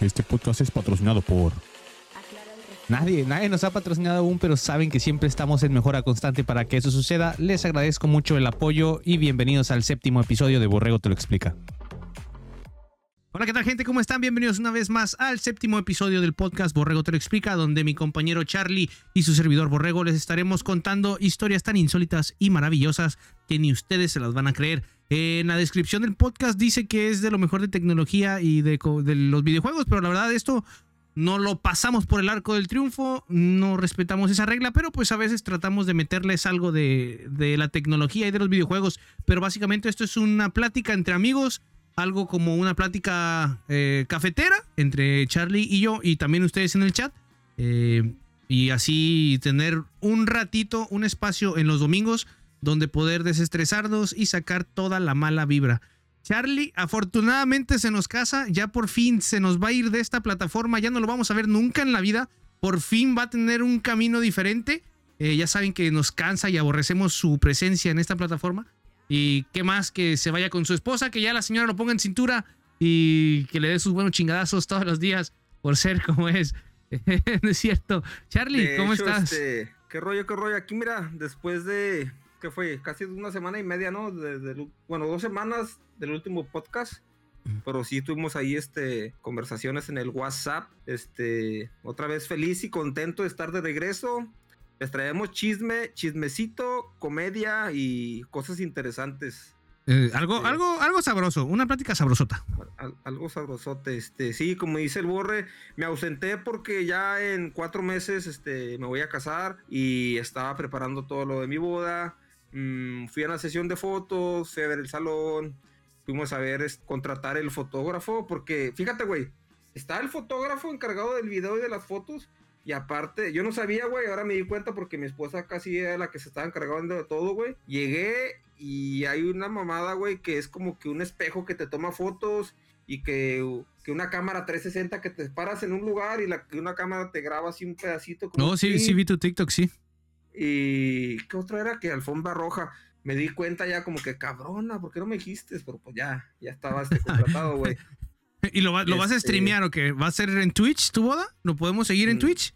Este podcast es patrocinado por... Nadie, nadie nos ha patrocinado aún, pero saben que siempre estamos en mejora constante para que eso suceda. Les agradezco mucho el apoyo y bienvenidos al séptimo episodio de Borrego Te lo explica. Hola, ¿qué tal gente? ¿Cómo están? Bienvenidos una vez más al séptimo episodio del podcast Borrego Te lo explica, donde mi compañero Charlie y su servidor Borrego les estaremos contando historias tan insólitas y maravillosas que ni ustedes se las van a creer. En la descripción del podcast dice que es de lo mejor de tecnología y de, los videojuegos, pero la verdad esto no lo pasamos por el arco del triunfo, no respetamos esa regla, pero pues a veces tratamos de meterles algo de, de, la tecnología y de los videojuegos. Pero básicamente esto es una plática entre amigos, algo como una plática eh, cafetera entre Charlie y yo y también ustedes en el chat. Eh, y así tener un ratito, un espacio en los domingos donde poder desestresarnos y sacar toda la mala vibra. Charlie, afortunadamente se nos casa, ya por fin se nos va a ir de esta plataforma, ya no lo vamos a ver nunca en la vida, por fin va a tener un camino diferente. Eh, ya saben que nos cansa y aborrecemos su presencia en esta plataforma. Y qué más que se vaya con su esposa, que ya la señora lo ponga en cintura y que le dé sus buenos chingadazos todos los días por ser como es. es cierto. Charlie, de ¿cómo hecho, estás? Este, qué rollo, qué rollo. Aquí, mira, después de que fue casi una semana y media, ¿no? Desde, bueno, dos semanas del último podcast. Pero sí tuvimos ahí este, conversaciones en el WhatsApp. Este, otra vez feliz y contento de estar de regreso. Les traemos chisme, chismecito, comedia y cosas interesantes. Eh, algo, este, algo, algo sabroso, una plática sabrosota. Al, algo sabrosote, este, sí, como dice el borre, me ausenté porque ya en cuatro meses, este, me voy a casar y estaba preparando todo lo de mi boda. Mm, fui a la sesión de fotos, fui a ver el salón, fuimos a ver, es, contratar el fotógrafo, porque fíjate, güey, está el fotógrafo encargado del video y de las fotos, y aparte, yo no sabía, güey, ahora me di cuenta porque mi esposa casi era la que se estaba encargando de todo, güey. Llegué y hay una mamada, güey, que es como que un espejo que te toma fotos y que, que una cámara 360 que te paras en un lugar y la, que una cámara te graba así un pedacito. Como no, sí, sí, vi tu TikTok, sí. Y qué otro era que alfombra roja. Me di cuenta ya como que cabrona, ¿por qué no me dijiste? Pero pues ya, ya estaba este contratado, güey. ¿Y lo, va, lo vas a Este- streamear o qué? ¿Va a ser en Twitch tu boda? ¿Lo podemos seguir en Mm. Twitch?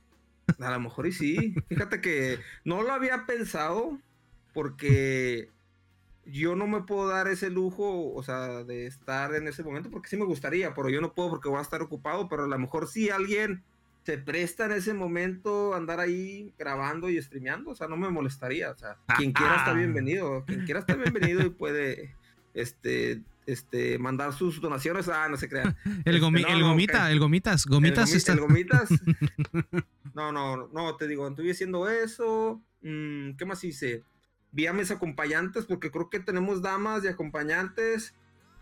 A lo mejor y sí. Fíjate que no lo había pensado porque yo no me puedo dar ese lujo, o sea, de estar en ese momento porque sí me gustaría, pero yo no puedo porque voy a estar ocupado, pero a lo mejor sí alguien se presta en ese momento andar ahí grabando y streameando, o sea, no me molestaría, o sea, quien quiera está Ah. bienvenido, quien quiera está bienvenido y puede, este, este, mandar sus donaciones, ah, no se crean. El, gomi- Este, no, el no, gomita, el gomitas, gomitas el, gomi- está. el gomitas. no, no, no, te digo, estuve haciendo eso. Mm, ¿Qué más hice? Vi a mis acompañantes, porque creo que tenemos damas y acompañantes.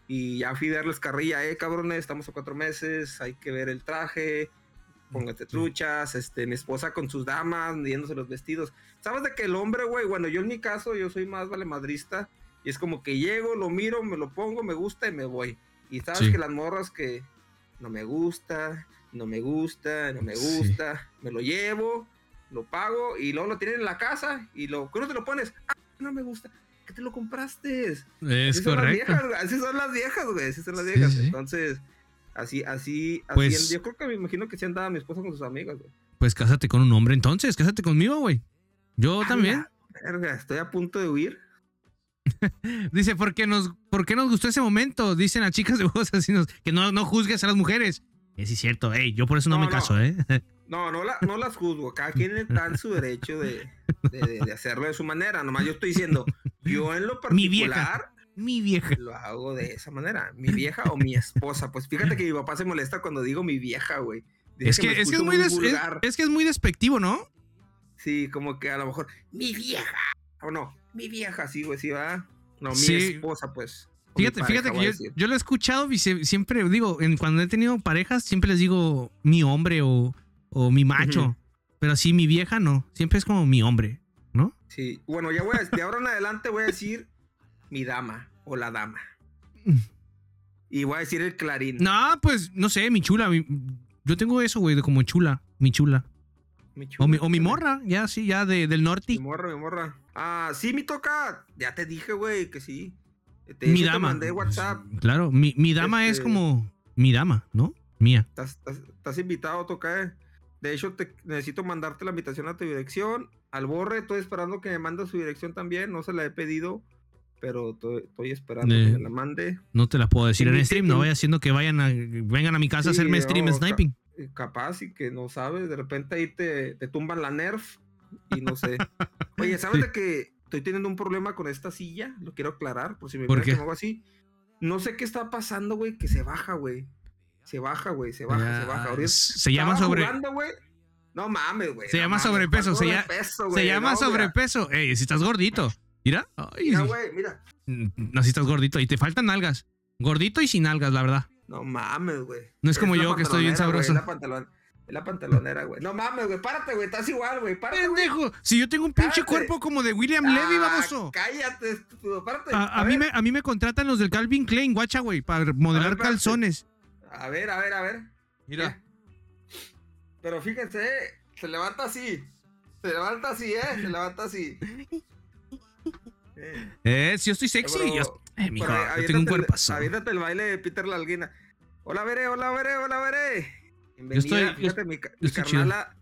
Y ya fui a darles carrilla, eh, cabrones, estamos a cuatro meses, hay que ver el traje, póngate truchas, este, mi esposa con sus damas, midiéndose los vestidos. ¿Sabes de que el hombre, güey? Bueno, yo en mi caso, yo soy más valemadrista, y es como que llego, lo miro, me lo pongo, me gusta y me voy. Y sabes Sí. que las morras que no me gusta, no me gusta, no me Sí. gusta, me lo llevo, lo pago y luego lo tienen en la casa y lo, ¿cómo te lo pones? Ah, no me gusta. ¿Qué te lo compraste? Es Así son las correcto. viejas, así son las viejas, güey, así son las viejas. sí. Entonces, así, así, así, Pues- yo creo que me imagino que sí andaba mi esposa con sus amigas, güey. Pues cásate con un hombre entonces, cásate conmigo, güey. Yo también. Verga, estoy a punto de huir. Dice, ¿por qué, nos, ¿por qué nos gustó ese momento? Dicen las chicas de voz así, nos- que no, no juzgues a las mujeres. Es cierto, ey, yo por eso no, No, me no. caso, ¿eh? No, no, la- no las juzgo. Cada quien está en su derecho de, de- hacerlo de su manera. Nomás yo estoy diciendo, yo en lo particular Mi vieja. lo hago de esa manera. Mi vieja o mi esposa. Pues fíjate que mi papá se molesta cuando digo mi vieja, güey. Es que, es, que es, muy des- es- que es muy despectivo, ¿no? Sí, como que a lo mejor, mi vieja. O no, mi vieja, sí, güey, sí, va. No, mi Sí. esposa, pues. Fíjate, pareja, fíjate que yo, lo he escuchado y se- siempre digo, en, cuando he tenido parejas, siempre les digo mi hombre o, o mi macho. Pero sí, mi vieja no. Siempre es como mi hombre, ¿no? Sí, bueno, ya voy a, de ahora en adelante voy a decir mi dama o la dama. Y voy a decir el clarín. No, pues no sé, mi chula. mi- yo tengo eso, güey, de como chula, mi chula. Mi O mi, chula, o mi chula. morra, ya, sí, ya de, del norte. Mi morra, mi morra. Ah, sí, mi toca. Ya te dije, güey, que sí. Te, Mi hecho, te dama. mandé WhatsApp. Claro, mi, mi dama es Este- como mi dama, ¿no? Mía. Estás, invitado a tocar. De hecho, te, necesito mandarte la invitación a tu dirección. Al borre, estoy esperando que me mande su dirección también. No se la he pedido, pero estoy, esperando que me la mande. No te la puedo decir en stream. No vaya haciendo que vayan a, vengan a mi casa a hacerme stream sniping. Eh, capaz y que no sabes. De repente ahí te, te tumban la nerf y no sé. Oye, ¿sabes de que estoy teniendo un problema con esta silla? Lo quiero aclarar, por si me ¿Por qué? algo así. No sé qué está pasando, güey, que se baja, güey. Se baja, güey, se baja, se baja. se llama sobre. no mames, güey. Se llama sobrepeso. Se, se llama sobrepeso. Ey, si estás gordito. Mira. mira, güey, mira. No, si estás gordito. Y te faltan algas. Gordito y sin algas, la verdad. No mames, güey. No es como yo que estoy bien sabroso. la, pantalón, la pantalonera, güey. No mames, güey. Párate, güey. Estás igual, güey. Párate. Pendejo. Si yo tengo un pinche cuerpo como de William Levy, ah, vamos. Cállate, estúpido. Párate. A, mí me, a mí me contratan los del Calvin Klein, guacha, güey, para modelar calzones. A ver, a ver, a ver. Mira. Pero fíjense, se levanta así. Se levanta así, ¿eh? Se levanta así. Eh, si yo estoy sexy. yo, eh, mijo, yo tengo un cuerpo Avídate el baile de Peter Lalguina. Hola, veré, hola, veré, hola, veré. Bienvenida. Yo estoy, fíjate, mi, mi carnala.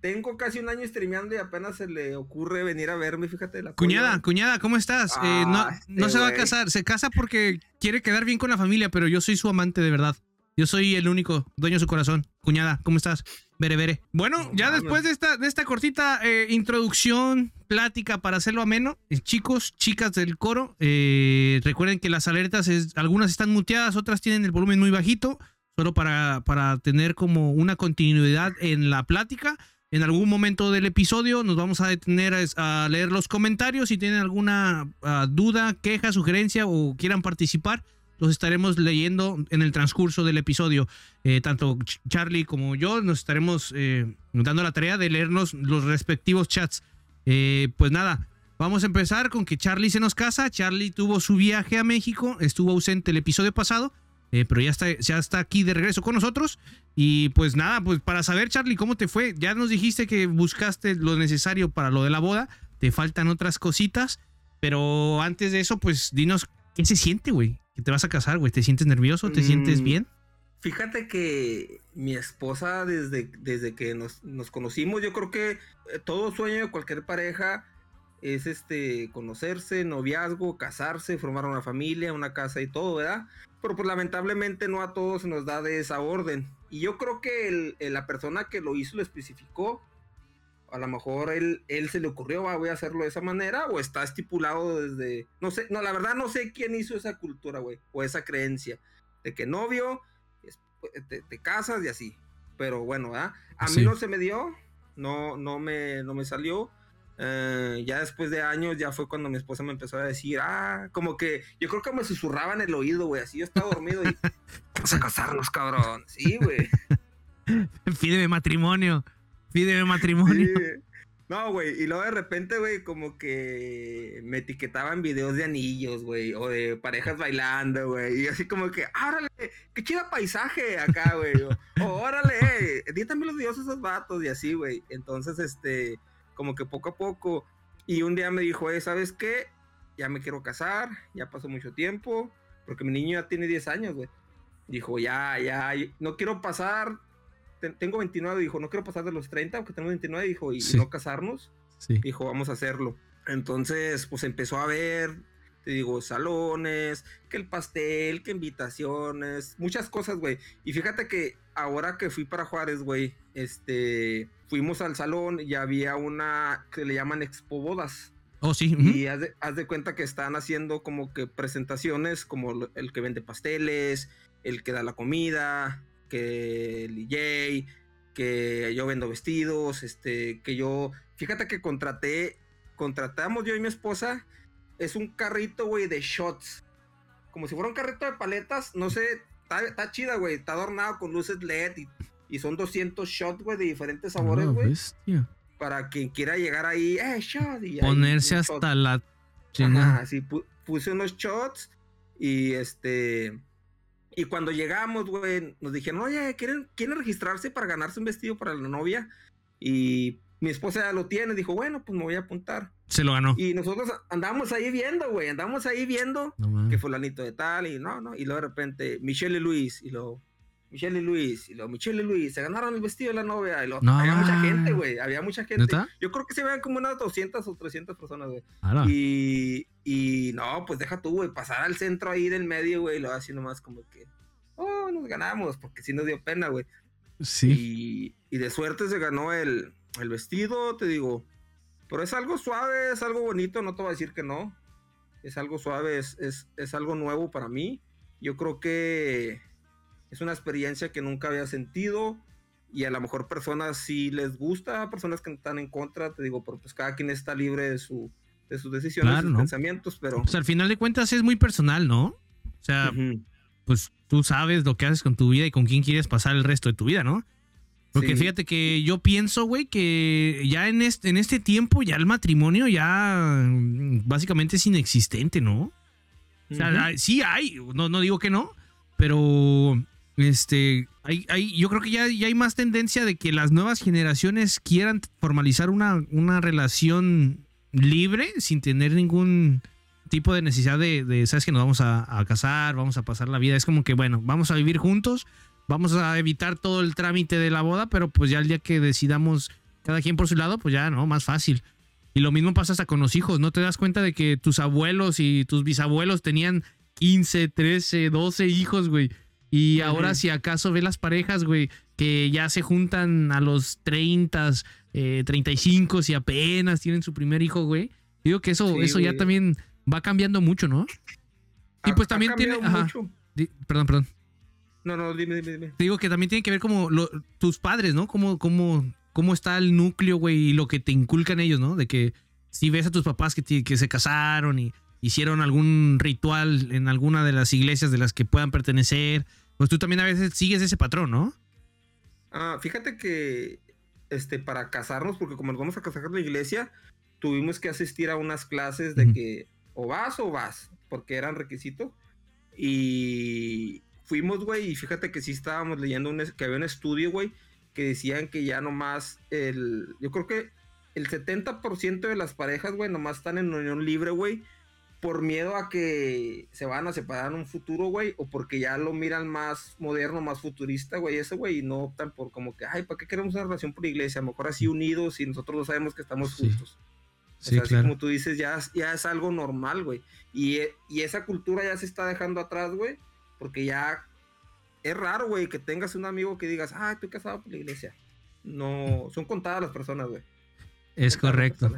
Tengo casi un año streameando y apenas se le ocurre venir a verme, fíjate. La cuñada, cuñada, ¿cómo estás? Eh, no, ah, no se va a casar, se casa porque quiere quedar bien con la familia, pero yo soy su amante de verdad. Yo soy el único dueño de su corazón. Cuñada, ¿cómo estás? Vere, vere. Bueno, ya después de esta, de esta cortita eh, introducción, plática para hacerlo ameno, eh, chicos, chicas del coro, eh, recuerden que las alertas, es, algunas están muteadas, otras tienen el volumen muy bajito, solo para, para tener como una continuidad en la plática. En algún momento del episodio nos vamos a detener a, leer los comentarios. Si tienen alguna ah, duda, queja, sugerencia o quieran participar, los estaremos leyendo en el transcurso del episodio. Eh, tanto Charlie como yo nos estaremos eh, dando la tarea de leernos los respectivos chats. Eh, pues nada, vamos a empezar con que Charlie se nos casa. Charlie tuvo su viaje a México, estuvo ausente el episodio pasado. pero ya está, ya está aquí de regreso con nosotros. Y pues nada, pues para saber, Charlie, cómo te fue. Ya nos dijiste que buscaste lo necesario para lo de la boda. Te faltan otras cositas. Pero antes de eso, pues dinos qué se siente, güey que te vas a casar, güey. ¿Te sientes nervioso? ¿Te sientes mm, bien? Fíjate que mi esposa, desde, desde que nos, conocimos, yo creo que eh, todo sueño de cualquier pareja es este conocerse, noviazgo, casarse, formar una familia, una casa y todo, ¿verdad? Pero pues lamentablemente no a todos se nos da de esa orden. Y yo creo que la persona que lo hizo lo especificó a lo mejor él, él se le ocurrió, voy a hacerlo de esa manera, o está estipulado desde, no sé, no, la verdad no sé quién hizo esa cultura, güey, o esa creencia, de que novio, te, casas y así. Pero bueno, ¿verdad? A mí no se me dio, no, no, me, no me salió. Eh, ya después de años, ya fue cuando mi esposa me empezó a decir, ah, como que yo creo que me susurraba en el oído, güey, así yo estaba dormido y vamos a casarnos, cabrón. Sí, güey. Pídeme matrimonio. Pídeme matrimonio. No, güey, y luego de repente, güey, como que me etiquetaban videos de anillos, güey, o de parejas bailando, güey, y así como que, órale, qué chido paisaje acá, güey, o, órale, eh, también los videos esos vatos, y así, güey. Entonces, este, como que poco a poco, y un día me dijo, eh, ¿sabes qué? Ya me quiero casar, ya pasó mucho tiempo, porque mi niño ya tiene 10 años, güey. Dijo, ya, ya, no quiero pasar tengo 29, dijo, no quiero pasar de los 30, aunque tengo 29, dijo, y, no casarnos. Dijo, vamos a hacerlo. Entonces, pues empezó a ver, te digo, salones, que el pastel, que invitaciones, muchas cosas, güey. Y fíjate que ahora que fui para Juárez, güey, este, fuimos al salón y había una que le llaman Expo Bodas. Oh, sí. Y haz de, haz de, cuenta que están haciendo como que presentaciones como el que vende pasteles, el que da la comida, que el DJ, que yo vendo vestidos, este, que yo, fíjate que contraté, contratamos yo y mi esposa, es un carrito, güey, de shots, como si fuera un carrito de paletas, no sé, está, chida, güey, está adornado con luces LED y, son 200 shots, güey, de diferentes sabores, güey. para quien quiera llegar ahí, eh, shot. Y Ponerse hasta la... Ajá, sí, puse unos shots y este y cuando llegamos, güey, nos dijeron, oye, ¿quieren, ¿quieren registrarse para ganarse un vestido para la novia? Y mi esposa ya lo tiene, dijo, bueno, pues me voy a apuntar. Se lo ganó. Y nosotros andamos ahí viendo, güey, andamos ahí viendo que fulanito de tal, y no, no, y luego de repente, Michelle y Luis, y luego, Michelle y Luis, y luego Michelle y Luis, se ganaron el vestido de la novia, y luego, había mucha gente, güey, había mucha gente. Yo creo que se vean como unas 200 o 300 personas, güey. Y, y no, pues deja tú, güey, pasar al centro ahí del medio, güey, luego así nomás como que, oh, nos ganamos, porque sí nos dio pena, güey. Sí. Y, de suerte se ganó el, el vestido, te digo, pero es algo suave, es algo bonito, no te voy a decir que no. Es algo suave, es, es, es algo nuevo para mí. Yo creo que es una experiencia que nunca había sentido y a lo mejor personas sí les gusta, personas que están en contra, te digo, pero pues cada quien está libre de, su, de sus decisiones, sus pensamientos, pero... Pues al final de cuentas es muy personal, ¿no? O sea, pues tú sabes lo que haces con tu vida y con quién quieres pasar el resto de tu vida, ¿no? Porque fíjate que yo pienso, güey, que ya en este, en este tiempo ya el matrimonio ya mm, básicamente es inexistente, ¿no? O sea, sí hay, no, no digo que no, pero este, hay, hay, yo creo que ya, ya, hay más tendencia de que las nuevas generaciones quieran formalizar una, una relación libre sin tener ningún tipo de necesidad de, sabes que nos vamos a, casar, vamos a pasar la vida. Es como que, bueno, vamos a vivir juntos, vamos a evitar todo el trámite de la boda, pero pues ya el día que decidamos cada quien por su lado, pues ya, ¿no? Más fácil. Y lo mismo pasa hasta con los hijos, ¿no? Te das cuenta de que tus abuelos y tus bisabuelos tenían 15, 13, 12 hijos, güey. Y ahora si acaso ve las parejas, güey, que ya se juntan a los 30, eh, 35 y apenas tienen su primer hijo, güey. Digo que eso, eso ya también va cambiando mucho, ¿no? Y pues también tiene... perdón, perdón. No, no, dime, dime, dime. Te digo que también tiene que ver como tus padres, ¿no? Cómo, cómo, cómo está el núcleo, güey, y lo que te inculcan ellos, ¿no? De que si ves a tus papás que, que se casaron y hicieron algún ritual en alguna de las iglesias de las que puedan pertenecer, pues tú también a veces sigues ese patrón, ¿no? Ah, fíjate que este, para casarnos, porque como nos vamos a casar en la iglesia, tuvimos que asistir a unas clases de que o vas o vas, porque eran requisitos. Y fuimos, güey, y fíjate que sí estábamos leyendo un, que había un estudio, güey, que decían que ya nomás el, yo creo que el 70% de las parejas, güey, nomás están en unión libre, güey, por miedo a que se van a separar en un futuro, güey, o porque ya lo miran más moderno, más futurista, güey, ese, güey, y no optan por como que, ay, ¿para qué queremos una relación por iglesia? A lo mejor así unidos y nosotros no sabemos que estamos juntos. Sí, así como tú dices, ya, ya es algo normal, güey. Y, y esa cultura ya se está dejando atrás, güey, porque ya es raro, güey, que tengas un amigo que digas, ay, estoy casado por la iglesia. No, son contadas las personas, güey. Es correcto.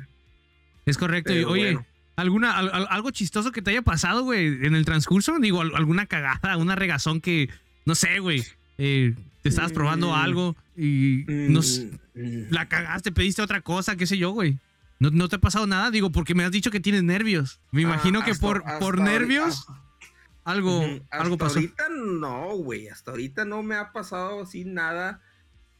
Es correcto. y, oye, ¿alguna, algo chistoso que te haya pasado, güey, en el transcurso? Digo, alguna cagada, una regazón que, no sé, güey, eh, te estabas probando mm. algo y nos, mm. la cagaste, pediste otra cosa, qué sé yo, güey. ¿No, te ha pasado nada? Digo, porque me has dicho que tienes nervios. Me ah, imagino que por, por nervios algo, algo pasó. Hasta ahorita no, güey. Hasta ahorita no me ha pasado así nada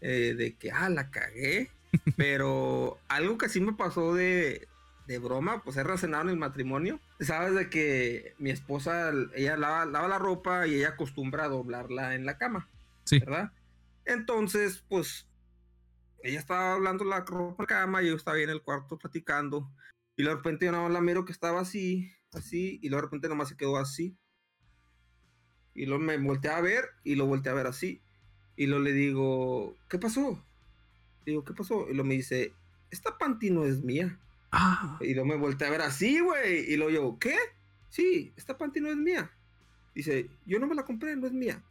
eh, de que, ah, la cagué. Pero algo que sí me pasó de, de broma, pues es relacionado en el matrimonio. Sabes de que mi esposa, ella lava, la ropa y ella acostumbra a doblarla en la cama. Sí. ¿Verdad? Entonces, pues, ella estaba hablando la ropa en la cama y yo estaba ahí en el cuarto platicando. Y de repente yo no la miro que estaba así, así, y de repente nomás se quedó así. Y luego me volteé a ver y lo volteé a ver así. Y luego le digo, ¿qué pasó? Digo, ¿qué pasó? Y luego me dice, esta panty no es mía. Ah. Y luego me volteé a ver así, güey. Y luego yo, ¿qué? Sí, esta panty no es mía. Dice, yo no me la compré, no es mía.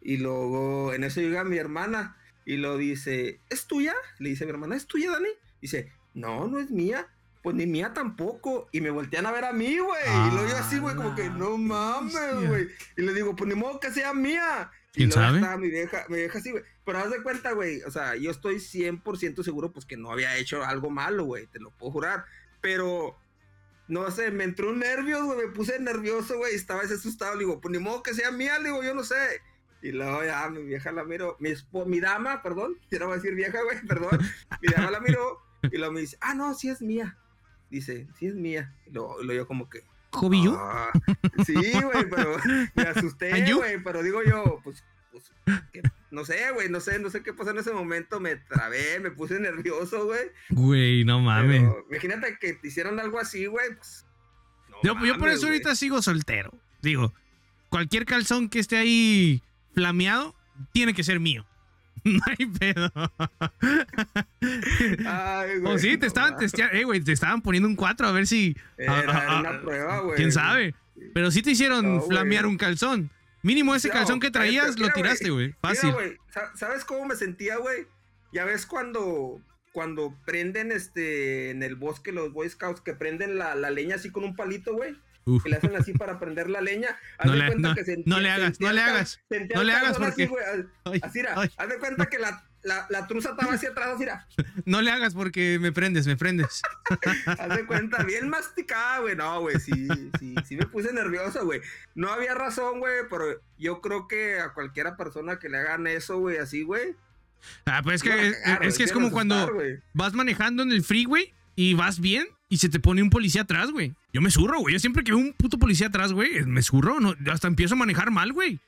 Y luego en eso llega mi hermana y lo dice, ¿es tuya? Le dice mi hermana, ¿es tuya, Dani? Dice, no, no es mía pues ni mía tampoco. Y me voltean a ver a mí, güey. y lo digo así, güey, como que ah, no mames, güey. Y le digo, pues ni modo que sea mía. ¿Quién sabe? mi vieja, mi vieja así, güey. Pero haz de cuenta, güey. O sea, yo estoy 100% seguro, pues que no había hecho algo malo, güey. Te lo puedo jurar. Pero, no sé, me entró un nervio, güey. Me puse nervioso, güey. Estaba ese asustado. Le digo, pues ni modo que sea mía. Le digo, yo no sé. Y luego ya mi vieja la miro. Mi, mi dama, perdón. Quiero decir vieja, güey, perdón. Mi dama la miró. Y luego me dice, ah, no, sí es mía dice, sí es mía. Y lo, lo yo como que... ¿Hobby ah, sí, güey, pero me asusté, güey, pero digo yo, pues, pues no sé, güey, no sé, no sé qué pasó en ese momento, me trabé, me puse nervioso, güey. Güey, no mames. imagínate que te hicieron algo así, güey, pues... yo, yo por eso ahorita sigo soltero. Digo, cualquier calzón que esté ahí flameado, tiene que ser mío. No hay pedo. Ay, O sí, te estaban testeando, eh, güey, te estaban poniendo un 4 a ver si. Era, era ah, una prueba, güey. ¿Quién sabe? Pero sí te hicieron No, güey. flamear un calzón. Mínimo ese No, calzón que traías lo mira, tiraste, güey. Mira, Fácil. güey, sa- ¿sabes cómo me sentía, güey? Ya ves cuando cuando prenden este en el bosque los Boy Scouts que prenden la, la leña así con un palito, güey. Uf. Que le hacen así para prender la leña. Haz No de le- cuenta no- que sentía- no le hagas, no le hagas, no le hagas porque- así, güey. Ay, Así era. ay. Haz de cuenta que la, la, la truza estaba hacia atrás, así era. No le hagas porque me prendes, me prendes. Haz de cuenta, bien masticada, güey. No, güey, sí, sí, sí me puse nervioso, güey. No había razón, güey, pero yo creo que a cualquiera persona que le hagan eso, güey, así, güey. Ah, pues es que, es, que es como cuando vas manejando en el freeway y vas bien y se te pone un policía atrás, güey. Yo me zurro, güey. Yo siempre que veo un puto policía atrás, güey, me zurro. No, hasta empiezo a manejar mal, güey.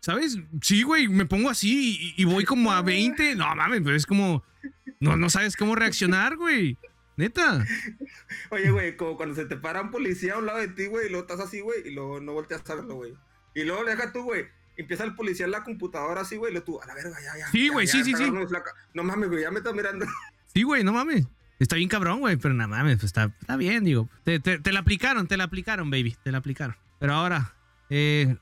¿Sabes? Sí, güey, me pongo así y, y voy como a 20. No mames, pero es como. No, no sabes cómo reaccionar, güey. Neta. Oye, güey, como cuando se te para un policía a un lado de ti, güey, y luego estás así, güey, y luego no volteas a verlo, güey. Y luego le deja tú, güey. Empieza el policía en la computadora así, güey, y luego tú, a la verga, ya, ya. Sí, güey, ya, sí, sí, sí. No mames, güey, ya me está mirando. Sí, güey, no mames. Está bien cabrón, güey, pero nada mames, pues está, está bien, digo. Te, te- te la aplicaron, te la aplicaron, baby, te la aplicaron. Pero ahora, eh,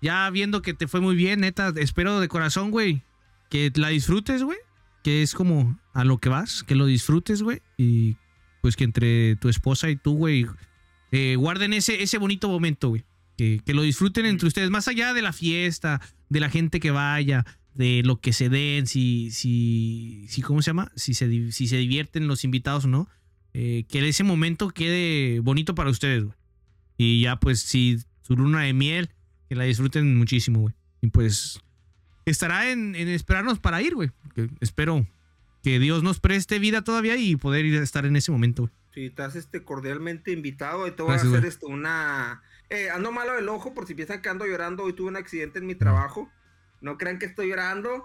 ya viendo que te fue muy bien, neta, espero de corazón, güey, que la disfrutes, güey. Que es como a lo que vas, que lo disfrutes, güey. Y pues que entre tu esposa y tú, güey, eh, guarden ese, ese bonito momento, güey. Que, que lo disfruten entre ustedes, más allá de la fiesta, de la gente que vaya, de lo que se den, si, si, si ¿cómo se llama? Si se, si se divierten los invitados o no. eh, que ese momento quede bonito para ustedes, güey. Y ya, pues, si su luna de miel, que la disfruten muchísimo, güey. Y pues, estará en, en esperarnos para ir, güey. Espero que Dios nos preste vida todavía y poder ir a estar en ese momento, güey. Sí, estás este, cordialmente invitado y te voy Gracias, a hacer güey. este, una... Eh, ando malo del ojo por si piensan que ando llorando. Hoy tuve un accidente en mi trabajo. No crean que estoy llorando.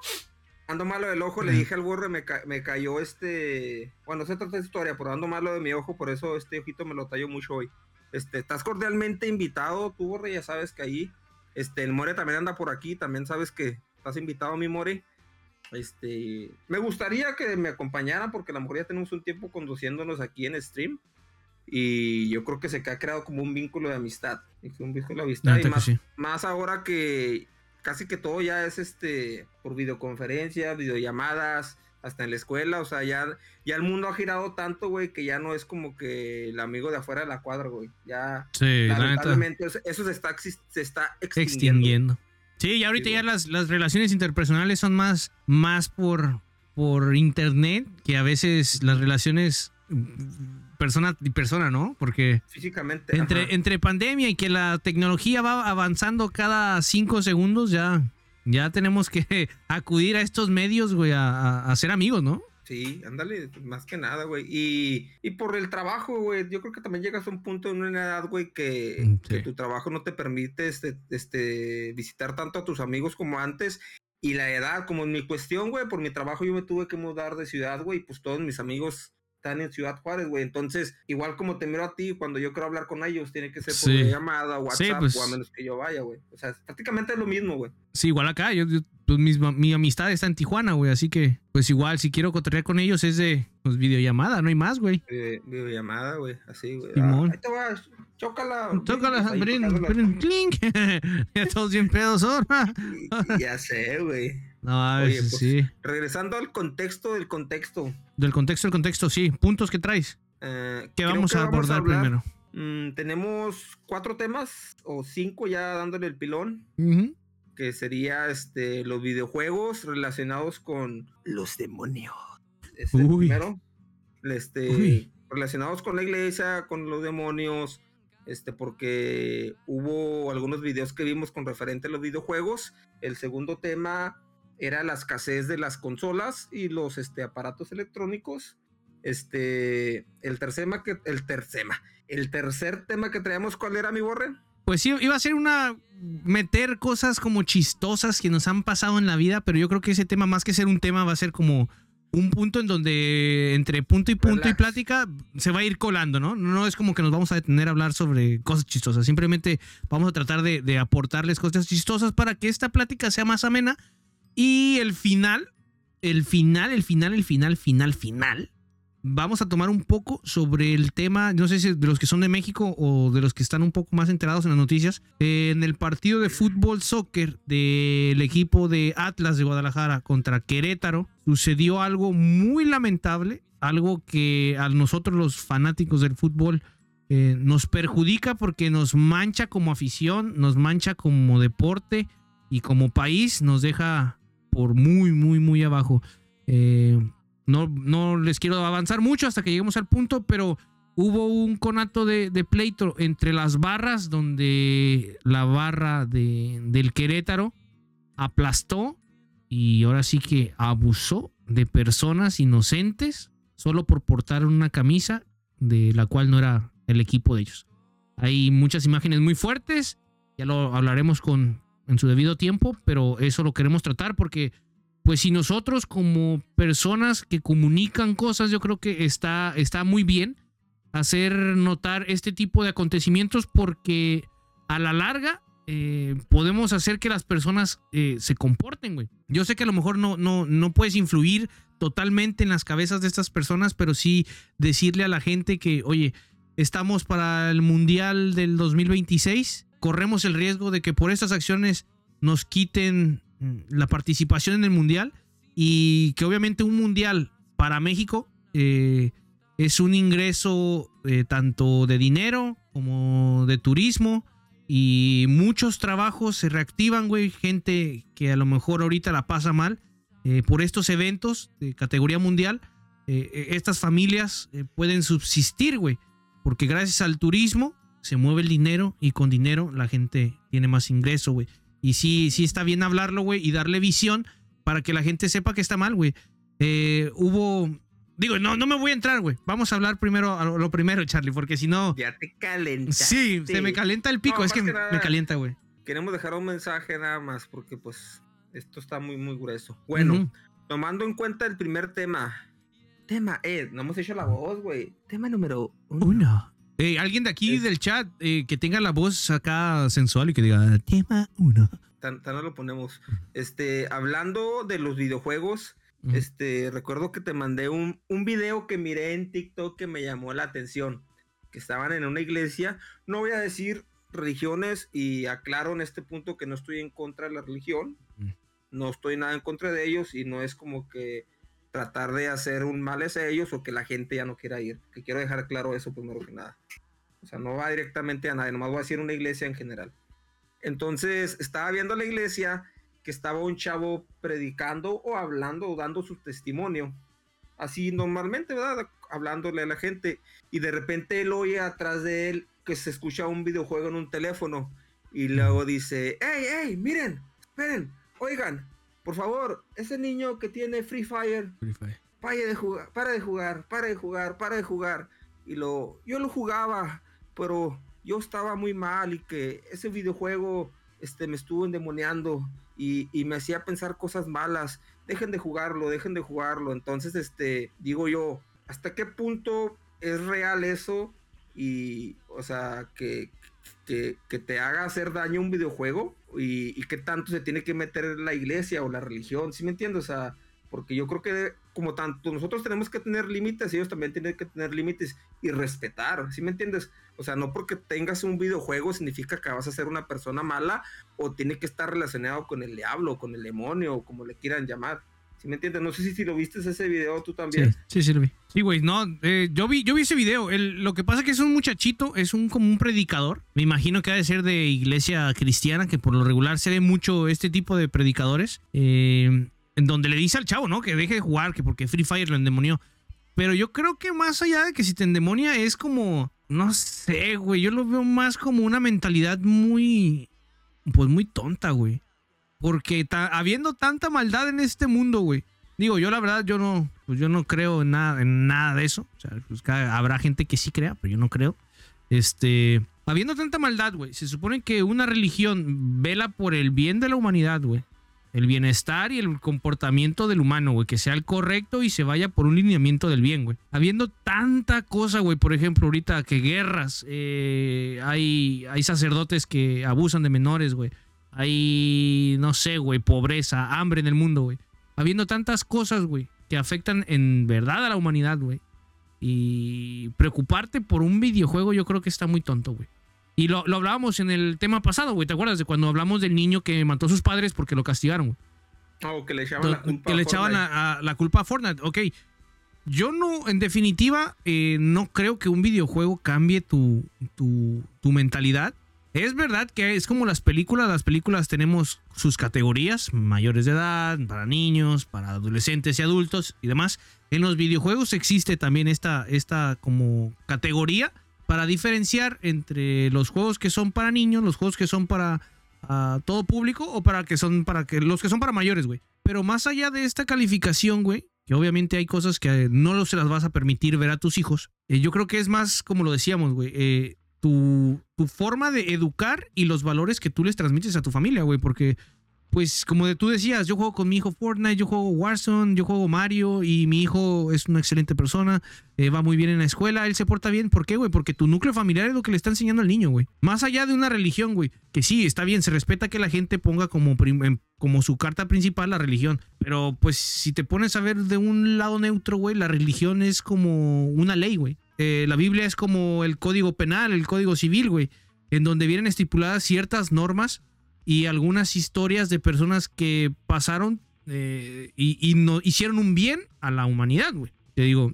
Ando malo del ojo, le dije al borre, me, ca- me cayó este... Bueno, se trata de historia, pero ando malo de mi ojo, por eso este ojito me lo tallo mucho hoy. Este, estás cordialmente invitado, tú borre, ya sabes que ahí. Este, el More también anda por aquí, también sabes que estás invitado, mi More. Este, me gustaría que me acompañaran porque a lo mejor ya tenemos un tiempo conduciéndonos aquí en stream. Y yo creo que se ha creado como un vínculo de amistad. Un vínculo de amistad. Y más, sí. más ahora que casi que todo ya es este por videoconferencia, videollamadas, hasta en la escuela. O sea, ya, ya el mundo ha girado tanto, güey, que ya no es como que el amigo de afuera de la cuadra, güey. Ya, Sí, la neta. lamentablemente, eso, eso se está, se está extinguiendo. extinguiendo. Sí, y ahorita Sí, ya las, las relaciones interpersonales son más, más por, por internet que a veces las relaciones persona y persona, ¿no? Porque Físicamente. entre, ajá. entre pandemia y que la tecnología va avanzando cada cinco segundos, ya, ya tenemos que acudir a estos medios, güey, a, a, a ser amigos, ¿no? Sí, ándale, más que nada, güey. Y, y por el trabajo, güey, yo creo que también llegas a un punto en una edad, güey, que, Mm, que tu trabajo no te permite este, este, visitar tanto a tus amigos como antes. Y la edad, como en mi cuestión, güey, por mi trabajo yo me tuve que mudar de ciudad, güey, y pues todos mis amigos están en Ciudad Juárez, güey. Entonces, igual como te miro a ti, cuando yo quiero hablar con ellos, tiene que ser por Sí. llamada, WhatsApp, pues. o a menos que yo vaya, güey. O sea, prácticamente es lo mismo, güey. Sí, igual acá, yo, yo- pues, mis- mi amistad está en Tijuana, güey, así que, pues igual, si quiero cotorrear con ellos es de pues, videollamada, no hay más, güey. Eh, videollamada, güey, así, güey. Ah, ahí te vas, chócala. Pues ahí brin, brin, clink. ya todos bien pedos ahora. Ya sé, güey. No, a Oye, veces pues, sí. Regresando al contexto del contexto. Del contexto, del contexto, sí. Puntos que traes. eh, ¿Qué vamos que a abordar primero? Mm, tenemos cuatro temas o cinco ya dándole el pilón. Que sería este, los videojuegos relacionados con los demonios. Es el Uy. primero. Este, Uy. relacionados con la iglesia, con los demonios. Este, porque hubo algunos videos que vimos con referente a los videojuegos. El segundo tema era la escasez de las consolas y los este, aparatos electrónicos. Este, el tercer tema que, el tercer tema, el tercer tema que traíamos, ¿cuál era mi borre? Pues sí, iba a ser una. meter cosas como chistosas que nos han pasado en la vida, pero yo creo que ese tema, más que ser un tema, va a ser como un punto en donde entre punto y punto y plática se va a ir colando, ¿no? No es como que nos vamos a detener a hablar sobre cosas chistosas. Simplemente vamos a tratar de, de aportarles cosas chistosas para que esta plática sea más amena Y el final, el final, el final, el final, final, final. Vamos a tomar un poco sobre el tema, no sé si de los que son de México o de los que están un poco más enterados en las noticias. En el partido de fútbol soccer del equipo de Atlas de Guadalajara contra Querétaro, sucedió algo muy lamentable, algo que a nosotros los fanáticos del fútbol eh, nos perjudica porque nos mancha como afición, nos mancha como deporte y como país nos deja por muy, muy, muy abajo. Eh, no, no les quiero avanzar mucho hasta que lleguemos al punto, pero hubo un conato de, pleito entre las barras donde la barra de, del Querétaro aplastó y ahora sí que abusó de personas inocentes solo por portar una camisa de la cual no era el equipo de ellos. Hay muchas imágenes muy fuertes, ya lo hablaremos con en su debido tiempo, pero eso lo queremos tratar porque pues si nosotros como personas que comunican cosas, yo creo que está, está muy bien hacer notar este tipo de acontecimientos porque a la larga eh, podemos hacer que las personas eh, se comporten, güey. Yo sé que a lo mejor no, no, no puedes influir totalmente en las cabezas de estas personas, pero sí decirle a la gente que, oye, estamos para el Mundial del 2026, corremos el riesgo de que por estas acciones nos quiten Mm, la participación en el mundial y que obviamente un mundial para México eh, es un ingreso eh, tanto de dinero como de turismo y muchos trabajos se reactivan, güey, gente que a lo mejor ahorita la pasa mal eh, por estos eventos de categoría mundial, estas familias pueden subsistir, güey, porque gracias al turismo se mueve el dinero y con dinero la gente tiene más ingreso, güey. Y sí, sí está bien hablarlo, güey, y darle visión para que la gente sepa que está mal, güey. Eh, hubo. Digo, no, no me voy a entrar, güey. Vamos a hablar primero a lo primero, Charlie, porque si no. Ya te calienta. Sí, se me calienta el pico. es que, me calienta, güey. Queremos dejar un mensaje nada más, porque pues esto está muy, muy grueso. Bueno, tomando en cuenta el primer tema. Tema, eh, no hemos hecho la voz, güey. Tema número uno. Eh, alguien de aquí del chat eh, que tenga la voz acá sensual y que diga tema uno. Tan, tan lo ponemos. Este, hablando de los videojuegos, este, recuerdo que te mandé un, un video que miré en TikTok que me llamó la atención. Que estaban en una iglesia. No voy a decir religiones y aclaro en este punto que no estoy en contra de la religión. No estoy nada en contra de ellos y no es como que tratar de hacer un mal a ellos o que la gente ya no quiera ir. Que quiero dejar claro eso primero que nada. O sea, no va directamente a nadie, nomás voy a decir una iglesia en general. Entonces, estaba viendo la iglesia que estaba un chavo predicando o hablando o dando su testimonio. Así normalmente, ¿verdad? Hablándole a la gente. Y de repente él oye atrás de él que se escucha un videojuego en un teléfono. Y luego dice, hey, hey, miren, esperen, oigan, por favor, ese niño que tiene Free Fire, Pare de jugar, para de jugar, para de jugar, para de jugar. Y lo, yo lo jugaba, pero yo estaba muy mal y que ese videojuego este, me estuvo endemoniando y, y, me hacía pensar cosas malas. Dejen de jugarlo, dejen de jugarlo. Entonces, este, digo yo, ¿hasta qué punto es real eso? Y, o sea, que, que, te haga hacer daño un videojuego y, qué tanto se tiene que meter la iglesia o la religión, ¿sí me entiendes? O sea, porque yo creo que como tanto nosotros tenemos que tener límites, ellos también tienen que tener límites y respetar, ¿sí me entiendes? O sea, no porque tengas un videojuego significa que vas a ser una persona mala o tiene que estar relacionado con el diablo, con el demonio, o como le quieran llamar. ¿Sí me entiendes? No sé si, si lo viste ese video tú también. Sí, sí, vi. Sí, güey, no, eh, yo, vi, yo vi ese video. lo que pasa es que es un muchachito, es un como un predicador. Me imagino que ha de ser de iglesia cristiana, que por lo regular se ve mucho este tipo de predicadores. Eh, en donde le dice al chavo, ¿no? Que deje de jugar, que porque Free Fire lo endemonió. Pero yo creo que más allá de que si te endemonia es como, no sé, güey, yo lo veo más como una mentalidad muy, pues muy tonta, güey. Porque habiendo tanta maldad en este mundo, güey. Digo, yo la verdad, yo no, pues yo no creo en nada, en nada de eso. O sea, pues habrá gente que sí crea, pero yo no creo. Este, habiendo tanta maldad, güey, se supone que una religión vela por el bien de la humanidad, güey. El bienestar y el comportamiento del humano, güey. Que sea el correcto y se vaya por un lineamiento del bien, güey. Habiendo tanta cosa, güey. Por ejemplo, ahorita que guerras, eh, hay, hay sacerdotes que abusan de menores, güey hay, no sé, güey, pobreza, hambre en el mundo, güey. Habiendo tantas cosas, güey, que afectan en verdad a la humanidad, güey. Y preocuparte por un videojuego yo creo que está muy tonto, güey. Y lo, hablábamos en el tema pasado, güey. ¿Te acuerdas de cuando hablamos del niño que mató a sus padres porque lo castigaron, güey? Oh, que le echaban la culpa que le echaban a, la culpa a Fortnite. Ok. Yo no, en definitiva, eh, no creo que un videojuego cambie tu, tu, tu mentalidad. Es verdad que es como las películas. Las películas tenemos sus categorías, mayores de edad, para niños, para adolescentes y adultos y demás. En los videojuegos existe también esta, esta como categoría para diferenciar entre los juegos que son para niños, los juegos que son para ah, todo público o para que son para que los que son para mayores, güey. Pero más allá de esta calificación, güey, que obviamente hay cosas que no se las vas a permitir ver a tus hijos. Eh, yo creo que es más, como lo decíamos, güey, eh, tu, tu forma de educar y los valores que tú les transmites a tu familia, güey, porque pues como de tú decías, yo juego con mi hijo Fortnite, yo juego Warzone, yo juego Mario y mi hijo es una excelente persona, eh, va muy bien en la escuela, él se porta bien. ¿Por qué, güey? Porque tu núcleo familiar es lo que le está enseñando al niño, güey. Más allá de una religión, güey, que sí, está bien, se respeta que la gente ponga como, como su carta principal la religión, pero pues si te pones a ver de un lado neutro, güey, la religión es como una ley, güey. Eh, la Biblia es como el código penal, el código civil, güey, en donde vienen estipuladas ciertas normas y algunas historias de personas que pasaron eh, y, no, hicieron un bien a la humanidad, güey. Te digo,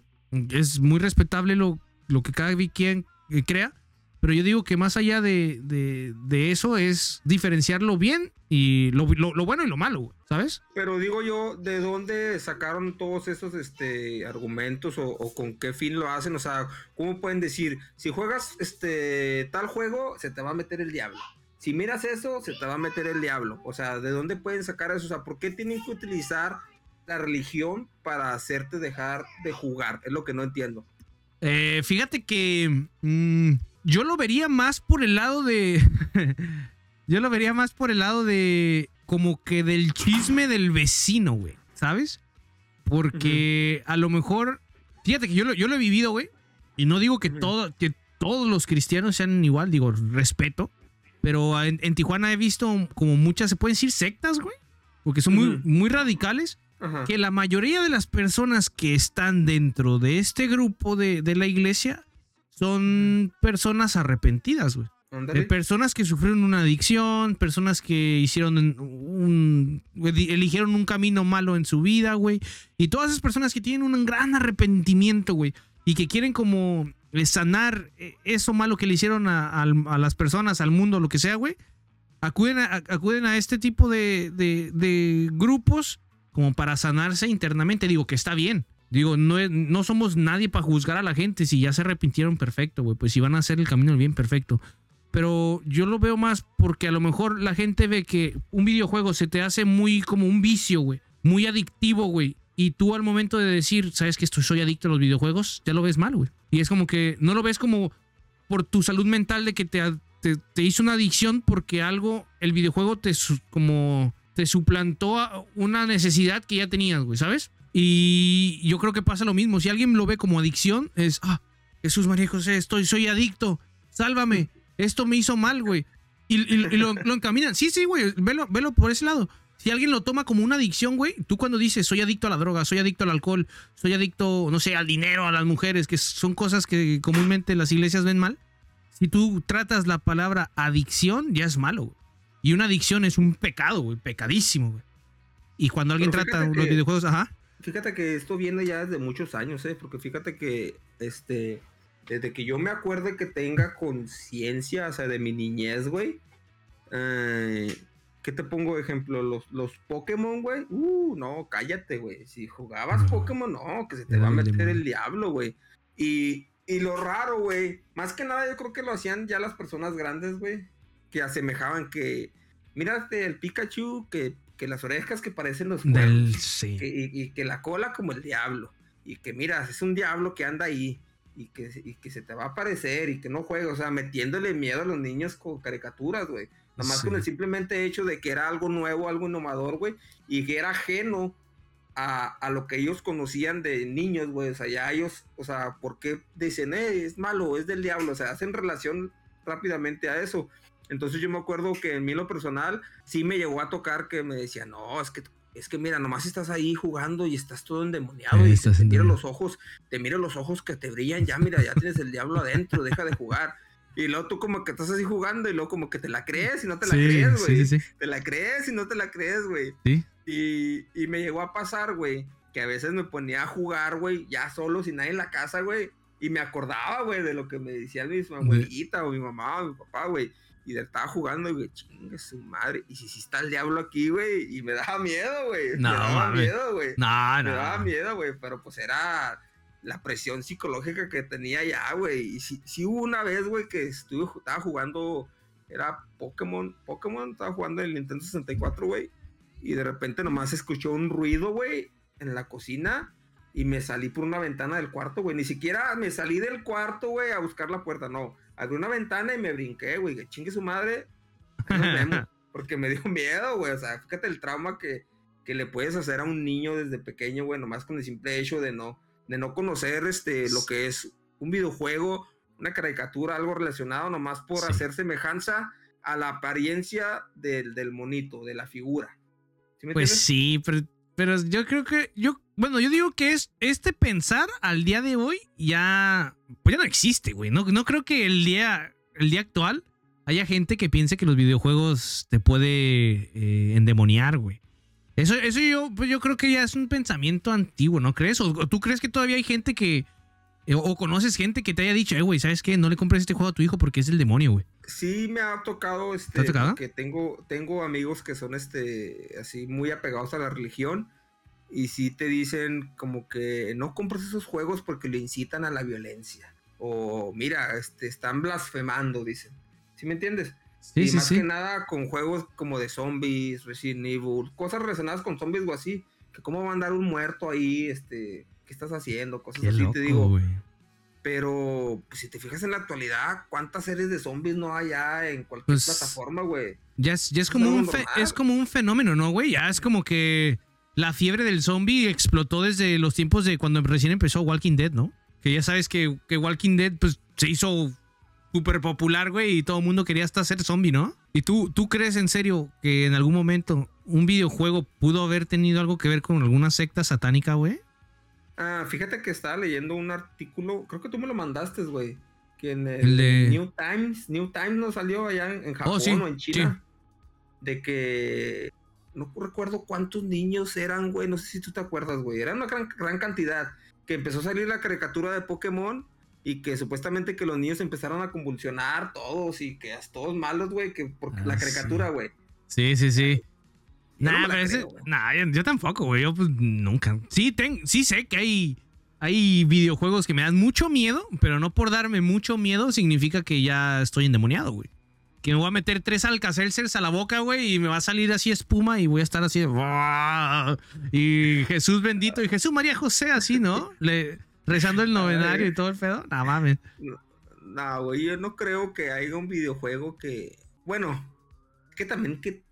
es muy respetable lo, lo que cada quien crea, pero yo digo que más allá de, de, eso es diferenciar lo bien y lo, lo, bueno y lo malo, ¿sabes? Pero digo yo, ¿de dónde sacaron todos esos este, argumentos o, o, con qué fin lo hacen? O sea, ¿cómo pueden decir, si juegas este, tal juego, se te va a meter el diablo? si miras eso, se te va a meter el diablo. O sea, ¿de dónde pueden sacar eso? O sea, ¿por qué tienen que utilizar la religión para hacerte dejar de jugar? Es lo que no entiendo. Eh, fíjate que mm, yo lo vería más por el lado de... yo lo vería más por el lado de... Como que del chisme del vecino, güey. ¿Sabes? Porque a lo mejor... Fíjate que yo lo, yo lo he vivido, güey. Y no digo que, todo, que todos los cristianos sean igual, digo, respeto. Pero en, Tijuana he visto como muchas, se pueden decir sectas, güey. Porque son muy, muy radicales. Que la mayoría de las personas que están dentro de este grupo de, la iglesia son personas arrepentidas, güey. De personas que sufrieron una adicción, personas que hicieron un, eligieron un camino malo en su vida, güey. Y todas esas personas que tienen un gran arrepentimiento, güey. Y que quieren como sanar eh, eso malo que le hicieron a, las personas, al mundo, lo que sea, güey, acuden a, acuden a este tipo de, de, grupos como para sanarse internamente. Digo que está bien. Digo, no, no somos nadie para juzgar a la gente. Si ya se arrepintieron, perfecto, güey. Pues si van a hacer el camino del bien, perfecto. Pero yo lo veo más porque a lo mejor la gente ve que un videojuego se te hace muy como un vicio, güey. Muy adictivo, güey. Y tú al momento de decir, sabes que estoy, soy adicto a los videojuegos, ya lo ves mal, güey. Y es como que no lo ves como por tu salud mental de que te, te, hizo una adicción porque algo, el videojuego te, como, te suplantó una necesidad que ya tenías, güey, ¿sabes? Y yo creo que pasa lo mismo. Si alguien lo ve como adicción, es, ah, Jesús María José, estoy, soy adicto, sálvame, esto me hizo mal, güey. Y, lo, lo, encaminan. Sí, sí, güey, velo, velo por ese lado. Si alguien lo toma como una adicción, güey, tú cuando dices soy adicto a la droga, soy adicto al alcohol, soy adicto, no sé, al dinero, a las mujeres, que son cosas que comúnmente las iglesias ven mal, si tú tratas la palabra adicción, ya es malo, güey. Y una adicción es un pecado, güey, pecadísimo, güey. Y cuando alguien trata los videojuegos, ajá. Fíjate que esto viene ya desde muchos años, ¿eh? Porque fíjate que, este, desde que yo me acuerde que tenga conciencia, o sea, de mi niñez, güey, eh, ¿Qué te pongo de ejemplo? Los, los Pokémon, güey. Uh, no, cállate, güey. Si jugabas Pokémon, no, que se te va a meter el diablo, güey. Y, y lo raro, güey. Más que nada, yo creo que lo hacían ya las personas grandes, güey. Que asemejaban que. Mírate el Pikachu, que, que las orejas que parecen los cuernos. Sí. y, que la cola como el diablo. Y que mira, es un diablo que anda ahí. Y que, y que se te va a aparecer y que no juega. O sea, metiéndole miedo a los niños con caricaturas, güey. Nada más con el simplemente hecho de que era algo nuevo, algo innovador, güey, y que era ajeno a, lo que ellos conocían de niños, güey. O sea, ya ellos, o sea, ¿por qué dicen, eh, es malo, es del diablo? O sea, hacen relación rápidamente a eso. Entonces yo me acuerdo que en mí lo personal sí me llegó a tocar que me decía, no, es que es que mira, nomás estás ahí jugando y estás todo endemoniado y te mira los ojos, te mira los ojos que te brillan, ya mira, ya tienes el diablo adentro, deja de jugar. Y luego tú como que estás así jugando y luego como que te la crees y no te la crees, güey. Sí, sí, te la crees y no te la crees, güey. Y, y me llegó a pasar, güey, que a veces me ponía a jugar, güey, ya solo, sin nadie en la casa, güey. Y me acordaba, güey, de lo que me decía mi abuelita o mi mamá o mi papá, güey. Y estaba jugando, y güey, chingue su madre. Y si, si está el diablo aquí, güey. Y me daba miedo, güey. No, me daba miedo, güey. No, no. Me daba miedo, güey. Pero pues era la presión psicológica que tenía ya, güey. Y si, si hubo una vez, güey, que estuve, estaba jugando. Era Pokémon. Pokémon, estaba jugando en el Nintendo 64, güey. Y de repente nomás escuchó un ruido, güey, en la cocina. Y me salí por una ventana del cuarto, güey. Ni siquiera me salí del cuarto, güey, a buscar la puerta. No abrí una ventana y me brinqué, güey, que chingue su madre. porque me dio miedo, güey. O sea, fíjate el trauma que, que le puedes hacer a un niño desde pequeño, güey, nomás con el simple hecho de no, de no conocer este, lo que es un videojuego, una caricatura, algo relacionado, nomás por hacer semejanza a la apariencia del, del monito, de la figura. pues sí, pero, pero, yo creo que, yo, bueno, yo digo que es este pensar al día de hoy ya pues ya no existe, güey. No, no creo que el día, el día actual haya gente que piense que los videojuegos te puede eh, endemoniar, güey. Eso, eso yo, pues yo creo que ya es un pensamiento antiguo, ¿no crees? ¿O, tú crees que todavía hay gente que... Eh, o, conoces gente que te haya dicho, eh, güey, ¿sabes qué? No le compres este juego a tu hijo porque es el demonio, güey. Sí, me ha tocado, este... ¿Te ha tocado? Que tengo, tengo amigos que son, este, así, muy apegados a la religión y sí te dicen como que no compres esos juegos porque le incitan a la violencia. O mira, este, están blasfemando, dicen. ¿Sí me entiendes? Sí, y más que nada con juegos como de zombies, Resident Evil, cosas relacionadas con zombies o así. Que cómo va a andar un muerto ahí, este, ¿qué estás haciendo? Cosas así, te digo. Pero pues, si te fijas en la actualidad, ¿cuántas series de zombies no hay ya en cualquier pues, plataforma, güey? Ya es, ya es como un es como un fenómeno, ¿no, güey? Ya es como que la fiebre del zombie explotó desde los tiempos de cuando recién empezó Walking Dead, ¿no? Que ya sabes que, que Walking Dead pues, se hizo súper popular, güey, y todo el mundo quería hasta ser zombie, ¿no? ¿Y tú, tú crees en serio que en algún momento un videojuego pudo haber tenido algo que ver con alguna secta satánica, güey? Ah, fíjate que estaba leyendo un artículo, creo que tú me lo mandaste, güey. Que en el, New Times, New Times nos salió allá en, oh, Japón o en China. De que no recuerdo cuántos niños eran, güey, no sé si tú te acuerdas, güey, era una gran, gran cantidad, que empezó a salir la caricatura de Pokémon y que supuestamente que los niños empezaron a convulsionar todos y que todos malos, güey, que por la ah, caricatura, güey. Sí. sí, sí, Nah, pero yo, tampoco, güey. Yo pues nunca. Sí, ten, sí sé que hay, hay videojuegos que me dan mucho miedo, pero no por darme mucho miedo significa que ya estoy endemoniado, güey que me voy a meter tres alcacelcers a la boca, güey, y me va a salir así espuma y voy a estar así de... Y Jesús bendito y Jesús María José así, ¿no? Le, rezando el novenario y todo el pedo. No mames. No, güey, yo no creo que haya un videojuego que... Bueno, que también que,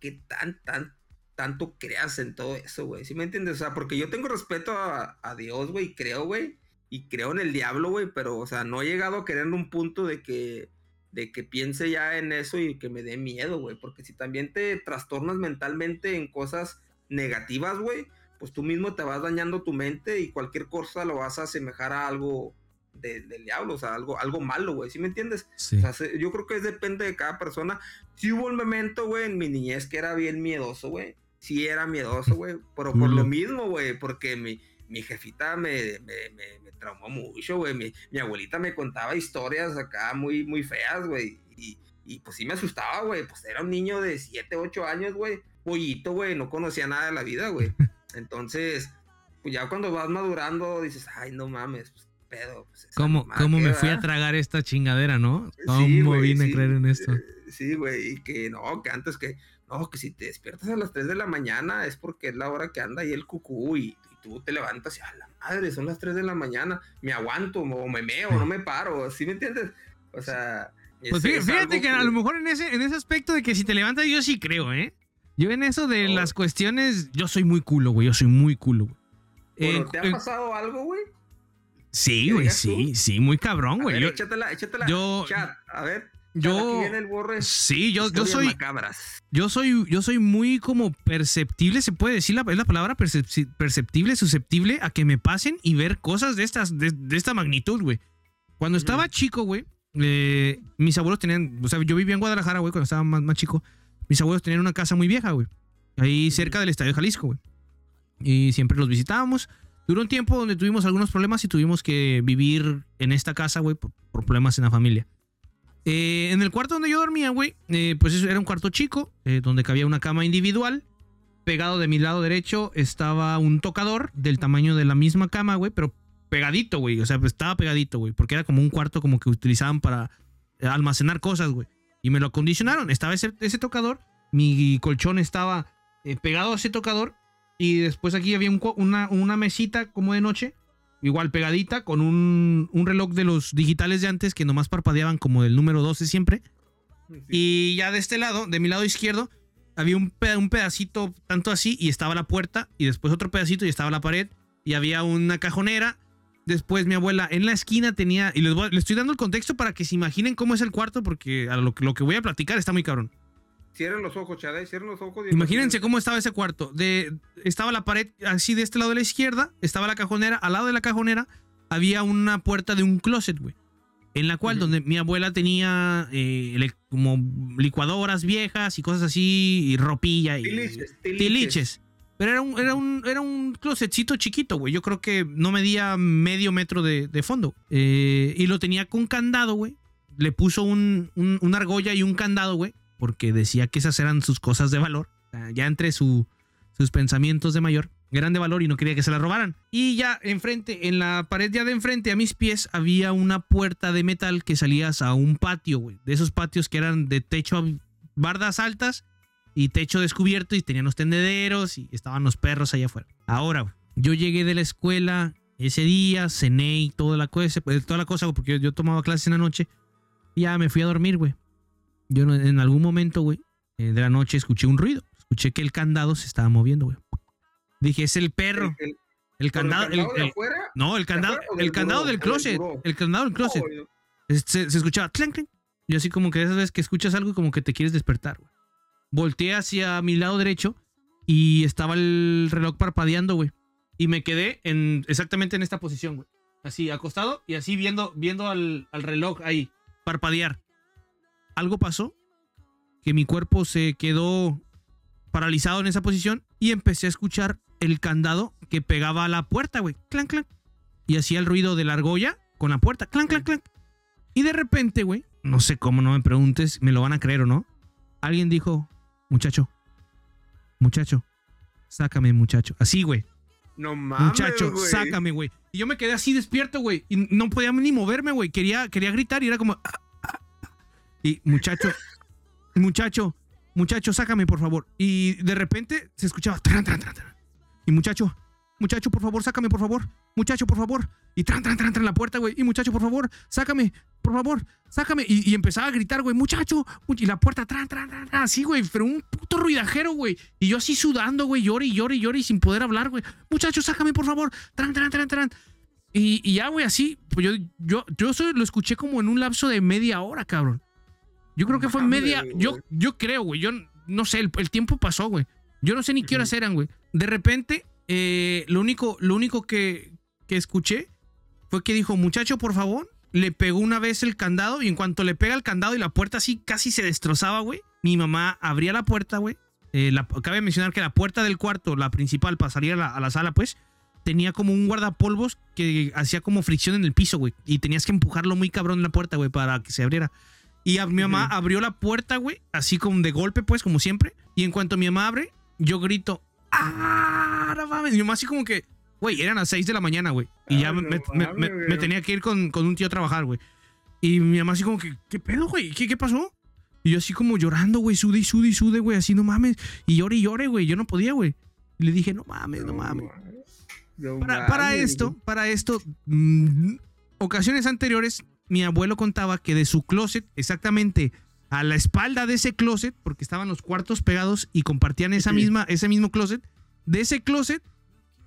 que tan, tan, tanto creas en todo eso, güey. ¿Sí me entiendes? O sea, porque yo tengo respeto a, a Dios, güey, creo, güey. Y creo en el diablo, güey, pero, o sea, no he llegado a querer un punto de que de que piense ya en eso y que me dé miedo, güey. Porque si también te trastornas mentalmente en cosas negativas, güey, pues tú mismo te vas dañando tu mente y cualquier cosa lo vas a asemejar a algo del diablo, o sea, algo, algo malo, güey, ¿sí me entiendes? Sí. O sea, yo creo que es depende de cada persona. Sí hubo un momento, güey, en mi niñez que era bien miedoso, güey. Sí era miedoso, güey, pero por lo mismo, güey, porque mi, mi jefita me, me, me, traumó mucho, güey. Mi, mi, abuelita me contaba historias acá muy, muy feas, güey. Y, y pues sí me asustaba, güey. Pues era un niño de 7, 8 años, güey. Pollito, güey. No conocía nada de la vida, güey. Entonces, pues ya cuando vas madurando, dices, ay, no mames, pues pedo. Pues, ¿Cómo, ¿cómo me fui a tragar esta chingadera, no? ¿Cómo vine a creer en esto? Eh, sí, güey. Y que no, que antes que, no, que si te despiertas a las 3 de la mañana es porque es la hora que anda ahí el cucú y tú te levantas y a la madre, son las 3 de la mañana, me aguanto o me meo, no me paro, ¿sí me entiendes? O sea... Pues fíjate, que, a lo mejor en ese, en ese aspecto de que si te levantas yo sí creo, ¿eh? Yo en eso de las cuestiones, yo soy muy culo, güey, yo soy muy culo, güey. ¿Te ha pasado algo, güey? Sí, güey, sí, sí, muy cabrón, güey. Échatela, échatela. Yo, chat, a ver. Yo. Sí, yo, yo soy. Yo soy. Yo soy muy como perceptible, se puede decir la, es la palabra perceptible, susceptible a que me pasen y ver cosas de estas, de, esta magnitud, güey. Cuando estaba chico, güey, eh, mis abuelos tenían. O sea, yo vivía en Guadalajara, güey, cuando estaba más, más chico. Mis abuelos tenían una casa muy vieja, güey. Ahí cerca del Estadio Jalisco, güey. Y siempre los visitábamos. Duró un tiempo donde tuvimos algunos problemas y tuvimos que vivir en esta casa, güey, por, problemas en la familia. Eh, en el cuarto donde yo dormía, güey, eh, pues era un cuarto chico, eh, donde cabía una cama individual. Pegado de mi lado derecho estaba un tocador del tamaño de la misma cama, güey, pero pegadito, güey. O sea, pues estaba pegadito, güey, porque era como un cuarto como que utilizaban para almacenar cosas, güey. Y me lo acondicionaron. Estaba ese, tocador, mi colchón estaba pegado a ese tocador y después aquí había una, una, mesita como de noche, igual pegadita, con un, un, reloj de los digitales de antes que nomás parpadeaban como del número 12 siempre. Y ya de este lado, de mi lado izquierdo, había un, un pedacito tanto así y estaba la puerta, y después otro pedacito y estaba la pared, y había una cajonera. Después mi abuela en la esquina tenía, y les, les estoy dando el contexto para que se imaginen cómo es el cuarto, porque a lo, lo que voy a platicar está muy cabrón. Cierren los ojos, Chade, cierren los ojos. Imagínense cómo estaba ese cuarto. De, estaba la pared así de este lado de la izquierda, estaba la cajonera, al lado de la cajonera había una puerta de un closet, güey. En la cual, donde mi abuela tenía eh, como licuadoras viejas y cosas así, y ropilla y tiliches. Pero era un, era un, era un closetcito chiquito, güey. Yo creo que no medía medio metro de, fondo. Eh, y lo tenía con candado, güey. Le puso un, una argolla y un candado, güey porque decía que esas eran sus cosas de valor. Ya entre sus pensamientos de mayor eran de valor y no quería que se las robaran. Y ya enfrente, en la pared ya de enfrente a mis pies, había una puerta de metal que salías a un patio, güey. De esos patios que eran de techo, bardas altas y techo descubierto y tenían los tendederos y estaban los perros allá afuera. Ahora, yo llegué de la escuela ese día, cené y toda la cosa, toda la cosa, porque yo tomaba clases en la noche. Y ya me fui a dormir, güey yo en algún momento, güey, eh, de la noche escuché un ruido. Escuché que el candado se estaba moviendo, güey. Dije, es el perro. El, candado. El, no, el candado, el candado del closet. El candado del closet. Se, escuchaba clank, clank. Y así como que esas veces que escuchas algo y como que te quieres despertar, güey. Volteé hacia mi lado derecho y estaba el reloj parpadeando, güey. Y me quedé en, exactamente en esta posición, güey. Así, acostado y así viendo, viendo al, al reloj ahí, parpadear algo pasó, que mi cuerpo se quedó paralizado en esa posición y empecé a escuchar el candado que pegaba a la puerta, güey. Clan, clan. Y hacía el ruido de la argolla con la puerta. Clan, clan, clan. Y de repente, güey, no sé cómo, no me preguntes, me lo van a creer o no. Alguien dijo, muchacho, muchacho, sácame, muchacho. Así, güey. No mames. Muchacho, sácame, güey. Y yo me quedé así despierto, güey. Y no podía ni moverme, güey. Quería, quería gritar y era como. Y muchacho, muchacho, muchacho, sácame por favor. Y de repente se escuchaba tran, tran, tran, Y muchacho, muchacho, por favor, sácame por favor. Muchacho, por favor. Y tran, tran, tran, tran la puerta, güey. Y muchacho, por favor, sácame, por favor, sácame. Y, empezaba a gritar, güey, muchacho. Y la puerta, tran, tran, tran, así, güey. Pero un puto ruidajero, güey. Y yo así sudando, güey, llore y llore y y sin poder hablar, güey. Muchacho, sácame, por favor. Tran, tran, tran, tran. Y, y ya, güey, así, pues yo, yo, yo lo escuché como en un lapso de media hora, cabrón. Yo creo que fue media. Yo, yo creo, güey. Yo no sé, el, tiempo pasó, güey. Yo no sé ni qué horas eran, güey. De repente, eh, lo único, lo único que, que escuché fue que dijo, muchacho, por favor. Le pegó una vez el candado y en cuanto le pega el candado y la puerta así casi se destrozaba, güey. Mi mamá abría la puerta, güey. Eh, cabe mencionar que la puerta del cuarto, la principal, pasaría a la, a la sala, pues tenía como un guardapolvos que hacía como fricción en el piso, güey. Y tenías que empujarlo muy cabrón en la puerta, güey, para que se abriera. Y mi mamá abrió la puerta, güey, así como de golpe, pues, como siempre. Y en cuanto mi mamá abre, yo grito, ¡ah! No mames. mi mamá así como que, güey, eran las 6 de la mañana, güey. Y ya me, tenía que ir con, un tío a trabajar, güey. Y mi mamá así como que, ¿qué pedo, güey? ¿Qué, ¿Qué pasó? Y yo así como llorando, güey, sude y sude y sude, güey, así no mames. Y llore y llore, güey, yo no podía, güey. Y le dije, no mames, no, mames. para, esto, para esto, mm, ocasiones anteriores mi abuelo contaba que de su closet, exactamente a la espalda de ese closet, porque estaban los cuartos pegados y compartían esa misma, ese mismo closet, de ese closet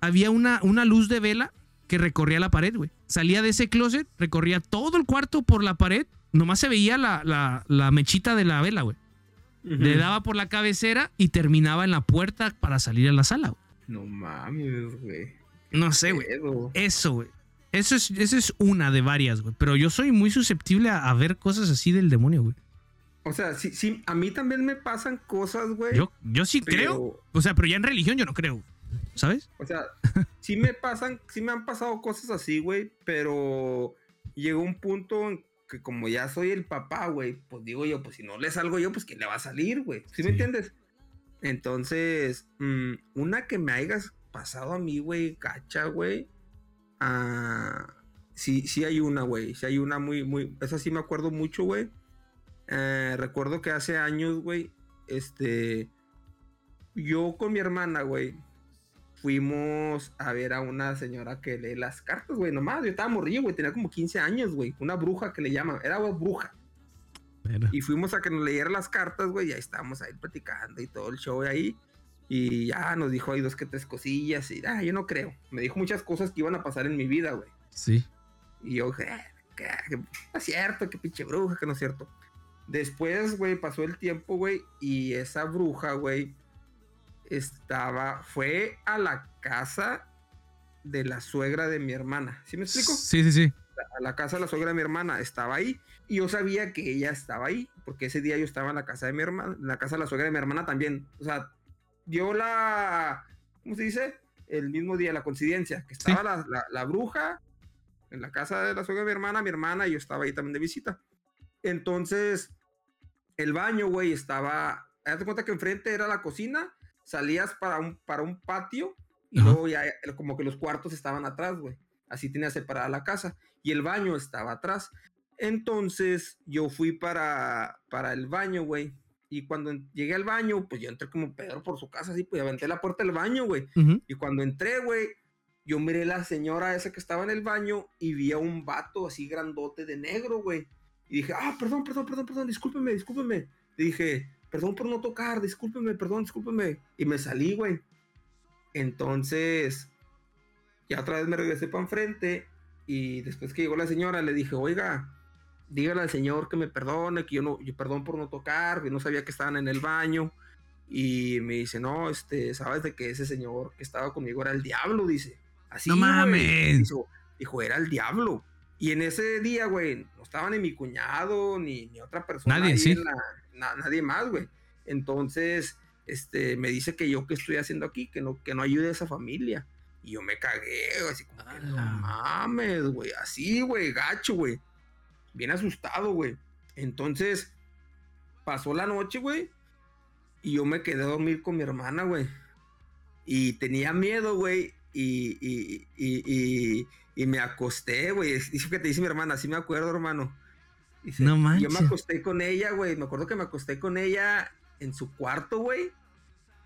había una, una luz de vela que recorría la pared, güey. Salía de ese closet, recorría todo el cuarto por la pared nomás se veía la, la, la mechita de la vela, güey. Le daba por la cabecera y terminaba en la puerta para salir a la sala, güey. No mames, güey. No sé, güey. Eso, güey. Eso es, eso es una de varias, güey. Pero yo soy muy susceptible a, ver cosas así del demonio, güey. O sea, sí, sí, a mí también me pasan cosas, güey. Yo, yo sí creo. O sea, pero ya en religión yo no creo. ¿Sabes? O sea, sí me pasan, sí me han pasado cosas así, güey. Pero llegó un punto en que como ya soy el papá, güey, pues digo yo, pues si no le salgo yo, pues ¿quién le va a salir, güey? ¿Sí, me entiendes? Entonces, mm, una que me hayas pasado a mí, güey, cacha, güey. Ah, sí, sí hay una, güey. Sí hay una muy, muy. Esa sí me acuerdo mucho, güey. Eh, recuerdo que hace años, güey, este. Yo con mi hermana, güey, fuimos a ver a una señora que lee las cartas, güey, nomás. Yo estaba morrillo, güey, tenía como 15 años, güey. Una bruja que le llaman, era bruja. Y fuimos a que nos leyera las cartas, güey, y ahí estábamos ahí platicando y todo el show ahí. Y ya nos dijo ahí dos que tres cosillas y, ah, yo no creo. Me dijo muchas cosas que iban a pasar en mi vida, güey. Sí. Y yo dije, eh, que, no es cierto, que pinche bruja, que no es cierto. Después, güey, pasó el tiempo, güey, y esa bruja, güey, estaba, fue a la casa de la suegra de mi hermana. ¿Sí me explico? Sí, sí, sí. A la casa de la suegra de mi hermana estaba ahí y yo sabía que ella estaba ahí porque ese día yo estaba en la casa de mi hermana, en la casa de la suegra de mi hermana también. O sea, dio la, ¿cómo se dice? El mismo día, la coincidencia, que estaba la, la, bruja en la casa de la suegra de mi hermana, mi hermana y yo estaba ahí también de visita. Entonces, el baño, güey, estaba, hazte cuenta que enfrente era la cocina salías para un, para un patio y luego ya como que los cuartos estaban atrás, güey. Así tenía separada la casa y el baño estaba atrás. Entonces yo fui para, para el baño, güey. Y cuando llegué al baño, pues yo entré como Pedro por su casa, así, pues aventé la puerta del baño, güey. Y cuando entré, güey, yo miré la señora esa que estaba en el baño y vi a un vato así grandote de negro, güey. Y dije, ah, perdón, perdón, perdón, perdón, discúlpeme, discúlpeme. Y dije, perdón por no tocar, discúlpeme, perdón, discúlpeme. Y me salí, güey. Entonces, ya otra vez me regresé para enfrente y después que llegó la señora le dije, oiga, dígale al señor que me perdone, que yo no, yo perdón por no tocar, que no sabía que estaban en el baño. Y me dice, no, este, sabes de que ese señor que estaba conmigo era el diablo, dice. Así, no mames. Dijo, era el diablo. Y en ese día, güey, no estaba ni mi cuñado, ni, ni otra persona. Nadie, sí nadie más, güey. Entonces, este, me dice que yo qué estoy haciendo aquí, que no, que no ayude a esa familia. Y yo me cagué, así como, no mames, güey, así, güey, gacho, güey. Bien asustado, güey. Entonces, pasó la noche, güey, y yo me quedé a dormir con mi hermana, güey. Y tenía miedo, güey, y, y, y, y, me acosté, güey. Dice que te dice mi hermana, sí me acuerdo, hermano no manches. Yo me acosté con ella, güey. Me acuerdo que me acosté con ella en su cuarto, güey.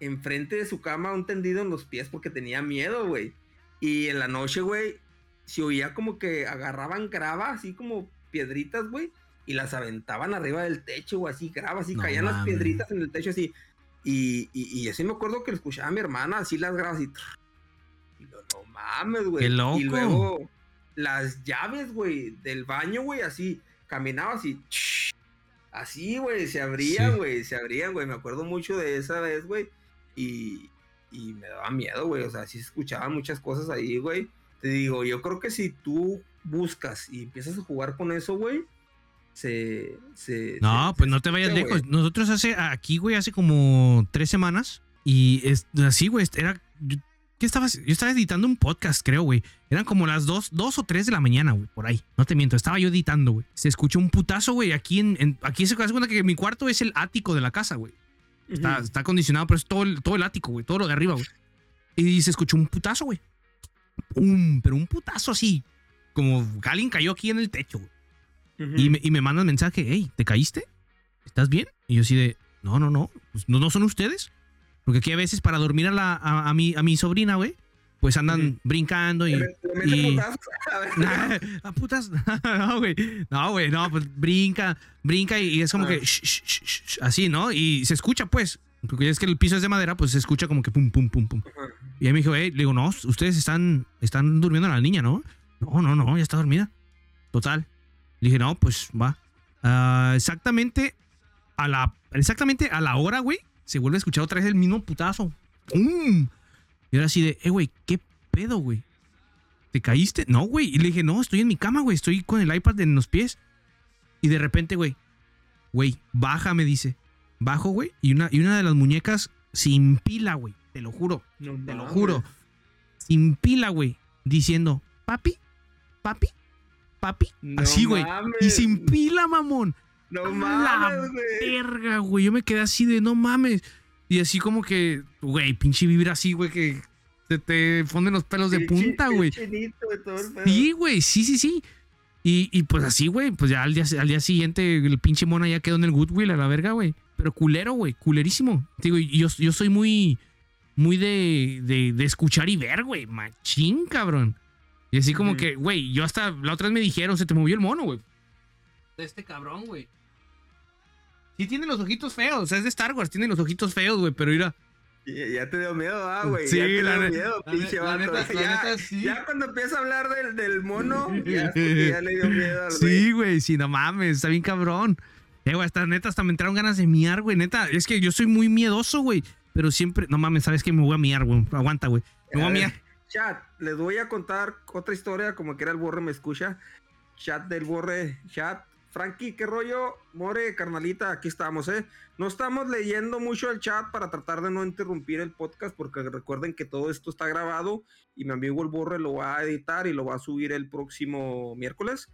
Enfrente de su cama, un tendido en los pies porque tenía miedo, güey. Y en la noche, güey, se oía como que agarraban grava, así como piedritas, güey. Y las aventaban arriba del techo, güey, así grava, así caían las piedritas en el techo, así. Y, y, así me acuerdo que lo escuchaba mi hermana, así las gravas, así. Y no, no mames, güey. Y luego las llaves, güey, del baño, güey, así caminaba así. Así, güey, se abría, güey, se abrían, güey. Me acuerdo mucho de esa vez, güey. Y, y me daba miedo, güey. O sea, sí se escuchaban muchas cosas ahí, güey. Te digo, yo creo que si tú buscas y empiezas a jugar con eso, güey, se, se, No, pues no te vayas lejos. Nosotros hace, aquí, güey, hace como tres semanas. Y es, así, güey, era ¿Qué estabas? Yo estaba editando un podcast, creo, güey. Eran como las 2 dos, o 3 de la mañana, güey, por ahí. No te miento, estaba yo editando, güey. Se escuchó un putazo, güey. Aquí en, aquí se cuenta que mi cuarto es el ático de la casa, güey. Está, está, acondicionado, pero es todo el, todo el ático, güey. Todo lo de arriba, güey. Y se escuchó un putazo, güey. Un, pero un putazo así. Como alguien cayó aquí en el techo, güey. y, me, y me mandan mensaje, hey, ¿te caíste? ¿Estás bien? Y yo así de, no, no, no. Pues, ¿no, ¿No son ustedes? Porque aquí a veces para dormir a, la, a, mi, a mi sobrina, güey, pues andan brincando y. y a putas. no, güey. No, güey. No, pues brinca, brinca y, es como que. Ah. así, ¿no? Y se escucha, pues. Porque es que el piso es de madera, pues se escucha como que pum, pum, pum, pum. Y ahí me dijo, hey, le digo, no, ustedes están, están durmiendo a la niña, ¿no? No, no, no, ya está dormida. Total. Le dije, no, pues va. Ah, exactamente a la exactamente a la hora, güey, se vuelve a escuchar otra vez el mismo putazo. ¡Pum! Y ahora así de, eh, güey, ¿qué pedo, güey? ¿Te caíste? No, güey. Y le dije, no, estoy en mi cama, güey. Estoy con el iPad en los pies. Y de repente, güey, güey, baja, me dice. Bajo, güey. Y una, y una de las muñecas sin pila, güey. Te lo juro. te lo juro. Sin pila, güey. Diciendo, papi, papi, papi. así, güey. Y sin pila, mamón. No mames, güey. verga, güey. Yo me quedé así de no mames. Y así como que, güey, pinche vibra así, güey, que se te ponen los pelos de punta, güey. Sí, güey, sí, sí, sí. Y, y pues así, güey, pues ya al día, al día siguiente el pinche mona ya quedó en el Goodwill a la verga, güey. Pero culero, güey, culerísimo. Digo, yo, yo soy muy, muy de, de, de escuchar y ver, güey. Machín, cabrón. Y así como que, güey, yo hasta la otra vez me dijeron, se te movió el mono, güey. De este cabrón, güey. Sí tiene los ojitos feos, o sea, es de Star Wars, tiene los ojitos feos, güey, pero mira. Ya, te dio miedo, ah, güey. Sí, ya te dio miedo, pinche vato. ya, ya, cuando empieza a hablar del, del mono, ya, ya, le dio miedo al. Sí, güey, sí, no mames, está bien cabrón. Eh, güey, hasta neta, hasta me entraron ganas de miar, güey. Neta, es que yo soy muy miedoso, güey. Pero siempre, no mames, sabes que me voy a miar, güey. Aguanta, güey. Me voy a miar. Chat, les voy a contar otra historia, como que era el borre me escucha. Chat del borre, chat. Frankie, ¿qué rollo? More, carnalita, aquí estamos, ¿eh? No estamos leyendo mucho el chat para tratar de no interrumpir el podcast, porque recuerden que todo esto está grabado y mi amigo el Borre lo va a editar y lo va a subir el próximo miércoles,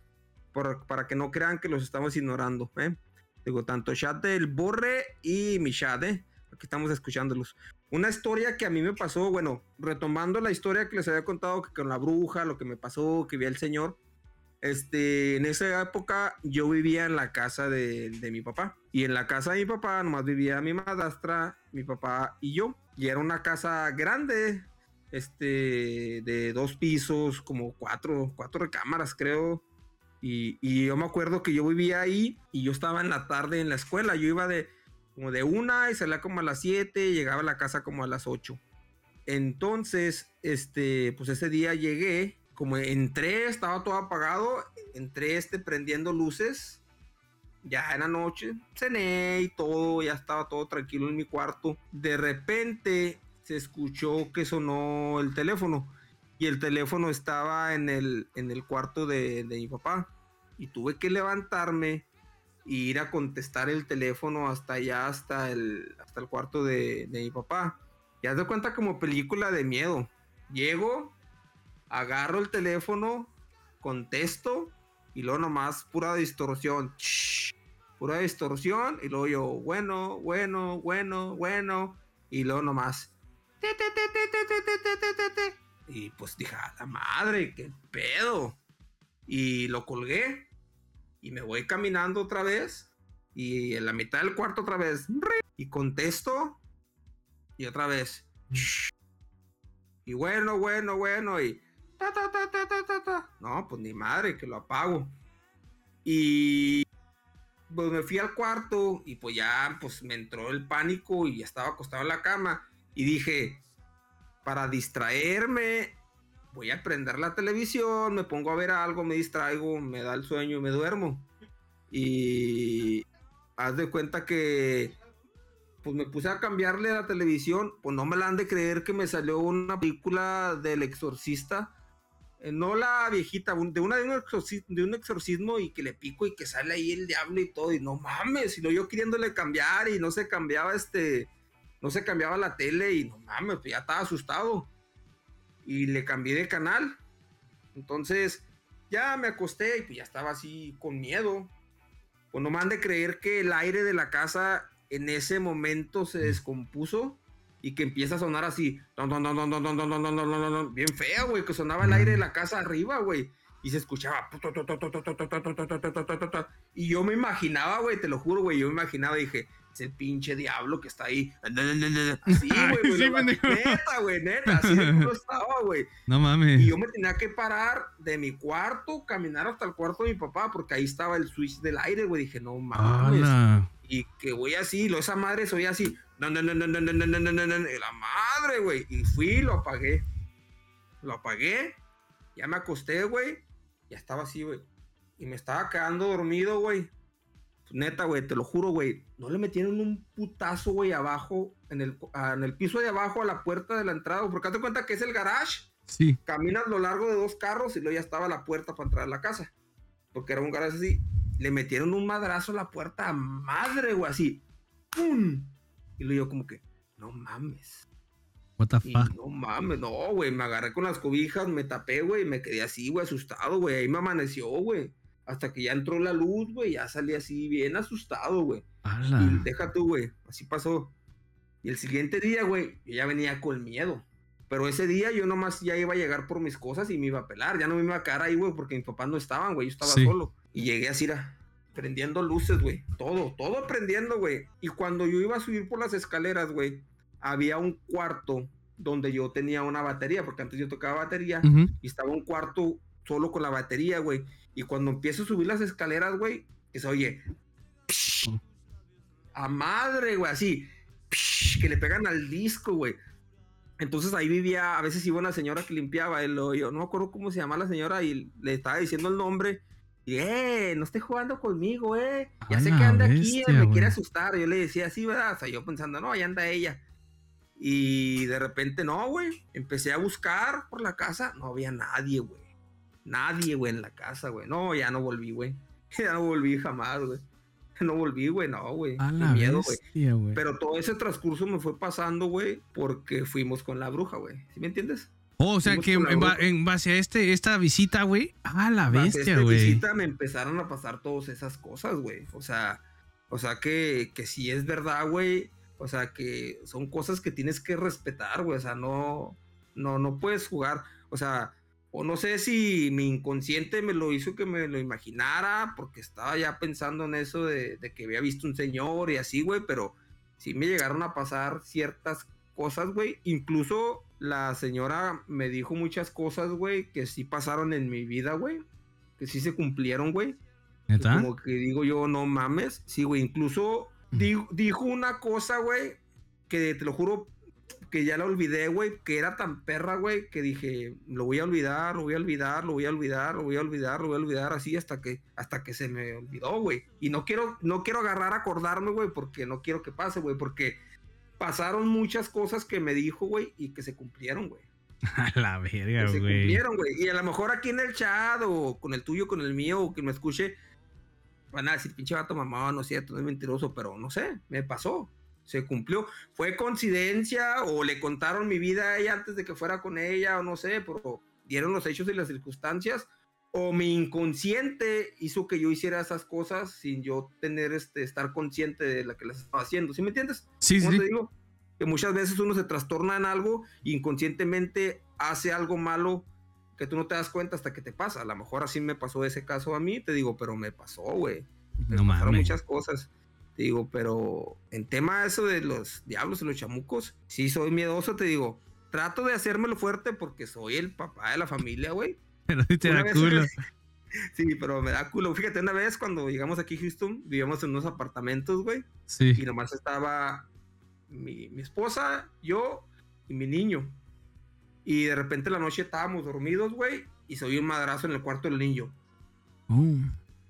para que no crean que los estamos ignorando, ¿eh? Digo, tanto chat del Borre y mi chat, ¿eh? Aquí estamos escuchándolos. Una historia que a mí me pasó, bueno, retomando la historia que les había contado que con la bruja, lo que me pasó, que vi al señor este, en esa época yo vivía en la casa de, mi papá. Y en la casa de mi papá nomás vivía mi madrastra, mi papá y yo. Y era una casa grande, este, de dos pisos, como cuatro, cuatro recámaras creo. Y, y, yo me acuerdo que yo vivía ahí y yo estaba en la tarde en la escuela. Yo iba de como de una y salía como a las siete, llegaba a la casa como a las ocho. Entonces, este, pues ese día llegué como entré, estaba todo apagado, entré este prendiendo luces, ya era noche, cené y todo, ya estaba todo tranquilo en mi cuarto. De repente se escuchó que sonó el teléfono y el teléfono estaba en el, en el cuarto de, mi papá y tuve que levantarme e ir a contestar el teléfono hasta allá, hasta el, hasta el cuarto de, de mi papá. Ya de cuenta como película de miedo. Llego, agarro el teléfono, contesto y luego nomás pura distorsión. pura distorsión y luego yo, bueno, bueno, bueno, bueno. Y luego nomás. Y pues dije, a la madre, qué pedo. Y lo colgué. Y me voy caminando otra vez. Y en la mitad del cuarto otra vez. Y contesto. Y otra vez. Y bueno, bueno, bueno. Y no, pues ni madre, que lo apago. Y pues me fui al cuarto y pues ya pues me entró el pánico y ya estaba acostado en la cama y dije, para distraerme, voy a prender la televisión, me pongo a ver algo, me distraigo, me da el sueño y me duermo. Y haz de cuenta que pues me puse a cambiarle la televisión, pues no me la han de creer que me salió una película del exorcista eh, no la viejita, de una de un, exorcismo, de un exorcismo y que le pico y que sale ahí el diablo y todo, y no mames, sino yo queriéndole cambiar y no se cambiaba este, no se cambiaba la tele y no mames, pues ya estaba asustado. Y le cambié de canal. Entonces, ya me acosté y pues ya estaba así con miedo. Pues no me han de creer que el aire de la casa en ese momento se descompuso y que empieza a sonar así, bien fea, güey, que sonaba el aire de la casa arriba, güey, y se escuchaba, y yo me imaginaba, güey, te lo juro, güey, yo me imaginaba, dije, ese pinche diablo que está ahí, así, güey, neta, güey, neta, así de estaba, güey. No mames. Y yo me tenía que parar de mi cuarto, caminar hasta el cuarto de mi papá, porque ahí estaba el switch del aire, güey, dije, no mames. Y que voy así, lo esa madre soy así, no, no, no, no, no, no, no, no, no, la madre, güey. Y fui lo apagué. Lo apagué. Ya me acosté, güey. Ya estaba así, güey. Y me estaba quedando dormido, güey. Neta, güey, te lo juro, güey. No le metieron un putazo, güey, abajo, en el, en el piso de abajo, a la puerta de la entrada. Porque te cuenta que es el garage. Sí. Caminas lo largo de dos carros y luego ya estaba la puerta para entrar a la casa. Porque era un garage así. Le metieron un madrazo a la puerta a madre, güey, así. ¡Pum! Y luego yo como que, no mames. What the fuck. no mames, no, güey. Me agarré con las cobijas, me tapé, güey. Me quedé así, güey, asustado, güey. Ahí me amaneció, güey. Hasta que ya entró la luz, güey. Ya salí así bien asustado, güey. Y deja tú, güey. Así pasó. Y el siguiente día, güey, yo ya venía con miedo. Pero ese día yo nomás ya iba a llegar por mis cosas y me iba a pelar. Ya no me iba a quedar ahí, güey, porque mis papás no estaban, güey. Yo estaba Sí. solo. Y llegué así, era, prendiendo luces, güey. Todo, todo prendiendo, güey. Y cuando yo iba a subir por las escaleras, güey, había un cuarto donde yo tenía una batería, porque antes yo tocaba batería y estaba un cuarto solo con la batería, güey. Y cuando empiezo a subir las escaleras, güey, que se oye a madre, güey, así que le pegan al disco, güey. Entonces ahí vivía, a veces iba una señora que limpiaba, y lo, yo no me acuerdo cómo se llama la señora, y le estaba diciendo el nombre. Y, eh, no esté jugando conmigo, eh. Ya sé la que anda aquí, bestia, me güey. quiere asustar. Yo le decía así, ¿verdad? O sea, yo pensando, no, ahí anda ella. Y de repente, no, güey. Empecé a buscar por la casa. No había nadie, güey. Nadie, güey, en la casa, güey. No, ya no volví, güey. Ya no volví jamás, güey. No volví, güey, no, güey. A miedo, güey. Pero todo ese transcurso me fue pasando, güey, porque fuimos con la bruja, güey. ¿Sí me entiendes? Oh, o sea que en, ba- en base a este, esta visita, güey. Ah, la bestia, esta güey. visita me empezaron a pasar todas esas cosas, güey. O sea, o sea que, que sí es verdad, güey. O sea, que son cosas que tienes que respetar, güey. O sea, no, no, no puedes jugar. O sea, o no sé si mi inconsciente me lo hizo que me lo imaginara, porque estaba ya pensando en eso de, de que había visto un señor y así, güey, pero sí me llegaron a pasar ciertas cosas, güey. Incluso la señora me dijo muchas cosas, güey, que sí pasaron en mi vida, güey. Que sí se cumplieron, güey. ¿Neta? Como que digo yo, no mames. Sí, güey. Incluso di- dijo una cosa, güey, que te lo juro que ya la olvidé, güey, que era tan perra, güey, que dije, lo voy a olvidar, lo voy a olvidar, lo voy a olvidar, lo voy a olvidar, lo voy a olvidar, así hasta que, hasta que se me olvidó, güey. Y no quiero, no quiero agarrar a acordarme, güey, porque no quiero que pase, güey, porque pasaron muchas cosas que me dijo, güey, y que se cumplieron, güey. A la verga, Que se güey. cumplieron, güey. Y a lo mejor aquí en el chat o con el tuyo, con el mío, o que me escuche, van a decir, pinche vato mamá, no es cierto, no es mentiroso, pero no sé, me pasó. Se cumplió. Fue coincidencia o le contaron mi vida a ella antes de que fuera con ella o no sé, pero dieron los hechos y las circunstancias. O mi inconsciente hizo que yo hiciera esas cosas sin yo tener este, estar consciente de la que las estaba haciendo. ¿Sí me entiendes? Sí, ¿Cómo sí. te digo? Que muchas veces uno se trastorna en algo y inconscientemente hace algo malo que tú no te das cuenta hasta que te pasa. A lo mejor así me pasó ese caso a mí, te digo, pero me pasó, güey. Me No pasaron mames. muchas cosas. Te digo, pero en tema eso de los diablos y los chamucos, sí soy miedoso, te digo. Trato de hacérmelo fuerte porque soy el papá de la familia, güey. Pero sí te da vez- culo. Sí, pero me da culo. Fíjate, una vez cuando llegamos aquí a Houston, vivíamos en unos apartamentos, güey. Sí. Y nomás estaba mi, mi esposa, yo y mi niño. Y de repente en la noche estábamos dormidos, güey, y se oía un madrazo en el cuarto del niño. Uh,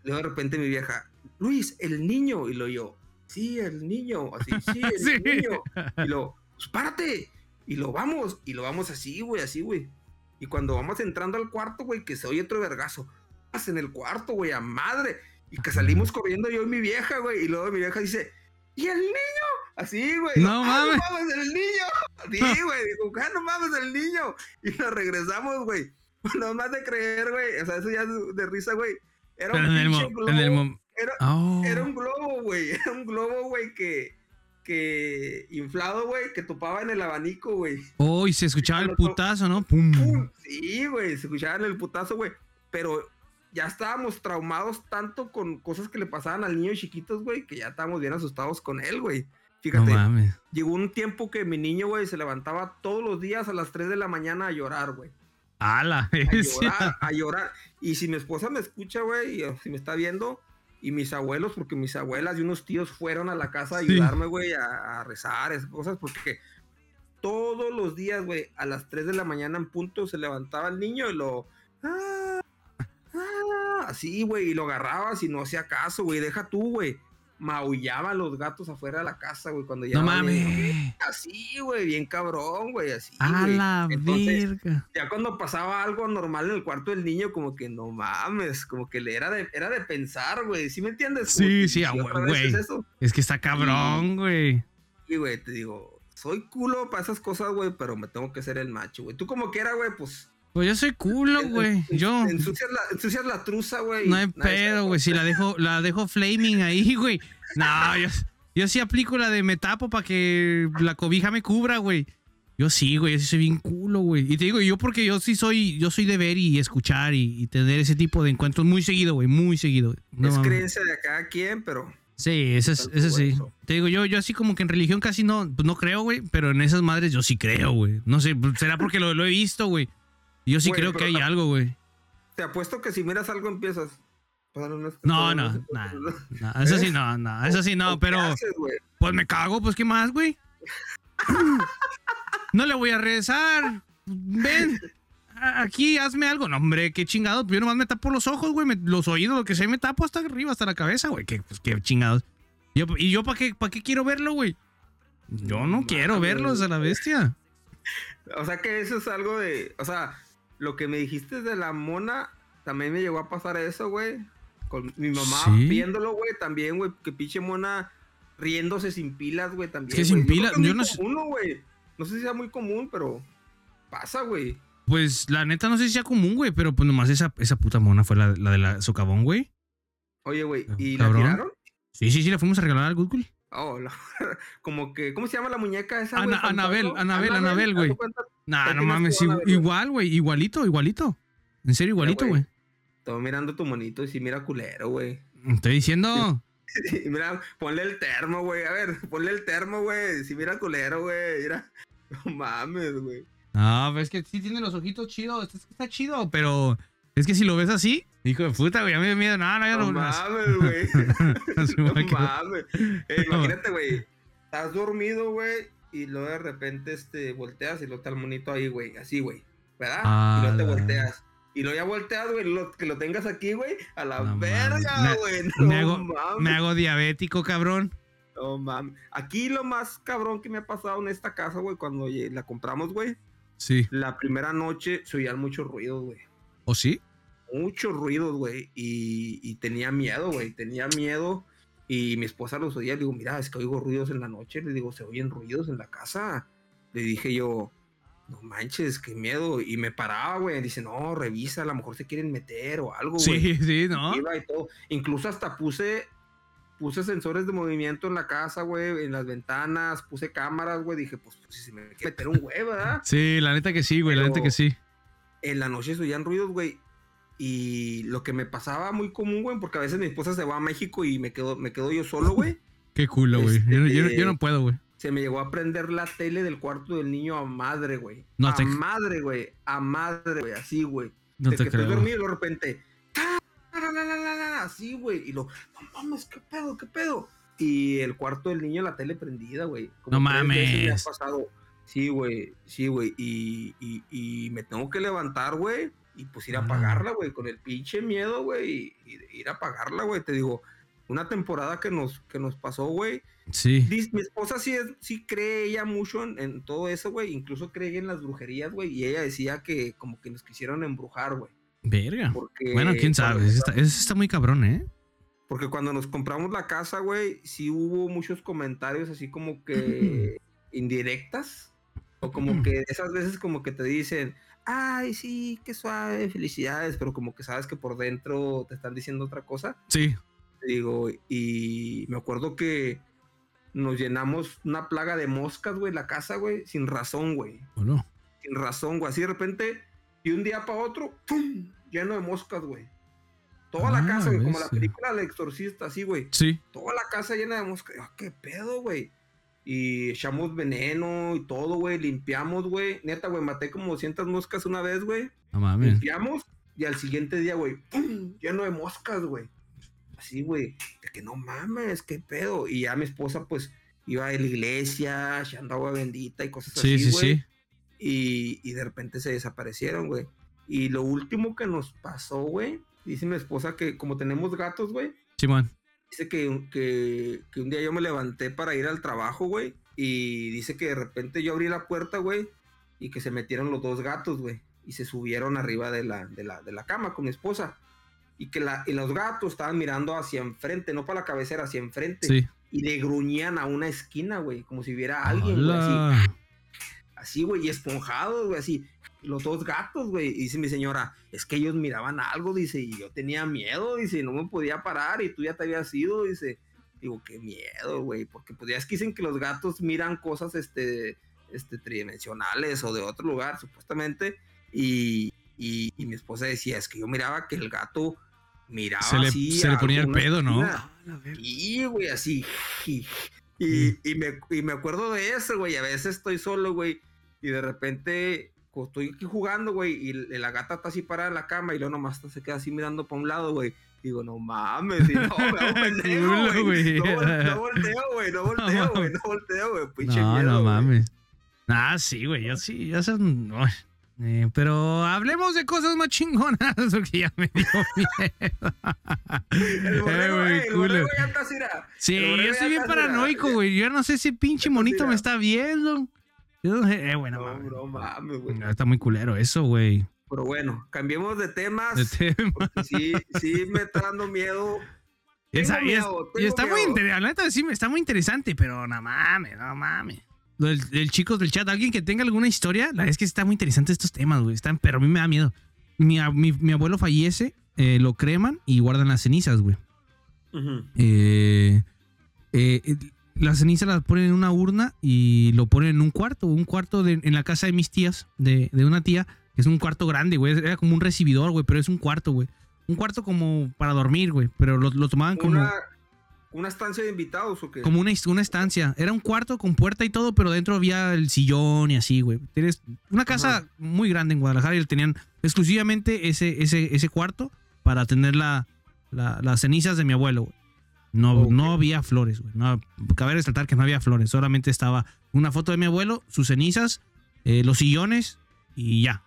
Luego de repente mi vieja, Luis, el niño. Y lo yo, sí, el niño. Así, sí, el Sí. niño. Y lo, pues párate. Y lo vamos. Y lo vamos así, güey, así, güey. Y cuando vamos entrando al cuarto, güey, que se oye otro vergazo. En el cuarto, güey, a madre. Y que salimos corriendo yo y mi vieja, güey. Y luego mi vieja dice, ¿y el niño? Así, güey. No "Ah, mames. no mames, el niño. Sí, güey. Digo, ah, no mames, el niño. Y nos regresamos, güey. No más de creer, güey. O sea, eso ya de risa, güey. Era un en el, en el Era, Oh. era un globo, güey. Era un globo, güey, que, que inflado, güey, que topaba en el abanico, güey. Oh, y se escuchaba el putazo, ¿no? Pum. ¡Pum! Sí, güey, se escuchaban el putazo, güey. Pero ya estábamos traumados tanto con cosas que le pasaban al niño chiquitos, güey, que ya estábamos bien asustados con él, güey. No Fíjate, mames. llegó un tiempo que mi niño, güey, se levantaba todos los días a las 3 de la mañana a llorar, güey. A la a llorar, a llorar. Y si mi esposa me escucha, güey, si me está viendo, y mis abuelos, porque mis abuelas y unos tíos fueron a la casa a ayudarme, güey, a, a rezar, esas cosas, porque todos los días, güey, a las 3 de la mañana en punto se levantaba el niño y lo... ah, ah, así, güey, y lo agarrabas y no hacía caso, güey, deja tú, güey. Maullaba a los gatos afuera de la casa, güey, cuando ya. No mames. Así, güey, bien cabrón, güey, así. A güey. la Entonces. Ya cuando pasaba algo normal en el cuarto del niño, como que no mames, como que le era de, era de pensar, güey, ¿sí me entiendes? Sí, que, sí, a ¿y hue- otra vez güey. es eso? Es que está cabrón, güey. Y, güey, te digo, soy culo para esas cosas, güey, pero me tengo que ser el macho, güey. Tú como quiera, güey, pues... Pues yo soy culo, güey. Yo. Ensucias la, ensucias la truza, güey. No hay pedo, güey. Si la dejo, la dejo flaming ahí, güey. No, yo, yo sí aplico la de me tapo para que la cobija me cubra, güey. Yo sí, güey, yo sí soy bien culo, güey. Y te digo, yo porque yo sí soy, yo soy de ver y escuchar y, y tener ese tipo de encuentros muy seguido, güey, muy seguido. No es creencia de cada quien, pero... Sí, eso es, eso sí. Te digo, yo, yo así como que en religión casi no, pues no creo, güey, pero en esas madres yo sí creo, güey. No sé, pues, será porque lo, lo he visto, güey. Yo sí creo que hay algo, güey. Te apuesto que si miras algo empiezas... No, no, pásale no, no, eso sí no, no, eso sí ¿O no, pero haces, pues me cago, pues qué más, güey. No le voy a rezar. Ven, aquí hazme algo. No, hombre, qué chingado. Yo nomás me tapo los ojos, güey, los oídos, lo que sea, me tapo hasta arriba, hasta la cabeza, güey. Qué, pues, qué chingados. Yo- ¿Y yo para qué, para qué quiero verlo, güey? Yo no No quiero verlos a la bestia. O sea que eso es algo de. O sea, lo que me dijiste de la mona, también me llegó a pasar eso, güey. Con mi mamá ¿Sí? viéndolo, güey, también, güey. Que pinche mona riéndose sin pilas, güey, también. Es que sin pilas, yo no sé- común, ¿no, güey. No sé si sea muy común, pero pasa, güey. Pues la neta no sé si sea común, güey, pero pues nomás esa, esa puta mona fue la, la de la socavón, güey. Oye, güey, ¿y Cabrón. la tiraron? Sí, sí, sí, la fuimos a regalar al Cool. Oh, la- como que, ¿cómo se llama la muñeca esa? Ana- Anabel? Anabel, Anabel, güey. Nah, ¿Qué no mames, igual, güey, igualito, igualito. En serio, igualito, güey. Estoy mirando tu monito y si mira culero, güey. Estoy diciendo. Mira, ponle el termo, güey. A ver, ponle el termo, güey. Si mira culero, güey. Mira. No mames, güey. No, pues es que sí tiene los ojitos chidos. Es que está chido, pero es que si lo ves así, hijo de puta, güey, a mí me da miedo. No, no, ya No no. mames, güey. No me mames. Eh, imagínate, güey. Estás dormido, güey. Y luego de repente este, volteas y lo está el monito ahí, güey. Así, güey. ¿Verdad? y luego te Ala. volteas. Y luego ya volteas, güey. lo- que lo tengas aquí, güey. A la No verga, güey. Me No hago, mames. me hago diabético, cabrón. No mames. Aquí lo más cabrón que me ha pasado en esta casa, güey, cuando ye- la compramos, güey. Sí. La primera noche se oían muchos ruidos, güey. ¿O sí? Muchos ruidos, güey. Y, y tenía miedo, güey. Tenía miedo. Y mi esposa los oía. Le digo, mira, es que oigo ruidos en la noche. Le digo, se oyen ruidos en la casa. Le dije yo, no manches, qué miedo. Y me paraba, güey. Dice, no, revisa, a lo mejor se quieren meter o algo, güey. Sí, sí, ¿no? Iba y todo. Incluso hasta puse puse sensores de movimiento en la casa, güey, en las ventanas, puse cámaras, güey. Dije, pues, pues, si se me quiere meter un güey, ¿verdad? Sí, la neta que sí, güey, la neta que sí. En la noche se oían ruidos, güey. Y lo que me pasaba muy común, güey, porque a veces mi esposa se va a México y me quedo, me quedo yo solo, güey. Qué culo, güey. Yo, no- yo no- yo no Este- puedo, güey. Se me llegó a prender la tele del cuarto del niño a madre, güey. No a te- madre, güey. A madre, güey. Así, güey. No de te que estoy creo. dormido y de repente. Así, güey. Y lo, no mames, qué pedo, qué pedo. Y el cuarto del niño, la tele prendida, güey. No mames. pasado. Sí, güey. Sí, güey. Y, y, y me tengo que levantar, güey. Y pues ir a Ah. apagarla, güey. Con el pinche miedo, güey. Y, ir a apagarla, güey. Te digo, una temporada que nos, que nos pasó, güey. Sí. Mi esposa sí, es, sí cree ella mucho en, en todo eso, güey. Incluso cree en las brujerías, güey. Y ella decía que como que nos quisieron embrujar, güey. Verga. Porque, Bueno, quién sabe. Ese está, ese está muy cabrón, ¿eh? Porque cuando nos compramos la casa, güey, sí hubo muchos comentarios así como que indirectas. O como que esas veces como que te dicen, ay, sí, qué suave, felicidades. Pero como que sabes que por dentro te están diciendo otra cosa. Sí. Digo, y me acuerdo que nos llenamos una plaga de moscas, güey, la casa, güey, sin razón, güey. ¿O no? Sin razón, güey. Así de repente, y un día para otro, ¡pum! Lleno de moscas, güey. Toda Ah, la casa, güey, como la película del exorcista, así, güey. Sí. Toda la casa llena de moscas. Ah, ¿Qué pedo, güey? Y echamos veneno y todo, güey. Limpiamos, güey. Neta, güey, maté como 200 moscas una vez, güey. No mames. Limpiamos y al siguiente día, güey, ¡pum! Lleno de moscas, güey. Así, güey, de que no mames, qué pedo. Y ya mi esposa, pues, iba a la iglesia, echando agua bendita y cosas Sí, así, sí, güey. sí. Y, y de repente se desaparecieron, güey. Y lo último que nos pasó, güey, dice mi esposa que como tenemos gatos, güey, Simón. Dice que, que, que, un día yo me levanté para ir al trabajo, güey. Y dice que de repente yo abrí la puerta, güey. Y que se metieron los dos gatos, güey. Y se subieron arriba de la, de la, de la cama con mi esposa. Y que la, y los gatos estaban mirando hacia enfrente, no para la cabecera, hacia enfrente. Sí. Y le gruñían a una esquina, güey. Como si hubiera alguien, güey. Así, así, güey. Y esponjados, güey. Así los dos gatos, güey. Y dice mi señora, es que ellos miraban algo, dice, y yo tenía miedo, dice, y no me podía parar, y tú ya te habías ido, dice. Digo, qué miedo, güey, porque pues ya es que dicen que los gatos miran cosas, este, este, tridimensionales o de otro lugar, supuestamente, y, y, mi esposa decía, es que yo miraba que el gato miraba se le, así. Se le ponía el pedo, ¿no? Y, güey, así. Y, y, y, me, y me acuerdo de eso, güey, a veces estoy solo, güey, y de repente estoy aquí jugando, güey, y la gata está así parada en la cama y luego nomás se queda así mirando para un lado, güey. Digo, no mames, y no, me güey. No, volteo, güey, no volteo, güey, no volteo, güey. Pinche no, no mames. Ah, sí, güey, yo sí, yo sé. Eh, pero hablemos de cosas más chingonas, porque ya me dio miedo. el borrego, eh, el borrego ya está Sí, yo estoy bien paranoico, güey. Yo no sé si pinche monito me está viendo. Eh, bueno, no, mames, güey. Está muy culero eso, güey. Pero bueno, cambiemos de temas. De tema. Sí, sí, me está dando miedo. y, está muy interesante, sí, está muy interesante, pero no mames, no mames. El, el chicos del chat, alguien que tenga alguna historia, la verdad es que está muy interesante estos temas, güey. Están, pero a mí me da miedo. Mi, mi, abuelo fallece, eh, lo creman y guardan las cenizas, güey. eh, eh, la ceniza la ponen en una urna y lo ponen en un cuarto, un cuarto de, en la casa de mis tías, de, de una tía, que es un cuarto grande, güey. Era como un recibidor, güey, pero es un cuarto, güey. Un cuarto como para dormir, güey, pero lo, lo tomaban como... Una, ¿Una estancia de invitados o qué? Como una, una estancia. Era un cuarto con puerta y todo, pero dentro había el sillón y así, güey. Tienes una casa muy grande en Guadalajara y tenían exclusivamente ese, ese, ese cuarto para tener la, las cenizas de mi abuelo, güey. No, no había flores, güey. No, cabe resaltar que no había flores. Solamente estaba una foto de mi abuelo, sus cenizas, eh, los sillones y ya.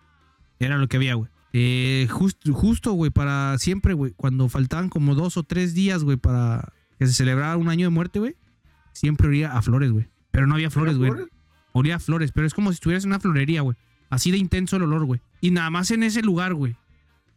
Era lo que había, güey. Eh, justo, güey, para siempre, güey. Cuando faltaban como dos o tres días, güey, para que se celebrara un año de muerte, güey. Siempre olía a flores, güey. Pero no había flores, güey. Olía a flores, pero es como si estuvieras en una florería, güey. Así de intenso el olor, güey. Y nada más en ese lugar, güey.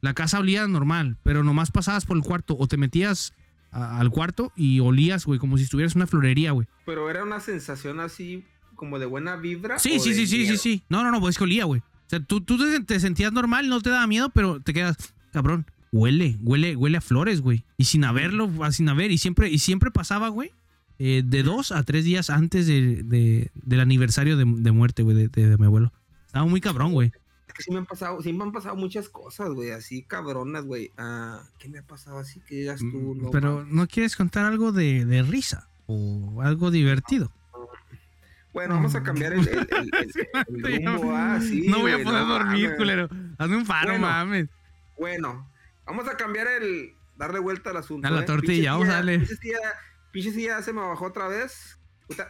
La casa olía normal, pero nomás pasabas por el cuarto o te metías al cuarto y olías, güey, como si estuvieras en una florería, güey. Pero era una sensación así como de buena vibra. Sí, sí, sí, sí, sí, sí. No, no, no, pues es que olía, güey. O sea, tú, tú te, sentías normal, no te daba miedo, pero te quedas, cabrón, huele, huele, huele a flores, güey. Y sin haberlo, sin haber, y siempre, y siempre pasaba, güey, eh, de dos a tres días antes de, del aniversario de, muerte, güey, de, mi abuelo. Estaba muy cabrón, güey que sí me han pasado, sí me han pasado muchas cosas, güey, así cabronas, güey. Ah, ¿Qué me ha pasado así que digas tú? Mm, no, Pero ¿no quieres contar algo de, de, risa o algo divertido? Bueno, vamos a cambiar el, el, el, rumbo. Ah, sí, no voy a poder dormir, culero. Hazme un paro, bueno, mames. Bueno, vamos a cambiar el. Darle vuelta al asunto. A la ¿eh? tortilla, vamos a darle. Pinche silla se me bajó otra vez.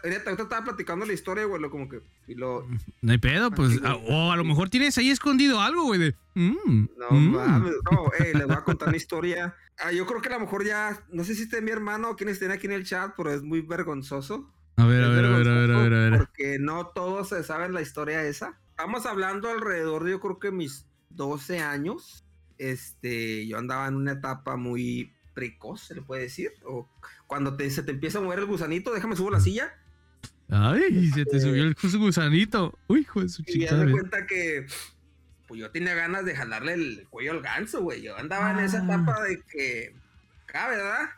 Ahorita, estaba platicando la historia, güey, lo como que. Y lo, no hay pedo, pues. o a lo mejor tienes ahí escondido algo, güey, de. Mm, no, mm. mames, no, eh, les voy a contar una historia. Ah, yo creo que a lo mejor ya. No sé si esté mi hermano o quien esté aquí en el chat, pero es muy vergonzoso. A ver, a ver, a ver, a ver, a ver, a ver. Porque no todos se saben la historia esa. Estamos hablando alrededor de, yo creo que mis 12 años. Este, yo andaba en una etapa muy precoz, se le puede decir. O cuando te, se te empieza a mover el gusanito, déjame subo la silla. Ay, se te subió el gusanito. Uy, hijo de su chica. Y me cuenta que pues yo tenía ganas de jalarle el cuello al ganso, güey. Yo andaba en esa ah. etapa de que acá, ¿verdad?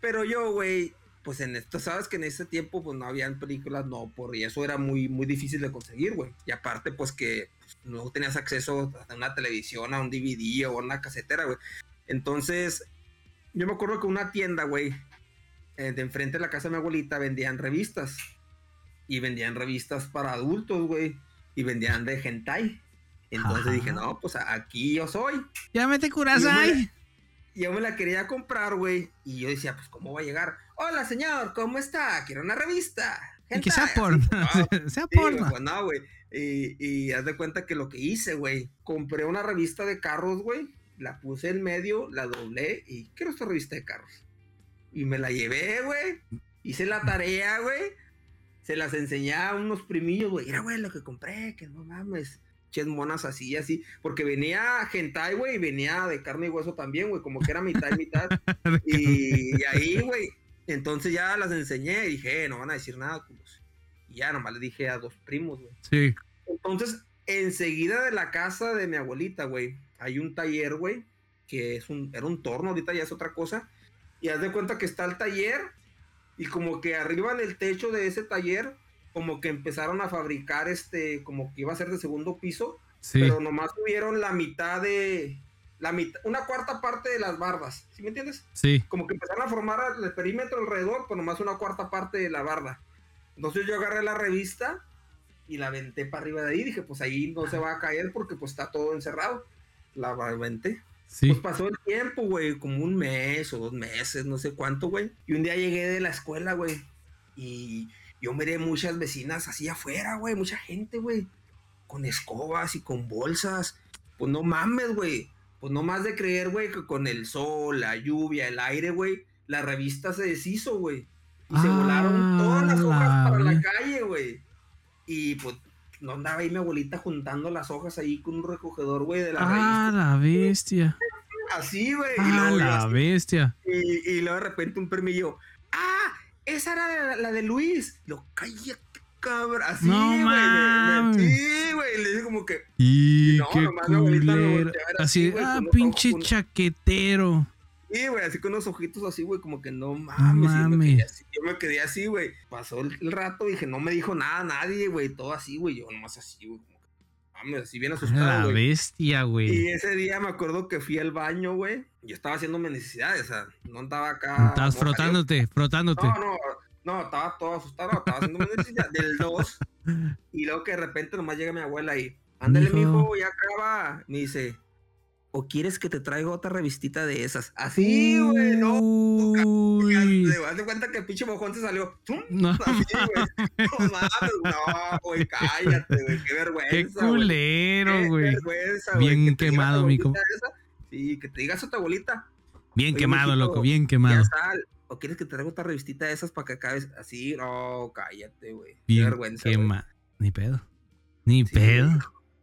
Pero yo, güey, pues en esto, sabes que en ese tiempo pues no habían películas, no, por y eso era muy, muy difícil de conseguir, güey. Y aparte, pues que pues, no tenías acceso a una televisión, a un DVD o a una casetera, güey. Entonces, yo me acuerdo que una tienda, güey, eh, de enfrente de la casa de mi abuelita vendían revistas. Y vendían revistas para adultos, güey. Y vendían de hentai. Entonces dije, no, pues aquí yo soy. Ya mete curas ahí. Yo me la quería comprar, güey. Y yo decía, pues, ¿cómo va a llegar? Hola, señor, ¿cómo está? Quiero una revista. Y que sea porno. sea porno. Pues, no, güey. Y, y haz de cuenta que lo que hice, güey. Compré una revista de carros, güey la puse en medio, la doblé y quiero esta revista de carros. Y me la llevé, güey. Hice la tarea, güey. Se las enseñé a unos primillos, güey. Mira, güey, lo que compré, que no mames. Ches monas así, así. Porque venía hentai, güey, y venía de carne y hueso también, güey. Como que era mitad y mitad. y, y ahí, güey. Entonces ya las enseñé y dije, eh, no van a decir nada, culos. Y ya nomás le dije a dos primos, güey. Sí. Entonces, enseguida de la casa de mi abuelita, güey, hay un taller, güey, que es un, era un torno, ahorita ya es otra cosa. Y haz de cuenta que está el taller y como que arriba en el techo de ese taller, como que empezaron a fabricar este, como que iba a ser de segundo piso, Sí. pero nomás tuvieron la mitad de, la mitad, una cuarta parte de las bardas, ¿sí me entiendes? Sí. como que empezaron a formar el perímetro alrededor, pero nomás una cuarta parte de la barda. Entonces yo agarré la revista y la aventé para arriba de ahí. Dije, pues ahí no se va a caer porque pues está todo encerrado. La aventé. Sí. Pues pasó el tiempo, güey, como un mes o dos meses, no sé cuánto, güey. Y un día llegué de la escuela, güey. Y yo miré muchas vecinas así afuera, güey, mucha gente, güey. Con escobas y con bolsas. Pues no mames, güey. Pues no más de creer, güey, que con el sol, la lluvia, el aire, güey, la revista se deshizo, güey. Y se Ah, volaron todas las hojas la para la calle, güey. Y pues no andaba ahí mi abuelita juntando las hojas ahí con un recogedor, güey, de la Ah, revista. la bestia. Así, güey. y Ah, yo la así, bestia. y, y luego de repente un permillo, ah, esa era la, la de Luis. Lo cállate, cabrón. Así, No güey. mames. Sí, güey. Le dije como que, Y No, qué nomás mi abuelita me culero. volteó a ver Así, así, ah, pinche chaquetero. Sí, güey, así con unos ojitos así, güey, como que no mames. y yo me quedé así, yo me quedé así, güey. Pasó el, rato, dije, no me dijo nada nadie, güey. Todo así, güey. Yo nomás así, güey. como que, Mames, así bien La asustado, güey. bestia, Y güey. ese día me acuerdo que fui al baño, güey. Yo estaba haciendo mis necesidades, o sea, no andaba acá. Estabas no, frotándote, frotándote. No, no, no, estaba todo asustado, estaba haciendo mis necesidades del 2. Y luego que de repente nomás llega mi abuela ahí. Ándale, Mijo. mijo, ya acaba. Me dice, ¿o quieres que te traiga otra revistita de esas? Así, güey, no. Te das de cuenta que el pinche mojón se salió. ¡Tum! No, Así, güey. No mames, no, güey, cállate, güey. Qué vergüenza. qué güey. culero, Qué güey. vergüenza, güey, Bien que te quemado, esa. Sí, que te digas a tu abuelita. Bien Oye, quemado, mijito, loco, bien quemado. sal. ¿O quieres que te traiga otra revistita de esas para que acabes así? No, cállate, güey. Qué vergüenza. güey. quemado. Ni pedo. Ni Sí, pedo.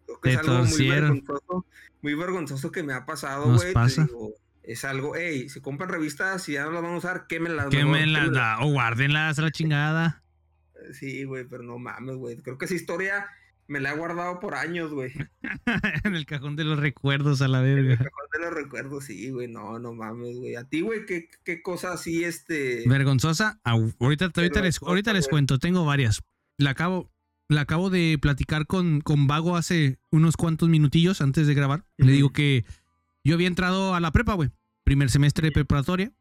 Creo que Te es algo muy torcieron. vergonzoso. Muy vergonzoso que me ha pasado, güey. pasa. es algo, ey, si compran revistas, si ya no las van a usar, quémenlas. Quémenlas. da. O guárdenlas a la chingada. Sí, güey, pero no mames, güey. Creo que esa historia me la he guardado por años, güey. en el cajón de los recuerdos a la En el verga. cajón de los recuerdos, sí, güey. No, no mames, güey. A ti, güey, ¿qué, qué cosa así, este. Vergonzosa. Ahorita, ahorita, les, ahorita les cuento, tengo varias. La acabo, la acabo de platicar con, con Vago hace unos cuantos minutillos antes de grabar. Le digo que yo había entrado a la prepa, güey. Primer semestre de preparatoria.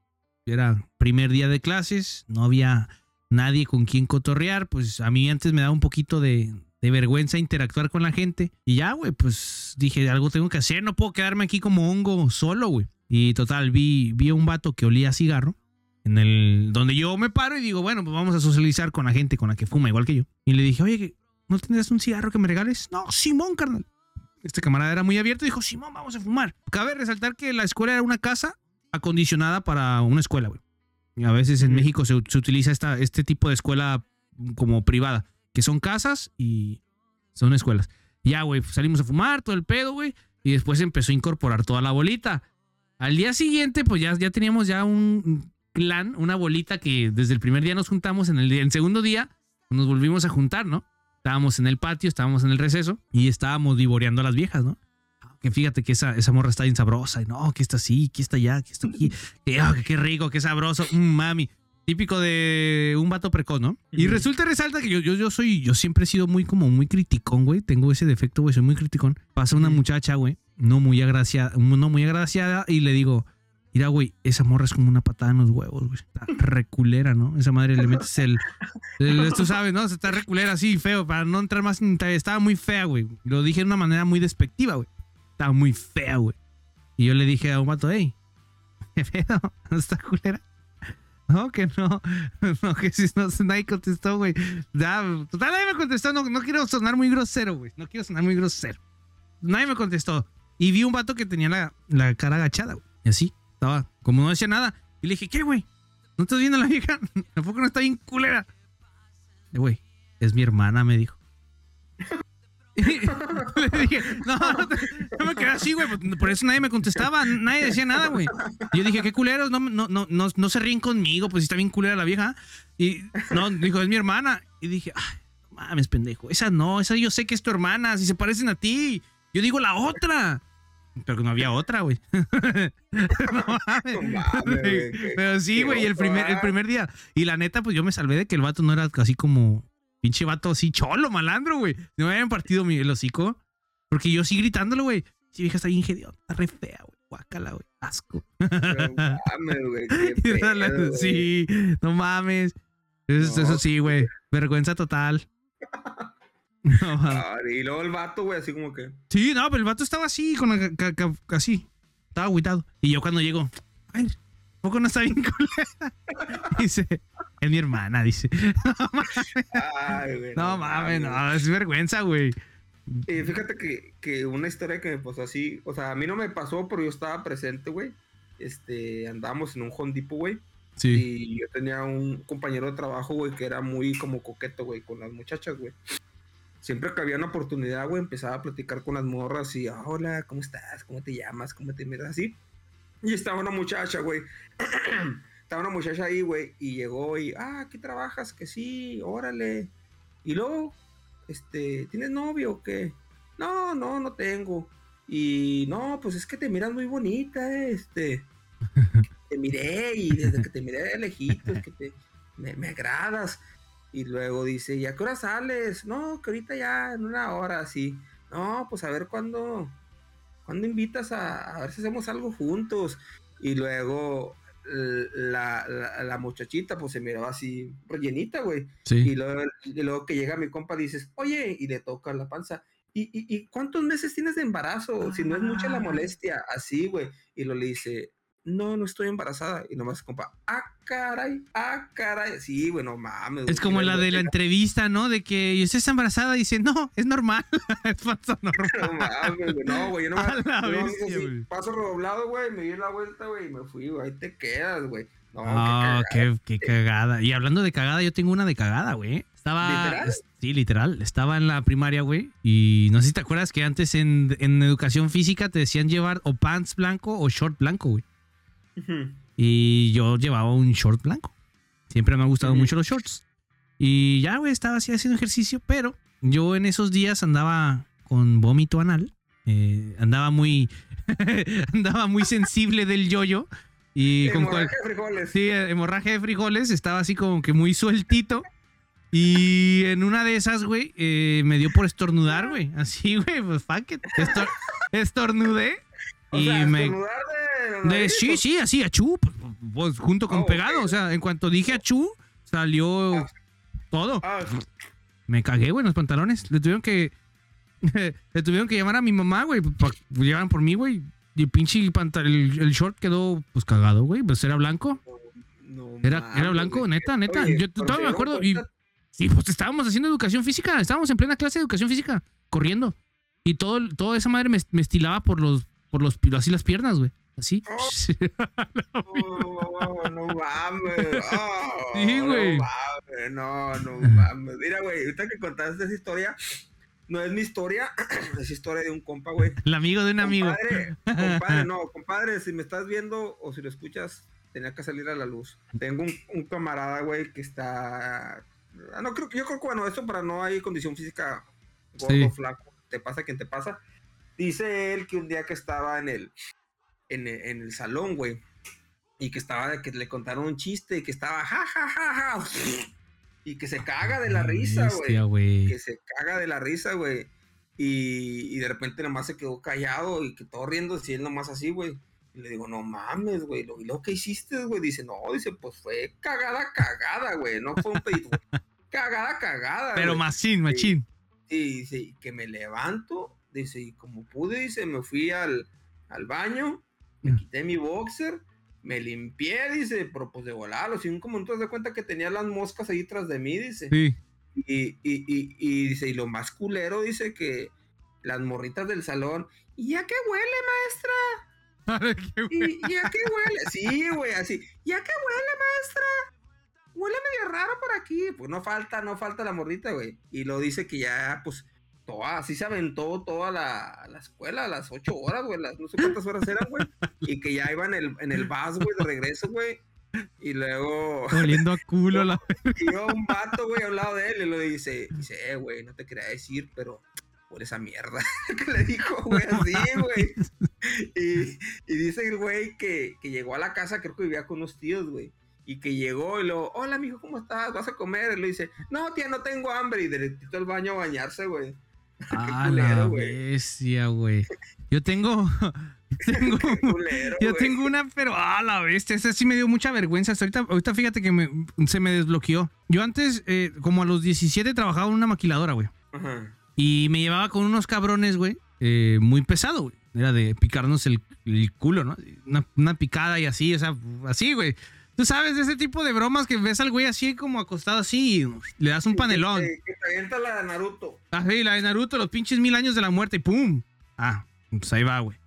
Era primer día de clases. No había nadie con quien cotorrear. Pues a mí antes me daba un poquito de, de vergüenza interactuar con la gente. Y ya, güey, pues dije, algo tengo que hacer. No puedo quedarme aquí como hongo solo, güey. Y total, vi, vi a un vato que olía a cigarro en el donde yo me paro y digo, bueno, pues vamos a socializar con la gente con la que fuma igual que yo. Y le dije, oye, ¿no tendrías un cigarro que me regales? No, Simón, carnal. Este camarada era muy abierto y dijo, Simón, vamos a fumar. Cabe resaltar que la escuela era una casa acondicionada para una escuela, güey. A veces en. México se, se utiliza esta, este tipo de escuela como privada, que son casas y son escuelas. Ya, güey, salimos a fumar, todo el pedo, güey. Y después empezó a incorporar toda la bolita. Al día siguiente, pues ya, ya teníamos ya un clan, una bolita que desde el primer día nos juntamos. En el, el segundo día nos volvimos a juntar, ¿no? Estábamos en el patio, estábamos en el receso y estábamos vivoreando a las viejas, ¿no? Que fíjate que esa, esa morra está bien sabrosa. Y no, que está así, que está allá, que está aquí. Que, ah, que qué rico, qué sabroso. Mm, mami. Típico de un vato precoz, ¿no? Y resulta y resalta que yo, yo, yo soy, yo siempre he sido muy como muy criticón, güey. Tengo ese defecto, güey, soy muy criticón. Pasa una muchacha, güey, no muy agraciada, no muy agraciada, y le digo, mira, güey, esa morra es como una patada en los huevos, güey. Está reculera, ¿no? Esa madre le metes el, el- tú sabes, ¿no? Se está reculera así, feo, para no entrar más en. Estaba muy fea, güey. Lo dije de una manera muy despectiva, güey. Estaba muy fea, güey. Y yo le dije a un vato, hey, ¿qué pedo? ¿No está culera? No, que no. No, que si no, nadie contestó, güey. Ya, total, nadie me contestó. No, no quiero sonar muy grosero, güey. No quiero sonar muy grosero. Nadie me contestó. Y vi un vato que tenía la, la cara agachada, güey. Y así, como no decía nada. Y le dije, ¿qué, güey? ¿No estás viendo a la vieja? Tampoco no está bien culera. Güey, es mi hermana, me dijo. Le dije, no, no me quedé así, güey. Por eso nadie me contestaba, nadie decía nada, güey. Yo dije, qué culeros, no, no, no, no, no se ríen conmigo, pues está bien culera la vieja. Y no, dijo, es mi hermana. Y dije, ay, mames, pendejo. Esa no, esa yo sé que es tu hermana, si se parecen a ti. Yo digo la otra. Pero que no había otra, güey. no mames. Pero sí, güey, el primer, el primer día. Y la neta, pues yo me salvé de que el vato no era así como pinche vato así cholo, malandro, güey. No me habían partido mi, el hocico. Porque yo sí gritándolo, güey. Sí, vieja está bien está re fea, güey. Guácala, güey. Asco. No mames, güey. sí, no mames. Eso, eso sí, güey. Vergüenza total. No, y luego el vato, güey, así como que. Sí, no, pero el vato estaba así, con así. Estaba agüitado. Y yo cuando llego, ay, poco no está bien dice, es mi hermana, dice. No mames, no, es vergüenza, güey. Y fíjate que, que, una historia que me pasó así, o sea, a mí no me pasó, pero yo estaba presente, güey. Este, andábamos en un Home güey. Sí. Y yo tenía un compañero de trabajo, güey, que era muy como coqueto, güey, con las muchachas, güey siempre que había una oportunidad, güey, empezaba a platicar con las morras y, hola, ¿cómo estás? ¿Cómo te llamas? ¿Cómo te miras? Así. Y estaba una muchacha, güey. estaba una muchacha ahí, güey, y llegó y, ah, ¿aquí trabajas? Que sí, órale. Y luego, este, ¿tienes novio o qué? No, no, no tengo. Y no, pues es que te miras muy bonita, este. te miré y desde que te miré de lejitos, que te, me, me agradas. Y luego dice, ¿y a qué hora sales? No, que ahorita ya en una hora, así. No, pues a ver cuándo, cuándo invitas a, a ver si hacemos algo juntos. Y luego la, la, muchachita pues se miraba así rellenita, güey. Y, luego, que llega mi compa dices, oye, y le toca la panza. ¿Y, y, y cuántos meses tienes de embarazo? Si no es mucha la ah. molestia, así, güey. Y lo le dice, no, no estoy embarazada. Y nomás, compa, ah, caray, ah, caray. Sí, bueno, mames. Es como la de la entrevista, ¿no? De que usted está embarazada y dice, no, es normal. es falso normal. No mames, güey, no, güey. Yo no me paso redoblado, güey, me di la vuelta, güey, y me fui, güey. Ahí te quedas, güey. No, qué, ah, cagada, qué, cagada. Y hablando de cagada, yo tengo una de cagada, güey. Estaba. ¿Literal? Sí, literal. Estaba en la primaria, güey. Y no sé si te acuerdas que antes en, en educación física te decían llevar o pants blanco o short blanco, güey. Y yo llevaba un short blanco. Siempre me han gustado mucho los shorts. Y ya, güey, estaba así haciendo ejercicio, pero yo en esos días andaba con vómito anal. Eh, andaba muy. andaba muy sensible del yoyo. Y con hemorragia de frijoles. Sí, hemorragia de frijoles. Estaba así como que muy sueltito. Y en una de esas, güey, eh, me dio por estornudar, güey. Así, güey, pues fuck it. estornudé. y me. De, sí, sí, así, achú, pues, pues junto con oh, pegado. O sea, en cuanto dije achú, salió ah. todo. Ah. Me cagué, güey, en los pantalones. Le tuvieron que. le tuvieron que llamar a mi mamá, güey. Llevaron por mí, güey. Y el pinche el, el, short quedó, pues cagado, güey. Pues era blanco. era, era blanco, neta, neta. Yo todavía me acuerdo. Y, y pues estábamos haciendo educación física. Estábamos en plena clase de educación física, corriendo. Y todo, toda esa madre me, me estilaba por los, por los, así las piernas, güey. Así. Oh, no mames. Oh, sí, güey. No, no mames. Mira, güey, ahorita que contaste esa historia, no es mi historia, es historia de un compa, güey. El amigo de un amigo. Compadre, no, compadre, si me estás viendo o si lo escuchas, tenía que salir a la luz. Tengo un, camarada, güey, que está. Ah, no creo yo creo que bueno, eso para no hay condición física gordo, flaco, te pasa quien te pasa. Dice él que un día que estaba en el en, el salón, güey. Y que estaba, que le contaron un chiste y que estaba ja, ja, ja, ja. Y que se caga de la risa, güey. Que se caga de la risa, güey. Y, de repente nomás se quedó callado y que todo riendo, y él nomás así, güey. Y le digo, no mames, güey. ¿Y lo que hiciste, güey? Dice, no, dice, pues fue cagada, cagada, güey. No fue un pedito. cagada, cagada. Pero machín, machín. Dice, y que me levanto, dice, y como pude, dice, me fui al, al baño me quité mi boxer, me limpié, dice, pero pues de volar, los cinco minutos de cuenta que tenía las moscas ahí tras de mí, dice. Sí. Y, y, y, y, dice, y lo más culero, dice que las morritas del salón, ¿y ya qué huele, maestra? ¿Y, ¿Y a qué huele? Sí, güey, así. ¿Y a qué huele, maestra, huele medio raro por aquí. Pues no falta, no falta la morrita, güey. Y lo dice que ya, pues, toda, así se aventó toda la, la escuela, las ocho horas, güey, las no sé cuántas horas eran, güey. Y que ya iba en el, en el bus, güey, de regreso, güey. Y luego. Oliendo a culo la. Y yo un vato, güey, al lado de él y lo dice, dice, eh, güey, no te quería decir, pero por esa mierda que le dijo, güey, así, güey. Y, y, dice el güey que, que, llegó a la casa, creo que vivía con unos tíos, güey. Y que llegó y lo, hola, mijo, ¿cómo estás? ¿Vas a comer? Y le dice, no, tía, no tengo hambre. Y directito al baño a bañarse, güey. Ah, la bestia, güey. Yo tengo. tengo yo tengo una, pero a la bestia. Esa sí me dio mucha vergüenza. ahorita, ahorita fíjate que me, se me desbloqueó. Yo antes, eh, como a los 17, trabajaba en una maquiladora, güey. Y me llevaba con unos cabrones, güey. Eh, muy pesado, güey. Era de picarnos el, culo, ¿no? Una, una, picada y así, o sea, así, güey. Tú sabes de ese tipo de bromas que ves al güey así como acostado así y le das un panelón. Que, te avienta la de Naruto. Ah, sí, la de Naruto, los pinches mil años de la muerte y ¡pum! Ah, pues ahí va, güey.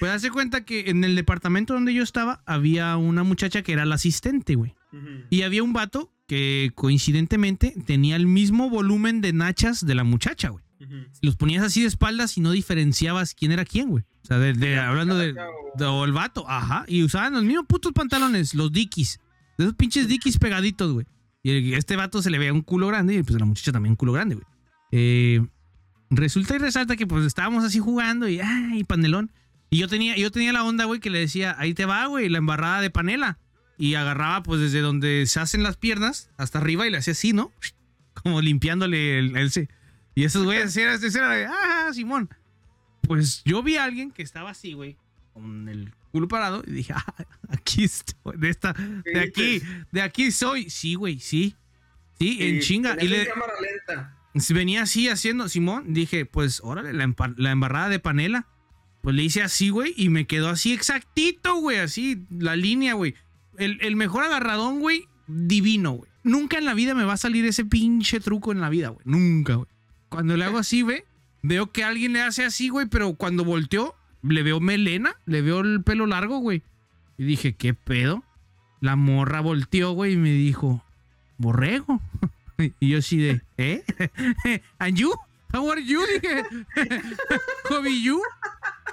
Pues hace cuenta que en el departamento donde yo estaba había una muchacha que era la asistente, güey. Y había un vato que coincidentemente tenía el mismo volumen de nachas de la muchacha, güey. Los ponías así de espaldas y no diferenciabas quién era quién, güey. O sea, de, hablando de, o el vato, ajá. Y usaban los mismos putos pantalones, los dickies. De esos pinches dickies pegaditos, güey. Y este vato se le veía un culo grande y pues a la muchacha también un culo grande, güey. Eh, resulta y resalta que pues estábamos así jugando y, ay, panelón. Y yo tenía, yo tenía la onda, güey, que le decía, ahí te va, güey, la embarrada de panela. Y agarraba pues desde donde se hacen las piernas hasta arriba y le hacía así, ¿no? Como limpiándole el... el y esos güeyes era, era de, ah, Simón. Pues yo vi a alguien que estaba así, güey, con el culo parado y dije, ah, aquí estoy, de esta, de aquí, de aquí soy. Sí, güey, sí. Sí, en chinga. Y le, venía así haciendo, Simón, dije, pues órale, la, la embarrada de panela. Pues le hice así, güey, y me quedó así exactito, güey, así, la línea, güey. El, el mejor agarradón, güey, divino, güey. Nunca en la vida me va a salir ese pinche truco en la vida, güey. Nunca, güey. Cuando le hago así, güey, veo que alguien le hace así, güey, pero cuando volteó, le veo melena, le veo el pelo largo, güey. Y dije, ¿qué pedo? La morra volteó, güey, y me dijo, borrego. Y yo así de, ¿eh? ¿And you? How are you? Dije, ¿Hobby you?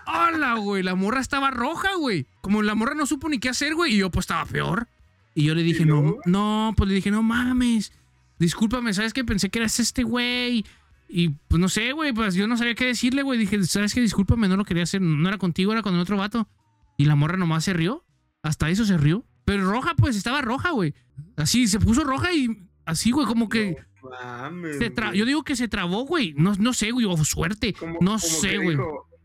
Hola, güey. La morra estaba roja, güey. Como la morra no supo ni qué hacer, güey. Y yo, pues, estaba peor. Y yo le dije, no, no, pues le dije, no mames. Discúlpame, ¿sabes qué? Pensé que eras este güey. Y pues no sé, güey, pues yo no sabía qué decirle, güey. Dije, ¿sabes qué? Discúlpame, no lo quería hacer. No era contigo, era con el otro vato. Y la morra nomás se rió. Hasta eso se rió. Pero roja, pues estaba roja, güey. Así, se puso roja y así, güey, como que. yo digo que se trabó, güey. No, no sé, güey, o suerte. no sé, güey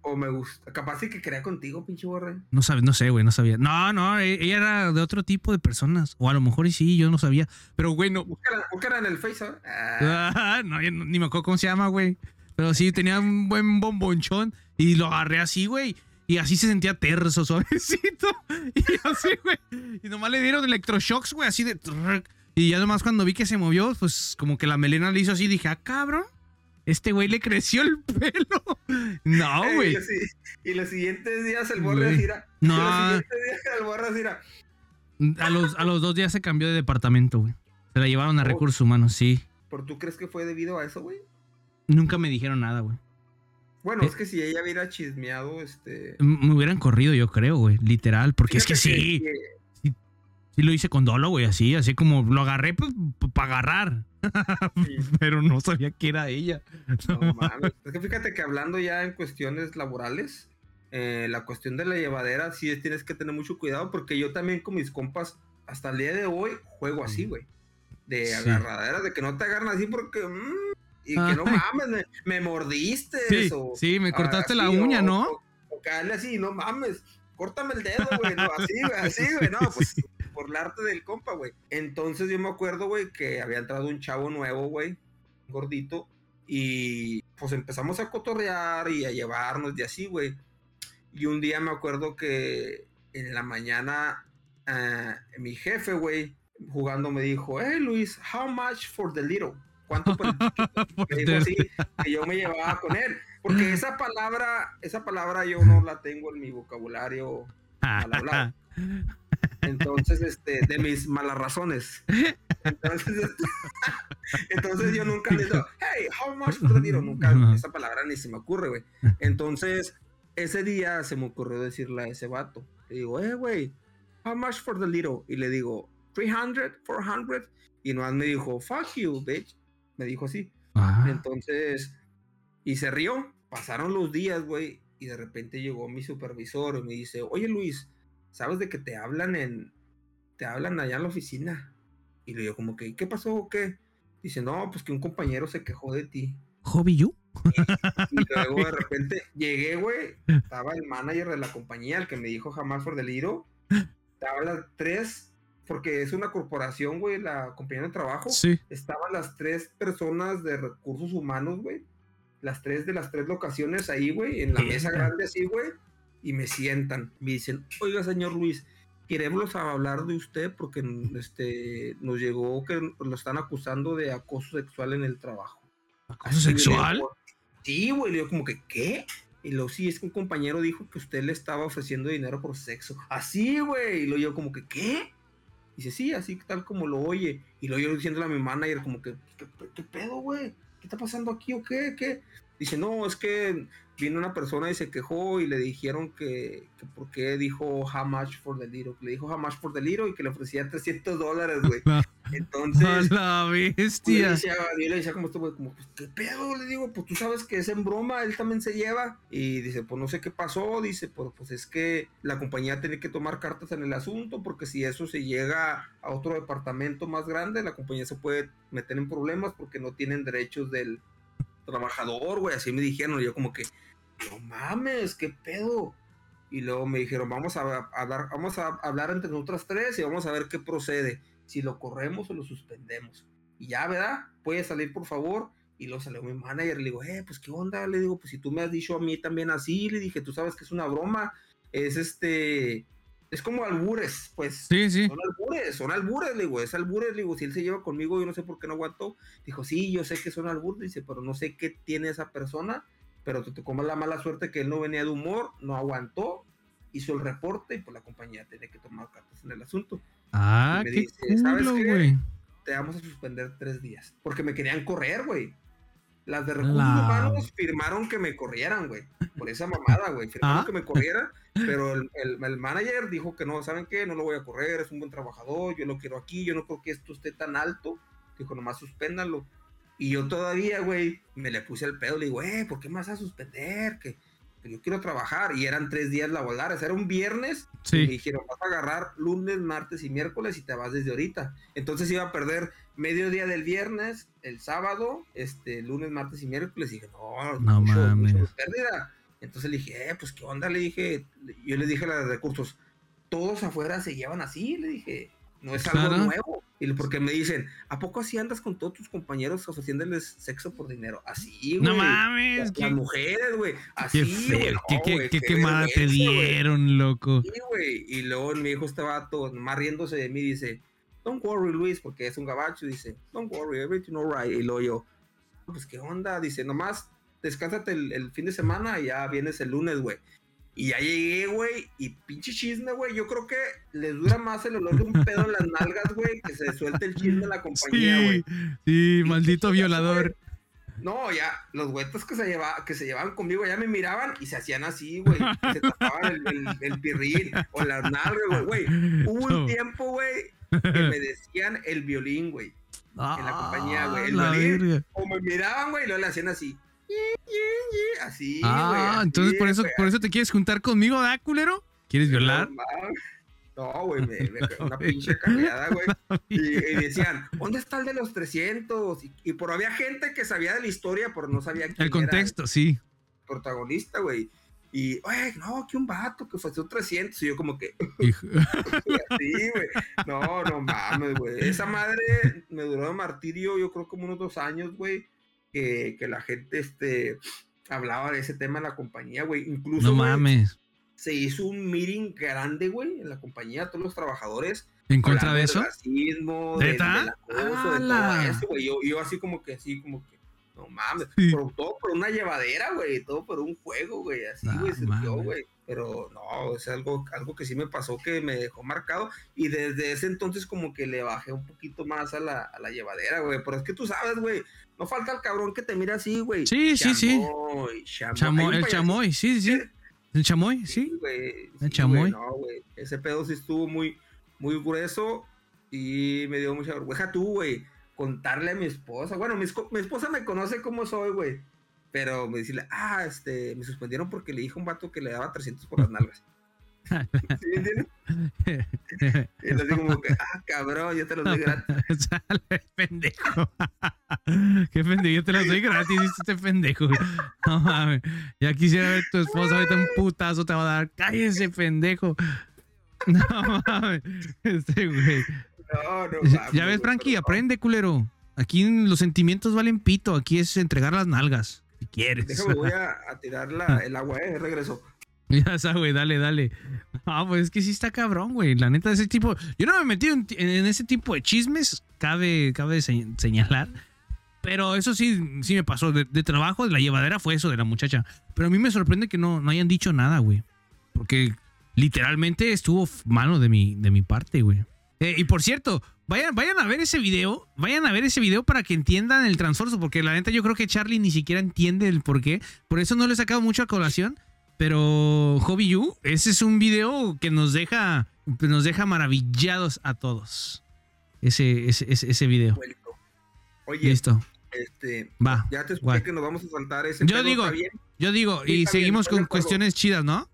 o me gusta. Capaz de que crea contigo, pinche borre. No sabe, no sé, güey, no sabía. No, no, e, ella era de otro tipo de personas. O a lo mejor sí, yo no sabía. Pero, güey, no. Búscala, en el Face, ah. no, ni me acuerdo cómo se llama, güey. Pero sí, tenía un buen bombonchón. Y lo agarré así, güey. Y así se sentía terso, suavecito. Y así, güey. Y nomás le dieron electroshocks, güey, así de. Y ya nomás cuando vi que se movió, pues como que la melena le hizo así, dije, ah, cabrón este güey le creció el pelo. No, güey. y, los siguientes días el borre gira. No. los siguientes días el borre gira. A los, a los dos días se cambió de departamento, güey. Se la llevaron a oh. recursos humanos, sí. ¿Por tú crees que fue debido a eso, güey? Nunca me dijeron nada, güey. Bueno, eh, es que si ella hubiera chismeado, este. Me hubieran corrido, yo creo, güey. Literal, porque es que, sí. Sí lo hice con dolo, güey, así, así como lo agarré pues, para agarrar. Pero no sabía que era ella. No, mames. Es que fíjate que hablando ya en cuestiones laborales, eh, la cuestión de la llevadera sí tienes que tener mucho cuidado porque yo también con mis compas hasta el día de hoy juego así, güey. De agarradera, de que no te agarran así porque... Mm, y que no mames, me, mordiste. Sí, sí me cortaste la uña, ¿no? O, o, así, no mames, córtame el dedo, güey. No, así, güey, así, güey. No, pues por el arte del compa, güey. Entonces yo me acuerdo, güey, que había entrado un chavo nuevo, güey, gordito, y pues empezamos a cotorrear y a llevarnos y así, güey. Y un día me acuerdo que en la mañana uh, mi jefe, güey, jugando me dijo, hey Luis, how much for the little? ¿Cuánto por el me dijo así, que yo me llevaba con él. Porque esa palabra, esa palabra yo no la tengo en mi vocabulario mal hablado. Entonces, este, de mis malas razones. Entonces, entonces yo nunca le digo, hey, how much for the little? Nunca, esa palabra ni se me ocurre, güey. Entonces, ese día se me ocurrió decirle a ese vato. Le digo, eh, güey, how much for the little? Y le digo, 300, 400. Y nomás me dijo, fuck you, bitch. Me dijo así. Ah. Entonces, y se rió. Pasaron los días, güey. Y de repente llegó mi supervisor y me dice, oye Luis, ¿sabes de que te hablan en, te hablan allá en la oficina? Y le digo como que, ¿qué pasó o qué? Dice, no, pues que un compañero se quejó de ti. ¿Hobby you? Y luego de repente llegué, güey. Estaba el manager de la compañía, el que me dijo jamás por deliro. Estaban las tres, porque es una corporación, güey, la compañía de trabajo. Sí. Estaban las tres personas de recursos humanos, güey. Las tres de las tres locaciones ahí, güey, en la mesa grande así, güey. Y me sientan. Me dicen, oiga, señor Luis, queremos hablar de usted porque este, nos llegó que lo están acusando de acoso sexual en el trabajo. ¿Acoso sexual? digo, Sí, güey, le digo como que, ¿qué? Y luego, sí, es que un compañero dijo que usted le estaba ofreciendo dinero por sexo. Así, güey. Y luego yo como que, ¿qué? Dice, sí, así tal como lo oye. Y luego yo diciéndole a mi manager como que, ¿qué, qué pedo, güey? ¿Qué está pasando aquí o qué? ¿Qué? Dice, no, es que vino una persona y se quejó y le dijeron que, que por qué dijo how much for the little. Le dijo how much for the y que le ofrecía 300 dólares, güey. Entonces... A la Pues, yo le bestia. decía, yo le decía como güey, como, pues, ¿qué pedo? Le digo, pues tú sabes que es en broma, él también se lleva. Y dice, pues no sé qué pasó, dice, pues, pues es que la compañía tiene que tomar cartas en el asunto, porque si eso se llega a otro departamento más grande, la compañía se puede meter en problemas porque no tienen derechos del trabajador, güey, así me dijeron, y yo como que, no mames, qué pedo. Y luego me dijeron, vamos a, hablar, vamos a hablar entre nosotras tres y vamos a ver qué procede, si lo corremos o lo suspendemos. Y ya, ¿verdad? Puede salir, por favor. Y luego salió mi manager, le digo, eh, pues qué onda, le digo, pues si tú me has dicho a mí también así, le dije, tú sabes que es una broma, es este, es como albures, pues. Sí, sí. Son albures, son albures, le digo, es albures, le digo, si él se lleva conmigo, yo no sé por qué no aguantó. Dijo, sí, yo sé que son albures, dice, pero no sé qué tiene esa persona, pero te tocó la mala suerte que él no venía de humor, no aguantó, hizo el reporte y pues la compañía tiene que tomar cartas en el asunto. Ah, Y me qué dice, ¿sabes culo, qué? güey. Te vamos a suspender tres días, porque me querían correr, güey. Las de recursos La- humanos firmaron que me corrieran, güey. Por esa mamada, güey. Firmaron Ah. que me corrieran, pero el, el- el manager dijo que no, ¿saben qué? No lo voy a correr, es un buen trabajador, yo lo quiero aquí, yo no creo que esto esté tan alto. Dijo, nomás suspéndanlo. Y yo todavía, güey, me le puse el pedo, le digo, eh, ¿por qué me vas a suspender? Que yo quiero trabajar. Y eran tres días laborales, era un viernes. Y me dijeron, vas a agarrar lunes, martes y miércoles y te vas desde ahorita. Entonces iba a perder medio día del viernes, el sábado, este, lunes, martes y miércoles. Y dije, no, No mucho, mames. mucho pérdida. Entonces le dije, eh, pues qué onda, le dije, yo le dije a la de recursos, todos afuera se llevan así, le dije, no es algo nuevo. Y porque me dicen, ¿a poco así andas con todos tus compañeros ofreciéndoles sexo por dinero? Así, güey. No mames. Las, Qué, las mujeres, güey. Así, qué güey. no, Qué, qué, quemada te dieron, loco. Sí, güey. Y luego me dijo este vato, más riéndose de mí, dice, Don't worry, Luis, porque es un gabacho, dice, Don't worry, everything alright. Y luego yo, pues qué onda, dice, nomás descánsate el, el fin de semana y ya vienes el lunes, güey. Y ya llegué, güey, y pinche chisme, güey. Yo creo que les dura más el olor de un pedo en las nalgas, güey, que se suelte el chisme en la compañía, güey. Sí, sí, maldito violador. No, ya, los güetos que se, lleva, que se llevaban conmigo ya me miraban y se hacían así, güey. Se tapaban el, el, el pirrín o las nalgas, güey. Hubo un tiempo, güey, que me decían el violín, güey. en la compañía, güey, el Ah, violín. O me miraban, güey, y luego le hacían así. Así. Ah, así, entonces por eso, por eso te quieres juntar conmigo, ¿da, culero? ¿Quieres violar? No, güey, me, me una pinche carreada, güey. Y, y decían, ¿dónde está el de los 300? Y, y por había gente que sabía de la historia, pero no sabía quién El era contexto, sí. el protagonista, güey. Y, oye, no, que un vato que ofreció 300. Y yo como que, Hijo. así, güey. No, no mames, güey. Esa madre me duró de martirio, yo creo como unos dos años, güey. Que, que la gente, este, hablaba de ese tema en la compañía, güey. Incluso, No güey, mames. se hizo un meeting grande, güey, en la compañía, todos los trabajadores. ¿En contra de eso? del racismo, del, del acoso, de todo eso, güey. Yo, yo así como que, así como que, No mames. todo por una llevadera, güey. Todo por un juego, güey. Así, güey, se dio, güey. Pero no, es algo, algo que sí me pasó que me dejó marcado. Y desde ese entonces, como que le bajé un poquito más a la, a la llevadera, güey. Pero es que tú sabes, güey. No falta el cabrón que te mira así, güey. Sí, sí, sí. Chamoy, el chamoy, sí, sí. El chamoy, sí. el chamoy. no, güey. Ese pedo sí estuvo muy, muy grueso. Y me dio mucha vergüenza tú, güey contarle a mi esposa. Bueno, mi, esposa me conoce como soy, güey. Pero me decirle, ah, este, me suspendieron porque le dije a un vato que le daba 300 por las nalgas. ¿Sí me entiendes? y le digo como que, ah, cabrón, yo te los doy gratis. Sale, pendejo. Qué pendejo, yo te los doy gratis, este pendejo. No mames. Ya quisiera ver tu esposa ahorita un putazo te va a dar. Cállese, pendejo. No mames. Este güey. No, no Ya ves, Frankie, aprende, culero. Aquí los sentimientos valen pito. Aquí es entregar las nalgas. Si quieres. Déjame, voy a, tirar el agua, eh. Regreso. Ya sabes, güey, dale, dale. Ah, pues es que sí está cabrón, güey. La neta, ese tipo. Yo no me he metido en, ese tipo de chismes, cabe, cabe señalar. Pero eso sí, sí me pasó. De, trabajo, de la llevadera fue eso de la muchacha. Pero a mí me sorprende que no, no hayan dicho nada, güey. Porque literalmente estuvo malo de mi, de mi parte, güey. Eh, y por cierto, vayan, vayan a ver ese video, vayan a ver ese video para que entiendan el transforso, porque la neta yo creo que Charlie ni siquiera entiende el por qué. Por eso no le he sacado mucho a colación. Pero Hobby You, ese es un video que nos deja, nos deja maravillados a todos. Ese, ese, ese, video. Oye, listo. Este, Va. Ya te escuché que nos vamos a saltar ese. Yo digo, yo digo, y seguimos con cuestiones chidas, ¿no?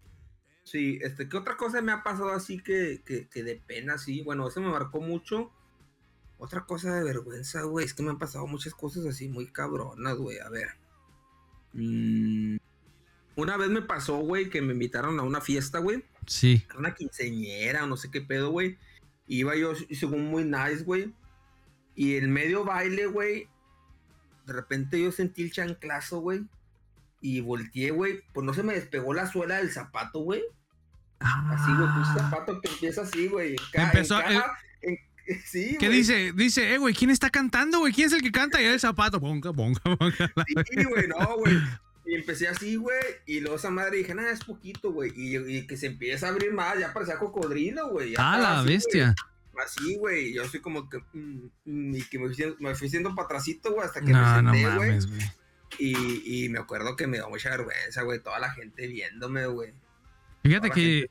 Sí, este, ¿qué otra cosa me ha pasado así que, que, de pena, sí? Bueno, eso me marcó mucho. Otra cosa de vergüenza, güey, es que me han pasado muchas cosas así muy cabronas, güey. A ver. Mm, una vez me pasó, güey, que me invitaron a una fiesta, güey. Sí. A una quinceñera no sé qué pedo, güey. Iba yo, según muy nice, güey. Y en medio baile, güey, de repente yo sentí el chanclazo, güey. Y volteé, güey. Pues no se me despegó la suela del zapato, güey. Así, güey, un zapato que empieza así, güey. Empezó. sí, ¿Qué dice? Dice, eh, güey, ¿quién está cantando, güey? ¿Quién es el que canta? Y el zapato, bonga, bonga, bonga. Sí, güey, no, güey. Y empecé así, güey, y luego esa madre dije, nada, es poquito, güey. Y, que se empieza a abrir más, ya parecía cocodrilo, güey. Ah, la bestia. Así, güey, yo soy como que, mm, mm, y que me fui, me fui siendo patracito, güey, hasta que me senté, güey. Y, y me acuerdo que me dio mucha vergüenza, güey, toda la gente viéndome, güey. Fíjate que.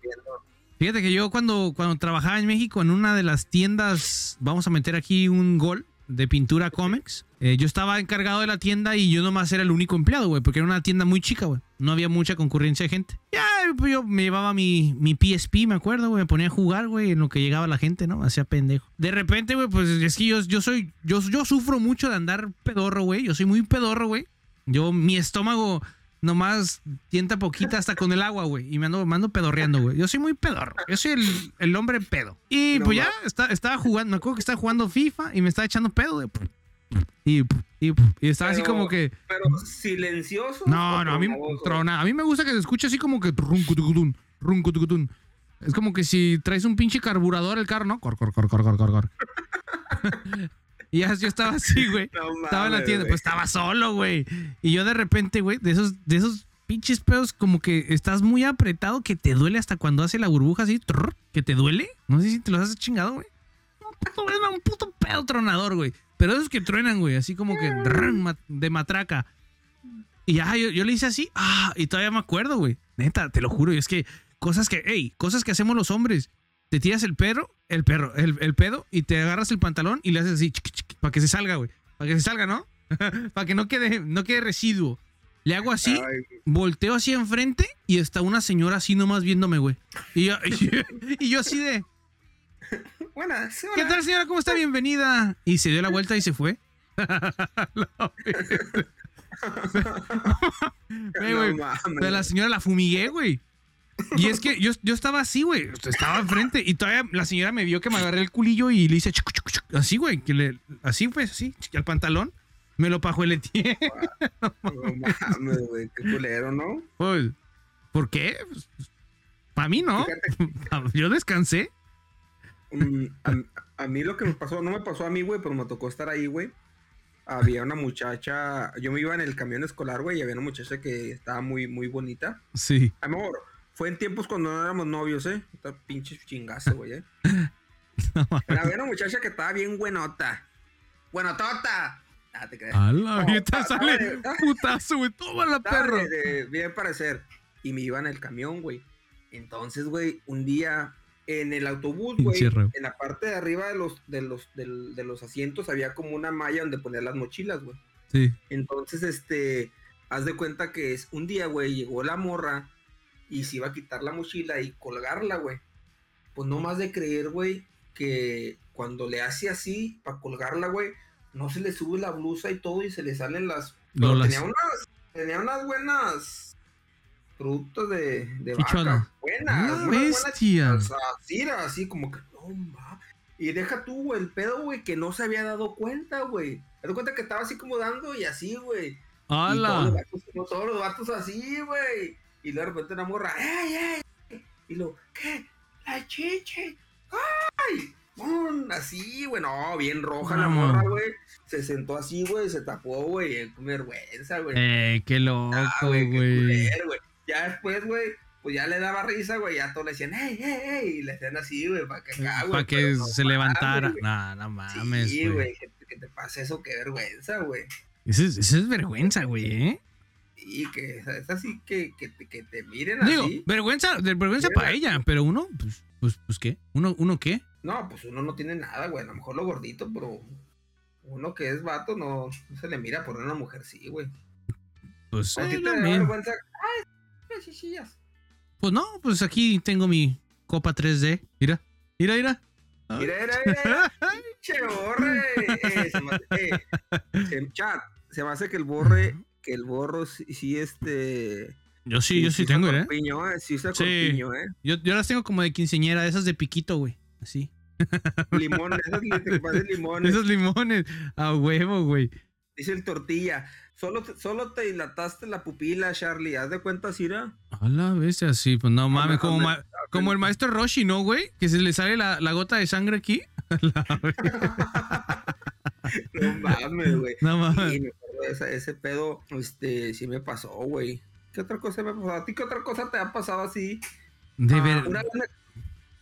Fíjate que yo cuando, cuando trabajaba en México en una de las tiendas, vamos a meter aquí un gol de pintura cómics. Eh, yo estaba encargado de la tienda y yo nomás era el único empleado, güey, porque era una tienda muy chica, güey. No había mucha concurrencia de gente. Ya, pues yo me llevaba mi, mi PSP, me acuerdo, güey, me ponía a jugar, güey, en lo que llegaba la gente, ¿no? Hacía pendejo. De repente, güey, pues es que yo, yo soy, yo, yo sufro mucho de andar pedorro, güey. Yo soy muy pedorro, güey. Yo, mi estómago nomás tienta poquita hasta con el agua, güey. Y me ando, me pedorreando, güey. Yo soy muy pedorro. Yo soy el, el hombre pedo. Y pues ya estaba jugando, me acuerdo que estaba jugando FIFA y me estaba echando pedo, güey. Y, y, y, estaba así como que. Pero silencioso. No, no, a mí, trona, a mí me gusta que se escuche así como que. Es como que si traes un pinche carburador el carro, ¿no? Cor, cor, cor, cor, cor, cor, cor. Y ya yo estaba así, güey. estaba en la tienda, pues estaba solo, güey. Y yo de repente, güey, de esos, de esos pinches pedos, como que estás muy apretado que te duele hasta cuando hace la burbuja así, que te duele. No sé si te los has chingado, güey. Un puto, pedo tronador, güey. Pero esos que truenan, güey, así como que de matraca. Y ya yo, yo, le hice así, ah, y todavía me acuerdo, güey. Neta, te lo juro. Y es que cosas que, hey, cosas que hacemos los hombres te tiras el perro, el perro, el, pedo, y te agarras el pantalón y le haces así, para que se salga, güey. Para que se salga, ¿no? para que no quede, no quede residuo. Le hago así, volteo así enfrente y está una señora así nomás viéndome, güey. Y yo, y yo, así de. Buenas, ¿Qué tal, señora? ¿Cómo está? Bienvenida. Y se dio la vuelta y se fue. de la señora la fumigué, güey. Y es que yo, yo estaba así, güey. Estaba enfrente y todavía la señora me vio que me agarré el culillo y le hice así, güey. Que le, así, pues, así, al pantalón. Me lo pajo el etié. no mames, güey. Qué culero, ¿no? Pues, ¿por qué? Para mí no. Yo descansé. Mm, a, mí lo que me pasó, no me pasó a mí, güey, pero me tocó estar ahí, güey. había una muchacha, yo me iba en el camión escolar, güey, y había una muchacha que estaba muy, muy bonita. Sí. Amor, fue en tiempos cuando no éramos novios, ¿eh? Esta pinche chingazo, güey, ¿eh? había una muchacha que estaba bien buenota. ¡Buenotota! Ah, te creas. A la vida sale putazo, güey. Toma la perro. bien parecer. Y me iba en el camión, güey. Entonces, güey, un día en el autobús, güey, en la parte de arriba de los, de los, de, los asientos había como una malla donde poner las mochilas, güey. Sí. Entonces, este, haz de cuenta que es un día, güey, llegó la morra y se iba a quitar la mochila y colgarla, güey. Pues no más de creer, güey, que cuando le hace así para colgarla, güey, no se le sube la blusa y todo y se le salen las... tenía unas, tenía unas buenas productos de, de vaca. Buenas, bestia. así, así como que no Y deja tú, el pedo, güey, que no se había dado cuenta, güey. Te das cuenta que estaba así como dando y así, güey. ¡Hala! Y todos los, vatos, así, güey. Y de repente una morra, ¡ey, ey! Y lo, ¿qué? La chiche. ¡Ay! Así, güey, no, bien roja la morra, güey. Se sentó así, güey, se tapó, güey, con vergüenza, güey. Eh, qué loco, ah, güey. Ya después, güey, pues ya le daba risa, güey, ya todos le decían, hey, hey, hey, y le hacían así, güey, para que acá, güey. Para que se levantara. No, no mames, Sí, güey, que, te pase eso, qué vergüenza, güey. Eso es, eso es vergüenza, güey, ¿eh? Y que es así que, que, que te miren Digo, vergüenza, vergüenza para ella, pero uno, pues, pues, pues, ¿qué? ¿Uno, ¿Uno qué? No, pues uno no tiene nada, güey, a lo mejor lo gordito, pero uno que es vato no, no se le mira por una mujer, sí, güey. Pues, sí, te da vergüenza? Ay, pues no, pues aquí tengo mi copa 3D. Mira, mira, mira. Mira, mira, mira. che, borre. Eh, se me hace, eh, chat, se me hace que el borre, que el borro sí, este. Yo sí, yo sí, tengo, ¿eh? ¿eh? Sí, está sí. Corpiño, ¿eh? Yo, yo las tengo como de quinceñera, esas de piquito, güey. Así. Limones, esas limones. Esos limones. A huevo, güey. Dice el tortilla. Solo te, solo te dilataste la pupila, Charlie. ¿Haz de cuenta, Sira? A la vez así, pues no mames, como, como el maestro Roshi, ¿no, güey? Que se le sale la, la gota de sangre aquí. no mames, güey. No mames. Ese, ese, pedo, este, sí me pasó, güey. ¿Qué otra cosa me pasó? ¿A ti qué otra cosa te ha pasado así? De ah, ver... Una vez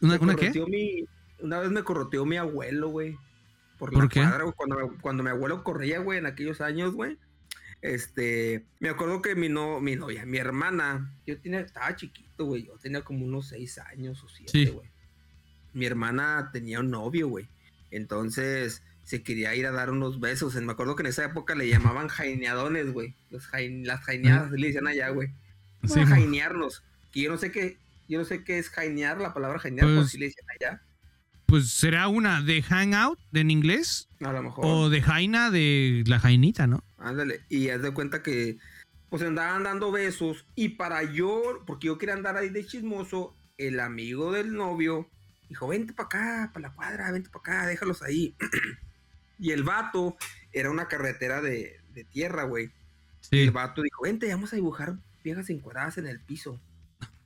me, ¿Una, qué? Mi, una vez me corroteó mi abuelo, güey. Por, ¿Por qué? cuando, cuando mi abuelo corría, güey, en aquellos años, güey este, me acuerdo que mi, no, mi novia, mi hermana, yo tenía, estaba chiquito, güey, yo tenía como unos seis años o siete, güey. Mi hermana tenía un novio, güey. Entonces se quería ir a dar unos besos. Me acuerdo que en esa época le llamaban jaineadones, güey. las jaineadas le dicen allá, güey. Sí, jainearnos. Que yo no sé qué, yo no sé qué es jainear, la palabra jainear, pues, pues sí le dicen allá. Pues será una de hangout en inglés. A lo mejor. O de jaina de la jainita, ¿no? Ándale. Y haz de cuenta que pues andaban dando besos. Y para yo, porque yo quería andar ahí de chismoso, el amigo del novio dijo, vente para acá, para la cuadra, vente para acá, déjalos ahí. y el vato era una carretera de, tierra, güey. Y el vato dijo, vente, vamos a dibujar viejas encuadradas en el piso.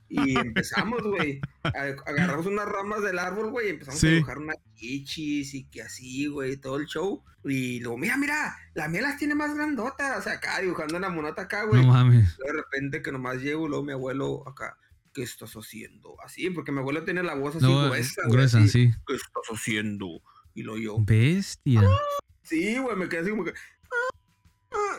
Y empezamos, güey. Agarramos unas ramas del árbol, güey, y empezamos a dibujar unas chichis y que así, güey, todo el show. Y luego, mira, mira, la mía las tiene más grandotas. O sea, acá dibujando una monota acá, güey. No mames. De repente que nomás llego, luego mi abuelo acá. ¿Qué estás haciendo? Así, porque mi abuelo tiene la voz así gruesa. Gruesa, sí. ¿Qué estás haciendo? Y lo yo. Bestia. sí, güey, me quedé así como que.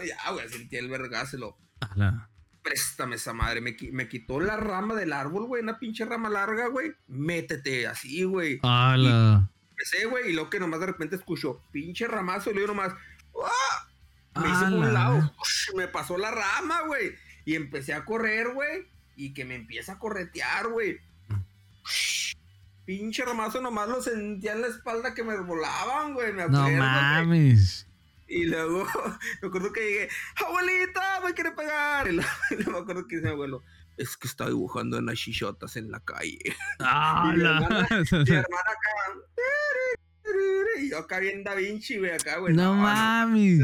ya, güey, sentí el vergáselo. Ala préstame esa madre. Me, me, quitó la rama del árbol, güey, una pinche rama larga, güey. Métete así, güey. ¡Hala! Empecé, güey, y lo que nomás de repente escucho, pinche ramazo, y yo nomás, ¡ah! Me hice por un lado, me pasó la rama, güey. Y empecé a correr, güey, y que me empieza a corretear, güey. Pinche ramazo, nomás lo sentía en la espalda que me volaban, güey. Me no mames. Y luego me acuerdo que dije, abuelita, me quiere pegar. Y luego, me acuerdo que dice mi abuelo, es que está dibujando en las chichotas en la calle. Ah, y mi, hermana, mi hermana acá, y yo acá bien Da Vinci, güey, acá, güey. No, mames.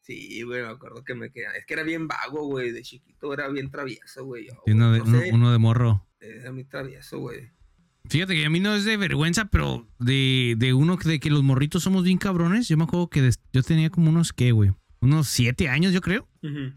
sí, güey, me acuerdo que me quedaba. Es que era bien vago, güey. De chiquito era bien travieso, güey. uno, de, uno, de morro. Era muy travieso, güey. Fíjate que a mí no es de vergüenza, pero de, de uno de que los morritos somos bien cabrones. Yo me acuerdo que yo tenía como unos, ¿qué, güey? Unos siete años, yo creo.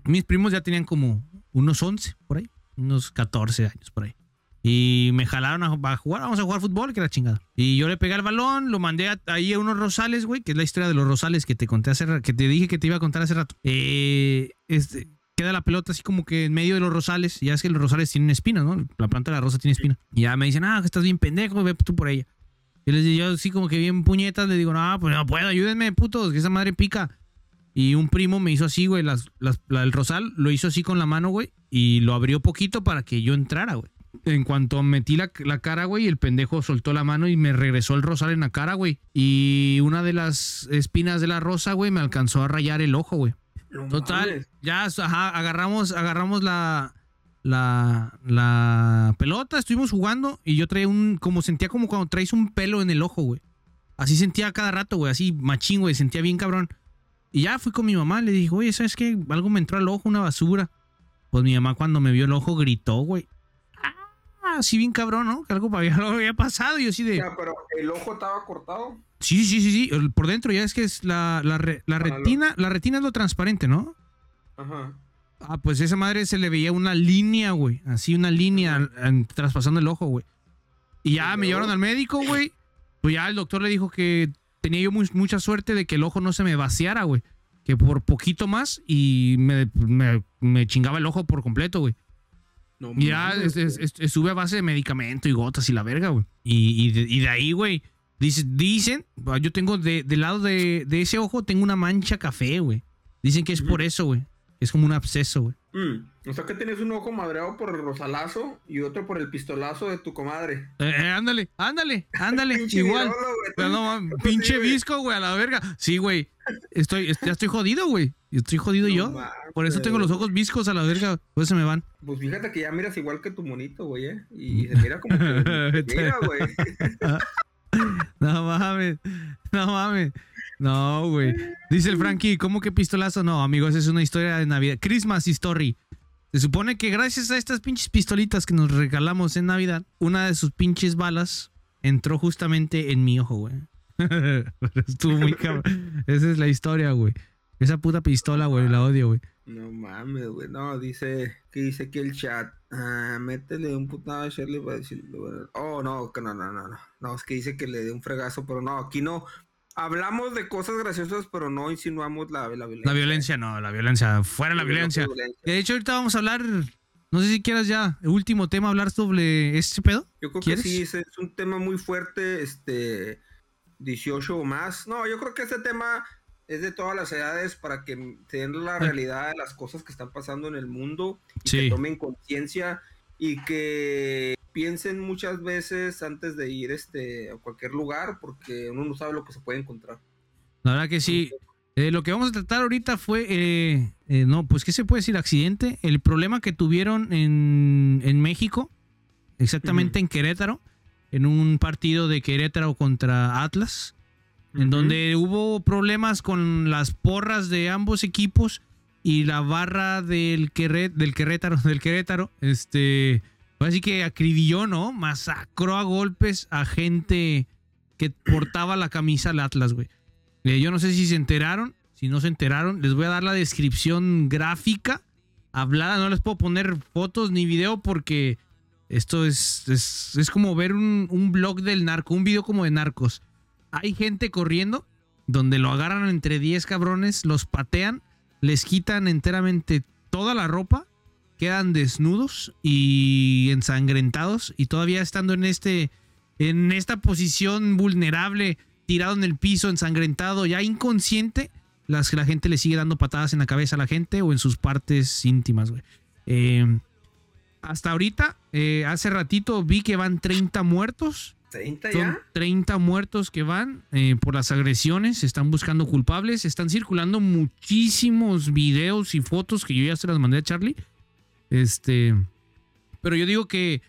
Mis primos ya tenían como unos 11 por ahí, unos 14 años por ahí. Y me jalaron a, jugar, vamos a jugar fútbol, que era chingada. Y yo le pegué el balón, lo mandé ahí a unos rosales, güey, que es la historia de los rosales que te conté hace que te dije que te iba a contar hace rato. Eh, este, queda la pelota así como que en medio de los rosales. Ya es que los rosales tienen espinas, ¿no? La planta de la rosa tiene espina. Y ya me dicen, ah, que estás bien pendejo, ve tú por ella. Y les digo, yo así como que bien puñetas, le digo, no, pues no puedo, ayúdenme, putos, que esa madre pica. Y un primo me hizo así, güey, las, el rosal lo hizo así con la mano, güey, y lo abrió poquito para que yo entrara, güey. En cuanto metí la, la cara, güey, el pendejo soltó la mano y me regresó el rosal en la cara, güey. Y una de las espinas de la rosa, güey, me alcanzó a rayar el ojo, güey. Total, ya agarramos, agarramos la, la, la pelota, estuvimos jugando y yo traía un, como sentía como cuando traes un pelo en el ojo, güey. Así sentía cada rato, güey, así machín, güey, sentía bien cabrón. Y ya fui con mi mamá, le dije, oye, ¿sabes qué? Algo me entró al ojo, una basura. Pues mi mamá cuando me vio el ojo gritó, güey. Ah, así bien cabrón, ¿no? Que algo había, había pasado y yo así de... Ya, pero el ojo estaba cortado. Sí, sí, sí, sí. Por dentro ya es que es la, la, la retina. La retina es lo transparente, ¿no? Ajá. Ah, pues esa madre se le veía una línea, güey. Así una línea traspasando el ojo, güey. Y ya me llevaron al médico, güey. Pues ya el doctor le dijo que tenía yo mucha suerte de que el ojo no se me vaciara, güey. Que por poquito más y me, me, chingaba el ojo por completo, güey. No, y ya estuve a base de medicamento y gotas y la verga, güey. Y, y de ahí, güey dicen, yo tengo de, del lado de, ese ojo, tengo una mancha café, güey. Dicen que es por eso, güey. Es como un absceso, güey. Mm, o sea que tienes un ojo madreado por el rosalazo y otro por el pistolazo de tu comadre. Eh, eh ándale, ándale, ándale. Igual. Pero no, pinche visco, güey, a la verga. Sí, güey. Estoy, ya estoy jodido, güey. Estoy jodido yo. por eso tengo los ojos viscos a la verga. Pues se me van. Pues fíjate que ya miras igual que tu monito, güey, ¿eh? Y se mira como que. mira, güey. No mames, no mames. No, güey. Dice el Frankie, ¿cómo que pistolazo? No, amigos, es una historia de Navidad. Christmas Story. Se supone que gracias a estas pinches pistolitas que nos regalamos en Navidad, una de sus pinches balas entró justamente en mi ojo, güey. Estuvo muy cabrón. Esa es la historia, güey. Esa puta pistola, güey, la odio, güey. No mames, güey. No, dice, ¿qué dice aquí el chat? Ah, métele un putado a Shirley para decirle. Oh, no, que no, no, no, no. No, es que dice que le dé un fregazo, pero no, aquí no. Hablamos de cosas graciosas, pero no insinuamos la, la violencia. La violencia, no, la violencia. Fuera la violencia. De hecho, ahorita vamos a hablar. No sé si quieras ya, el último tema, hablar sobre este pedo. Yo creo que sí, es, es un tema muy fuerte. Este. 18 o más. No, yo creo que este tema es de todas las edades para que tengan la realidad de las cosas que están pasando en el mundo y que tomen conciencia y que piensen muchas veces antes de ir este, a cualquier lugar porque uno no sabe lo que se puede encontrar. La verdad que sí. Eh, lo que vamos a tratar ahorita fue, eh, eh, no, pues ¿qué se puede decir? Accidente. El problema que tuvieron en, en México, exactamente en Querétaro, en un partido de Querétaro contra Atlas en donde hubo problemas con las porras de ambos equipos y la barra del, Querétaro, del Querétaro, este, así que acribilló, ¿no? Masacró a golpes a gente que portaba la camisa al Atlas, güey. Eh, yo no sé si se enteraron, si no se enteraron, les voy a dar la descripción gráfica, hablada, no les puedo poner fotos ni video porque esto es, es, como ver un, un blog del narco, un video como de narcos hay gente corriendo donde lo agarran entre 10 cabrones, los patean, les quitan enteramente toda la ropa, quedan desnudos y ensangrentados y todavía estando en este en esta posición vulnerable, tirado en el piso, ensangrentado, ya inconsciente, las, la gente le sigue dando patadas en la cabeza a la gente o en sus partes íntimas, güey. Eh, hasta ahorita, eh, hace ratito vi que van 30 muertos 30 Son 30 muertos que van eh, por las agresiones, están buscando culpables, están circulando muchísimos videos y fotos que yo ya se las mandé a Charlie. Este, pero yo digo que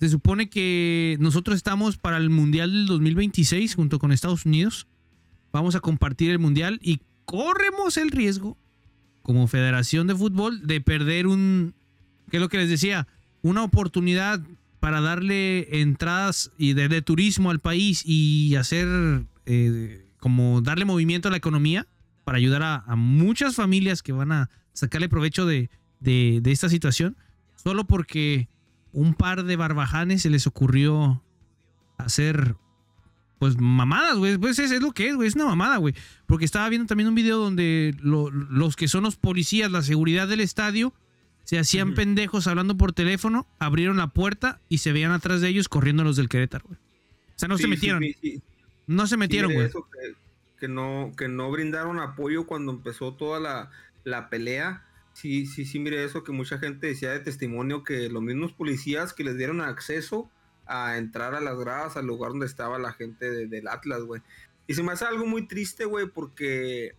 se supone que nosotros estamos para el Mundial del 2026 junto con Estados Unidos. Vamos a compartir el Mundial y corremos el riesgo como Federación de Fútbol de perder un, ¿qué es lo que les decía? Una oportunidad para darle entradas y de, turismo al país y hacer eh, como darle movimiento a la economía para ayudar a, muchas familias que van a sacarle provecho de, de, esta situación, solo porque un par de barbajanes se les ocurrió hacer pues mamadas, güey. Pues es, lo que es, güey. Es una mamada, güey. Porque estaba viendo también un video donde los que son los policías, la seguridad del estadio, se hacían pendejos hablando por teléfono, abrieron la puerta y se veían atrás de ellos corriendo los del Querétaro, güey. O sea, no se metieron. no se metieron, güey. Que, no, que no brindaron apoyo cuando empezó toda la, la pelea. Sí, sí, sí, mire eso, que mucha gente decía de testimonio que los mismos policías que les dieron acceso a entrar a las gradas al lugar donde estaba la gente del Atlas, güey. Y se me hace algo muy triste, güey, porque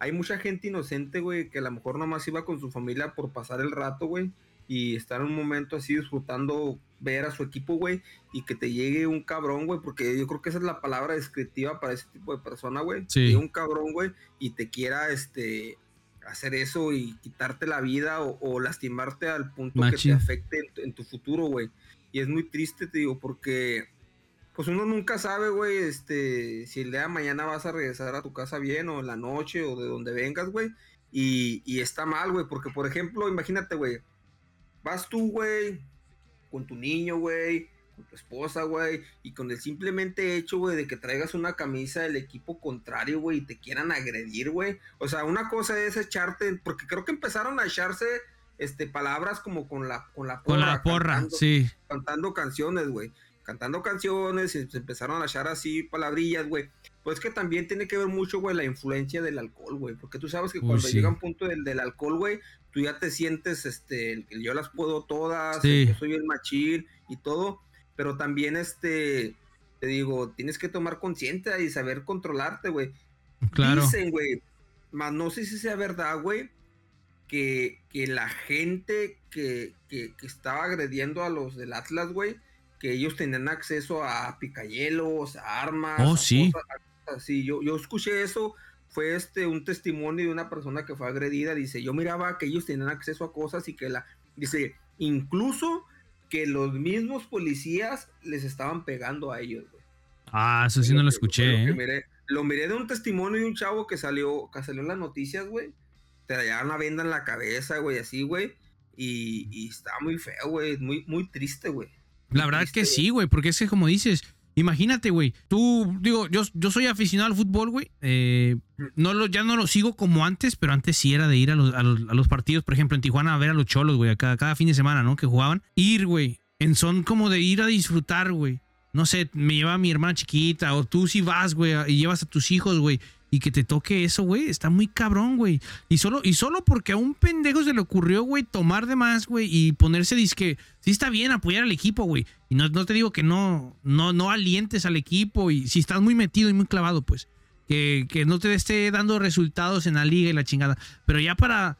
hay mucha gente inocente, güey, que a lo mejor nomás iba con su familia por pasar el rato, güey, y estar en un momento así disfrutando ver a su equipo, güey, y que te llegue un cabrón, güey, porque yo creo que esa es la palabra descriptiva para ese tipo de persona, güey. Sí. un cabrón, güey, y te quiera, este, hacer eso y quitarte la vida o, lastimarte al punto que te afecte en tu futuro, güey. Y es muy triste, te digo, porque pues uno nunca sabe, güey, este, si el día de mañana vas a regresar a tu casa bien o en la noche o de donde vengas, güey. Y, y está mal, güey, porque por ejemplo, imagínate, güey, vas tú, güey, con tu niño, güey, con tu esposa, güey, y con el simplemente hecho, güey, de que traigas una camisa del equipo contrario, güey, y te quieran agredir, güey. O sea, una cosa es echarte, porque creo que empezaron a echarse este, palabras como con la, con la porra. Con la porra, sí. Cantando canciones, güey. Cantando canciones y se empezaron a echar así palabrillas, güey. Pues que también tiene que ver mucho, güey, la influencia del alcohol, güey. Porque tú sabes que cuando llega un punto del, del alcohol, güey, tú ya te sientes, este, que yo las puedo todas, que soy el machín y todo. Pero también, este, te digo, tienes que tomar conciencia y saber controlarte, güey. Claro. Dicen, güey, más no sé si sea verdad, güey, que, la gente que, estaba agrediendo a los del Atlas, güey, que ellos tenían acceso a picayelos, a armas. Oh, sí. así. Yo, yo escuché eso, fue este un testimonio de una persona que fue agredida. Dice, yo miraba que ellos tenían acceso a cosas y que la. Dice, incluso que los mismos policías les estaban pegando a ellos, güey. Ah, eso sí no lo escuché, ¿eh? lo miré de un testimonio de un chavo que salió, que salió en las noticias, güey te daban una venda en la cabeza, güey, así, güey. Y, y estaba muy feo, güey. Muy, muy triste, güey. La verdad es que sí, güey, porque es que como dices, imagínate, güey, tú, digo, yo, yo soy aficionado al fútbol, güey. Eh, no lo, ya no lo sigo como antes, pero antes sí era de ir a los, a los, partidos, por ejemplo, en Tijuana a ver a los cholos, güey, cada, cada fin de semana, ¿no? Que jugaban. Ir, güey, en son como de ir a disfrutar, güey. No sé, me lleva a mi hermana chiquita, o tú si vas, güey, y llevas a tus hijos, güey y que te toque eso, güey, está muy cabrón, güey. Y solo, y solo porque a un pendejo se le ocurrió, güey, tomar de más, güey, y ponerse disque, sí está bien apoyar al equipo, güey. Y no, no te digo que no, no, no alientes al equipo y si estás muy metido y muy clavado, pues, que, que no te esté dando resultados en la liga y la chingada. Pero ya para,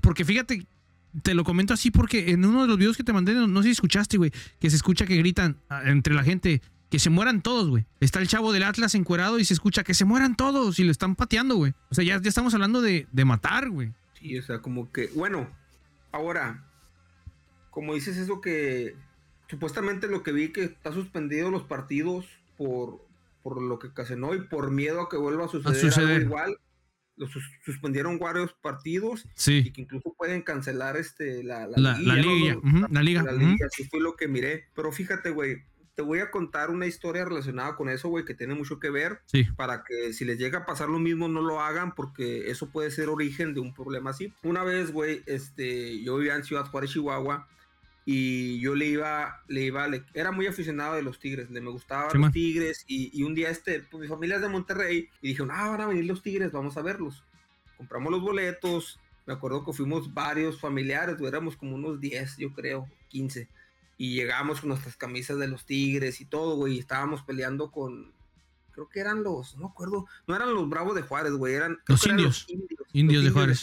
porque fíjate, te lo comento así porque en uno de los videos que te mandé, no, no sé si escuchaste, güey, que se escucha que gritan entre la gente, que se mueran todos, güey. Está el chavo del Atlas encuerado y se escucha que se mueran todos y lo están pateando, güey. O sea, ya, ya estamos hablando de, matar, güey. Sí, o sea, como que, bueno, ahora, como dices eso que supuestamente lo que vi que está suspendido los partidos por, por lo que ocasionó y por miedo a que vuelva a suceder, igual. Los suspendieron varios partidos sí. y que incluso pueden cancelar este la, la, liga. La liga. La liga. Así fue lo que miré. Pero fíjate, güey, te voy a contar una historia relacionada con eso, güey, que tiene mucho que ver. Sí. Para que si les llega a pasar lo mismo, no lo hagan, porque eso puede ser origen de un problema así. Una vez, güey, este, yo vivía en Ciudad Juárez, Chihuahua, y yo le iba, le iba, era muy aficionado de los Tigres, le me gustaban los Tigres, y, un día, este, pues mi familia es de Monterrey, y dijeron, ah, van a venir los Tigres, vamos a verlos. Compramos los boletos, me acuerdo que fuimos varios familiares, éramos como unos 10, yo creo, 15 y llegamos con nuestras camisas de los Tigres y todo, güey, y estábamos peleando con, creo que eran los, no me acuerdo, no eran los Bravos de Juárez, güey, eran los indios, indios, de Juárez.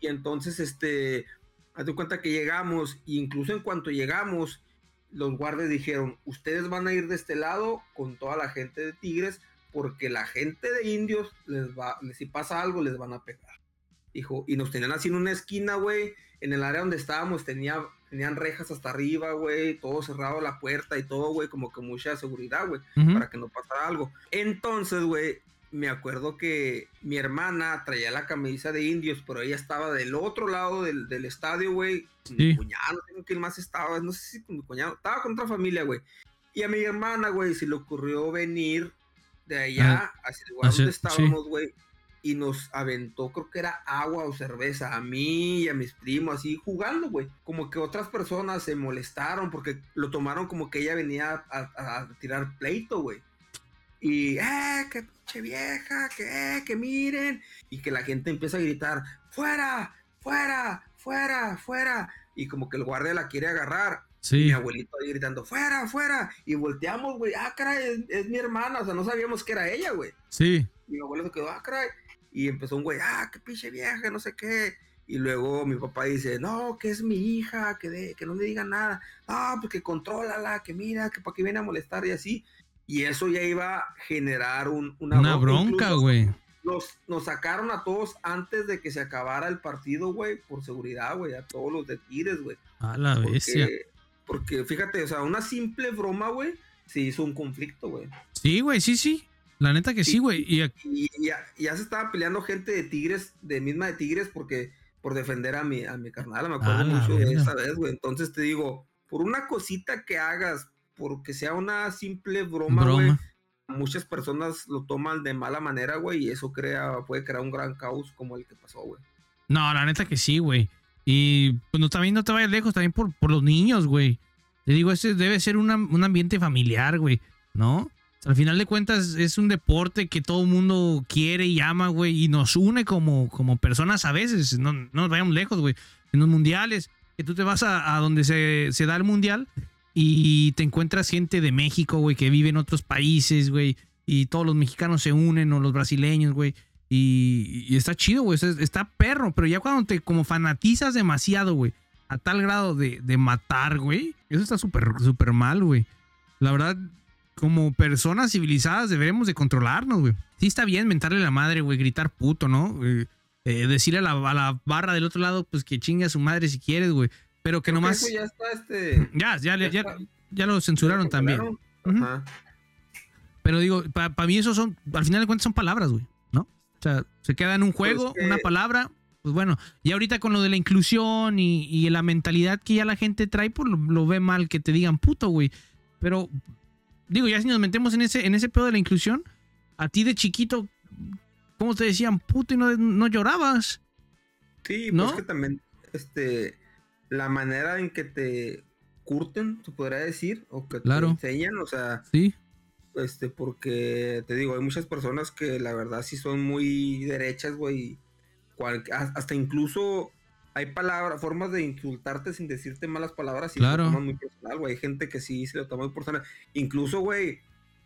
Y entonces, este, hazte cuenta que llegamos, e incluso en cuanto llegamos, los guardias dijeron, ustedes van a ir de este lado con toda la gente de Tigres, porque la gente de indios les va, si pasa algo, les van a pegar. Dijo, y nos tenían así en una esquina, güey, en el área donde estábamos tenía tenían rejas hasta arriba, güey, todo cerrado la puerta y todo, güey, como que mucha seguridad, güey, para que no pasara algo. Entonces, güey, me acuerdo que mi hermana traía la camisa de indios, pero ella estaba del otro lado del, del estadio, güey. Mi cuñado, no sé quién más estaba, no sé si con mi cuñado, estaba con otra familia, güey. Y a mi hermana, güey, se le ocurrió venir de allá ah, hacia el lugar donde estábamos, güey. Y nos aventó, creo que era agua o cerveza, a mí y a mis primos, así jugando, güey. Como que otras personas se molestaron porque lo tomaron como que ella venía a, a tirar pleito, güey. Y, eh, que pinche vieja, que, eh, que miren. Y que la gente empieza a gritar, fuera, fuera, fuera, fuera. Y como que el guardia la quiere agarrar. Sí. mi abuelito ahí gritando, fuera, fuera. Y volteamos, güey, ah, caray, es, mi hermana. O sea, no sabíamos que era ella, güey. Sí. Mi abuelo se quedó, ah, caray. Y empezó un güey, ah, qué pinche vieja, no sé qué. Y luego mi papá dice, no, que es mi hija, que, de, que no le diga nada. Ah, pues que contrólala, que mira, que para qué viene a molestar y así. Y eso ya iba a generar un, una, una bronca, güey. Nos, nos sacaron a todos antes de que se acabara el partido, güey, por seguridad, güey, a todos los de Tigres, güey. A la bestia. Porque fíjate, o sea, una simple broma, güey, se hizo un conflicto, güey. Sí, güey, sí, sí. La neta que sí, güey. Y, ya, se estaba peleando gente de Tigres, de misma de Tigres, porque por defender a mi, a mi carnal, me acuerdo mucho de esa vez, güey. Entonces te digo, por una cosita que hagas, porque sea una simple broma, güey, muchas personas lo toman de mala manera, güey, y eso crea, puede crear un gran caos como el que pasó, güey. No, la neta que sí, güey. Y pues no, también no te vayas lejos, también por, por los niños, güey. Te digo, ese debe ser un ambiente familiar, güey, ¿no? Al final de cuentas es un deporte que todo el mundo quiere y ama, güey, y nos une como, como personas a veces. No, no nos vayamos lejos, güey. En los mundiales, que tú te vas a, donde se, se, da el mundial y te encuentras gente de México, güey, que vive en otros países, güey, y todos los mexicanos se unen, o los brasileños, güey. Y, está chido, güey. Está perro. Pero ya cuando te como fanatizas demasiado, güey. A tal grado de, matar, güey. Eso está súper, súper mal, güey. La verdad, como personas civilizadas deberemos de controlarnos, güey. Sí está bien mentarle la madre, güey. Gritar puto, ¿no? Eh, eh, decirle a la, barra del otro lado, pues que chingue a su madre si quieres, güey. Pero que nomás... ya está este... Ya, ya, ya, ya, lo censuraron también. Pero digo, para mí eso son... Al final de cuentas son palabras, güey. O sea, se queda en un juego, pues una palabra. Pues bueno, y ahorita con lo de la inclusión y, la mentalidad que ya la gente trae, pues lo, ve mal que te digan puto, güey. Pero, digo, ya si nos metemos en ese, en ese pedo de la inclusión, a ti de chiquito, ¿cómo te decían puto y no, no llorabas? Sí, ¿no? pues que también, este, la manera en que te curten, se podría decir, o que te enseñan, o sea, sí este, porque te digo, hay muchas personas que la verdad sí son muy derechas, güey. Hasta incluso hay palabras, formas de insultarte sin decirte malas palabras y claro. lo toman muy personal, güey. Hay gente que sí se lo toma muy personal. Incluso, güey,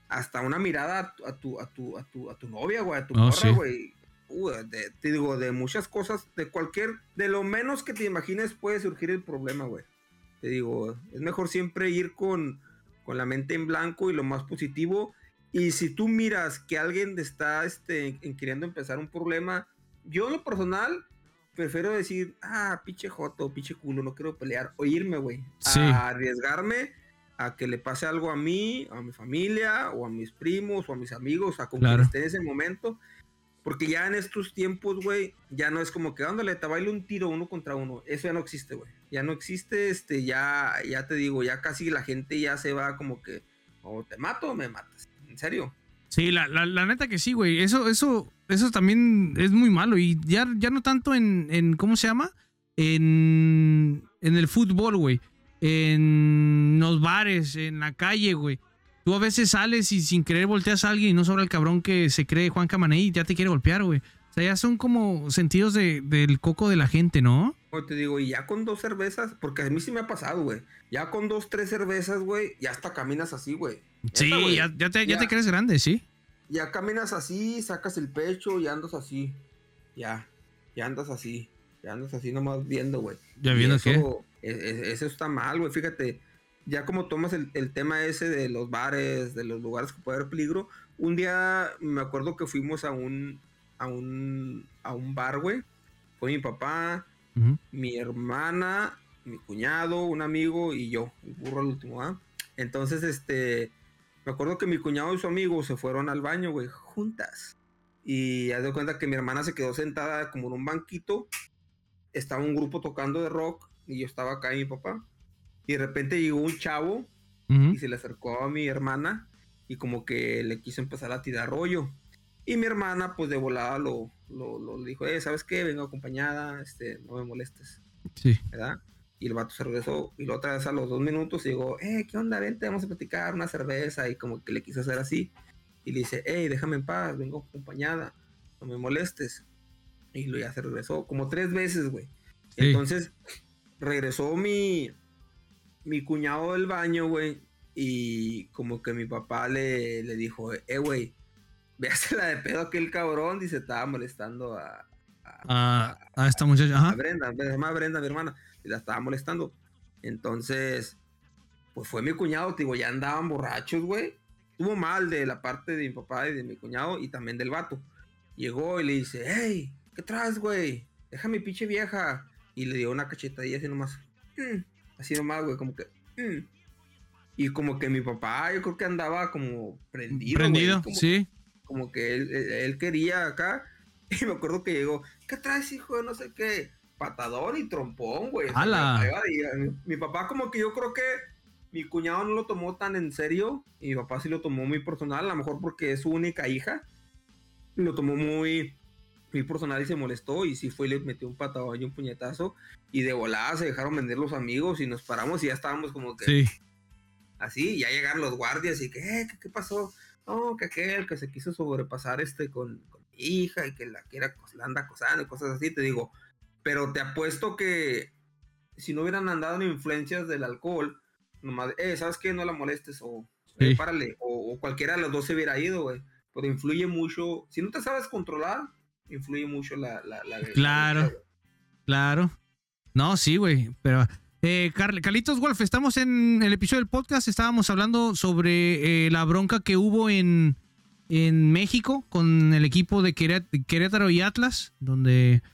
hasta una mirada a tu, a tu, a tu, a tu novia, güey, a tu oh, güey. Uh, te digo, de muchas cosas, de cualquier, de lo menos que te imagines puede surgir el problema, güey. Te digo, es mejor siempre ir con con la mente en blanco y lo más positivo. Y si tú miras que alguien está este, en, queriendo empezar un problema, yo en lo personal prefiero decir, ah, pinche joto, pinche culo, no quiero pelear, o irme, güey. A arriesgarme a que le pase algo a mí, a mi familia, o a mis primos, o a mis amigos, a con quien esté en ese momento. Porque ya en estos tiempos, güey, ya no es como que, ándale, te bailo un tiro uno contra uno. Eso ya no existe, güey. Ya no existe, este, ya, ya te digo, ya casi la gente ya se va como que, o te mato o me matas. En serio. Sí, la, la, neta que sí, güey. Eso, eso, eso también es muy malo. Y ya, ya no tanto en, en ¿cómo se llama? En, en el fútbol, güey. En los bares, en la calle, güey. Tú a veces sales y sin querer volteas a alguien y no sobra el cabrón que se cree Juan Camaney y ya te quiere golpear, güey. O sea, ya son como sentidos de, del coco de la gente, ¿no? te digo, y ya con dos cervezas, porque a mí sí me ha pasado, güey. Ya con dos, tres cervezas, güey, ya hasta caminas así, güey. Sí, ya, te, ya, te crees grande, sí. Ya caminas así, sacas el pecho y andas así. Ya, ya andas así. Ya andas así nomás viendo, güey. ¿Ya viendo qué? E, e, eso está mal, güey. Fíjate, ya como tomas el, tema ese de los bares, de los lugares que puede haber peligro, un día me acuerdo que fuimos a un, a un, a un bar, güey. Fue mi papá, mi hermana mi cuñado, un amigo y yo, el burro al último, ¿ah? Entonces, este, me acuerdo que mi cuñado y su amigo se fueron al baño, güey, juntas. Y haz de cuenta que mi hermana se quedó sentada como en un banquito. Estaba un grupo tocando de rock y yo estaba acá y mi papá. Y de repente llegó un chavo y se le acercó a mi hermana y como que le quiso empezar a tirar rollo. Y mi hermana, pues de volada lo, lo, dijo, eh, ¿sabes qué? Vengo acompañada, este, no me molestes. Sí. ¿Verdad? Y el vato se regresó y la otra vez a los dos minutos digo, eh, ¿qué onda? Vente, vamos a platicar una cerveza y como que le quiso hacer así. Y le dice, hey, déjame en paz, vengo acompañada, no me molestes. Y lo ya se regresó como tres veces, güey. Entonces, regresó mi, mi cuñado del baño, güey. Y como que mi papá le, le dijo, eh, güey, la de pedo aquel cabrón. Dice, estaba molestando a, a, a, esta muchacha. Ajá. A Brenda, se llama Brenda, mi hermana. Y la estaba molestando. Entonces, pues fue mi cuñado, digo, ya andaban borrachos, güey. Estuvo mal de la parte de mi papá y de mi cuñado y también del vato. Llegó y le dice, hey, ¿qué traes, güey? Deja mi pinche vieja. Y le dio una cachetadilla así nomás. Mm", así nomás, güey, como que. Mm". Y como que mi papá, yo creo que andaba como prendido. Prendido, sí. Como que él, él, quería acá. Y me acuerdo que llegó, ¿qué traes, hijo de no sé qué? Patador y trompón, güey. mi papá como que yo creo que mi cuñado no lo tomó tan en serio y mi papá sí lo tomó muy personal, a lo mejor porque es su única hija. Lo tomó muy, muy personal y se molestó y sí fue y le metió un patadón y un puñetazo y de volada se dejaron vender los amigos y nos paramos y ya estábamos como que... Sí. Así, ya llegaron los guardias y que, eh, ¿qué, pasó? No, que aquel que se quiso sobrepasar este con, mi hija y que la quiera, la anda acosando y cosas así, te digo. Pero te apuesto que si no hubieran andado en influencias del alcohol, nomás, eh, ¿sabes qué? No la molestes o eh, párale. O, cualquiera de los dos se hubiera ido, güey. Pero influye mucho. Si no te sabes controlar, influye mucho la. la, claro. claro. No, sí, güey. Pero. Eh, Carlitos Wolf, estamos en el episodio del podcast. Estábamos hablando sobre eh, la bronca que hubo en, en México con el equipo de Querétaro y Atlas, donde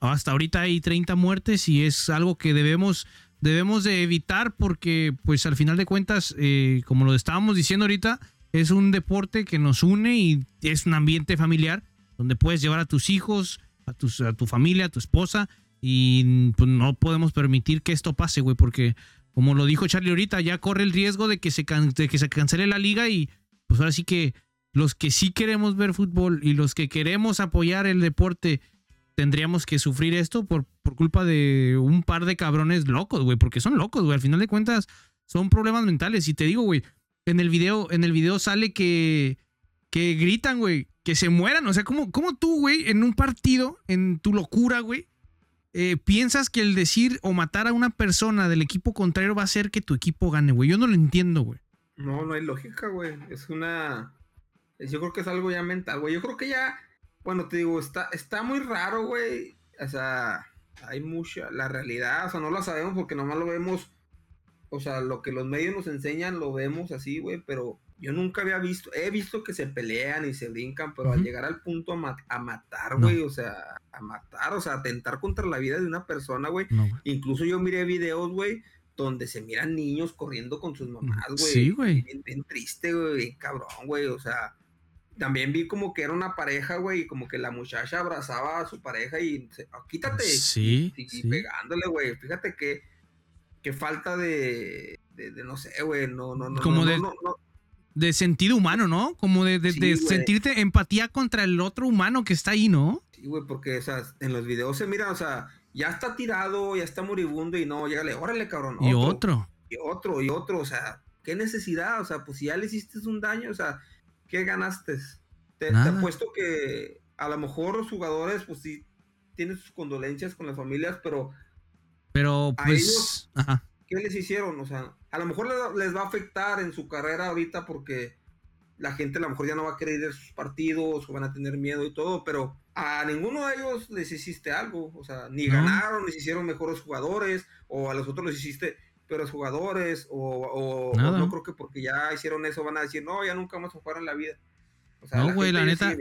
hasta ahorita hay 30 muertes y es algo que debemos debemos de evitar porque pues al final de cuentas, eh, como lo estábamos diciendo ahorita, es un deporte que nos une y es un ambiente familiar donde puedes llevar a tus hijos, a, tus, a tu familia, a tu esposa y pues, no podemos permitir que esto pase, güey, porque como lo dijo Charlie ahorita, ya corre el riesgo de que se, de que se cancele la liga y pues ahora sí que los que sí queremos ver fútbol y los que queremos apoyar el deporte tendríamos que sufrir esto por, por culpa de un par de cabrones locos, güey, porque son locos, güey. Al final de cuentas, son problemas mentales. Y te digo, güey, en el video, en el video sale que, que gritan, güey, que se mueran. O sea, ¿cómo, cómo tú, güey, en un partido, en tu locura, güey, eh, piensas que el decir o matar a una persona del equipo contrario va a hacer que tu equipo gane, güey? Yo no lo entiendo, güey. No, no hay lógica, güey. Es una. Yo creo que es algo ya mental, güey. Yo creo que ya bueno, te digo, está, está muy raro, güey. O sea, hay mucha, la realidad, o sea, no la sabemos porque nomás lo vemos, o sea, lo que los medios nos enseñan lo vemos así, güey, pero yo nunca había visto, he visto que se pelean y se brincan, pero al llegar al punto a, matar, güey, o sea, a matar, o sea, atentar contra la vida de una persona, güey. Incluso yo miré videos, güey, donde se miran niños corriendo con sus mamás, güey. Sí, güey. bien triste, güey, bien cabrón, güey, o sea también vi como que era una pareja, güey, y como que la muchacha abrazaba a su pareja y se, oh, quítate. Sí. Y, pegándole, güey. Fíjate que, que falta de, de, no sé, güey, no, no, no. Como de, de sentido humano, ¿no? Como de, de sentirte empatía contra el otro humano que está ahí, ¿no? Sí, güey, porque, o sea, en los videos se mira, o sea, ya está tirado, ya está moribundo y no, llégale, órale, cabrón. Y otro. Y otro, y otro, o sea, ¿qué necesidad? O sea, pues si ya le hiciste un daño, o sea ¿qué ganaste? Te, te, apuesto que a lo mejor los jugadores, pues sí, tienen sus condolencias con las familias, pero. Pero, pues. ¿Qué les hicieron? O sea, a lo mejor les, va a afectar en su carrera ahorita porque la gente a lo mejor ya no va a querer ir a sus partidos o van a tener miedo y todo, pero a ninguno de ellos les hiciste algo. O sea, ni ganaron, ni hicieron mejores jugadores, o a los otros les hiciste pero jugadores o, no creo que porque ya hicieron eso van a decir, no, ya nunca vamos a jugar en la vida. no, güey, la, neta,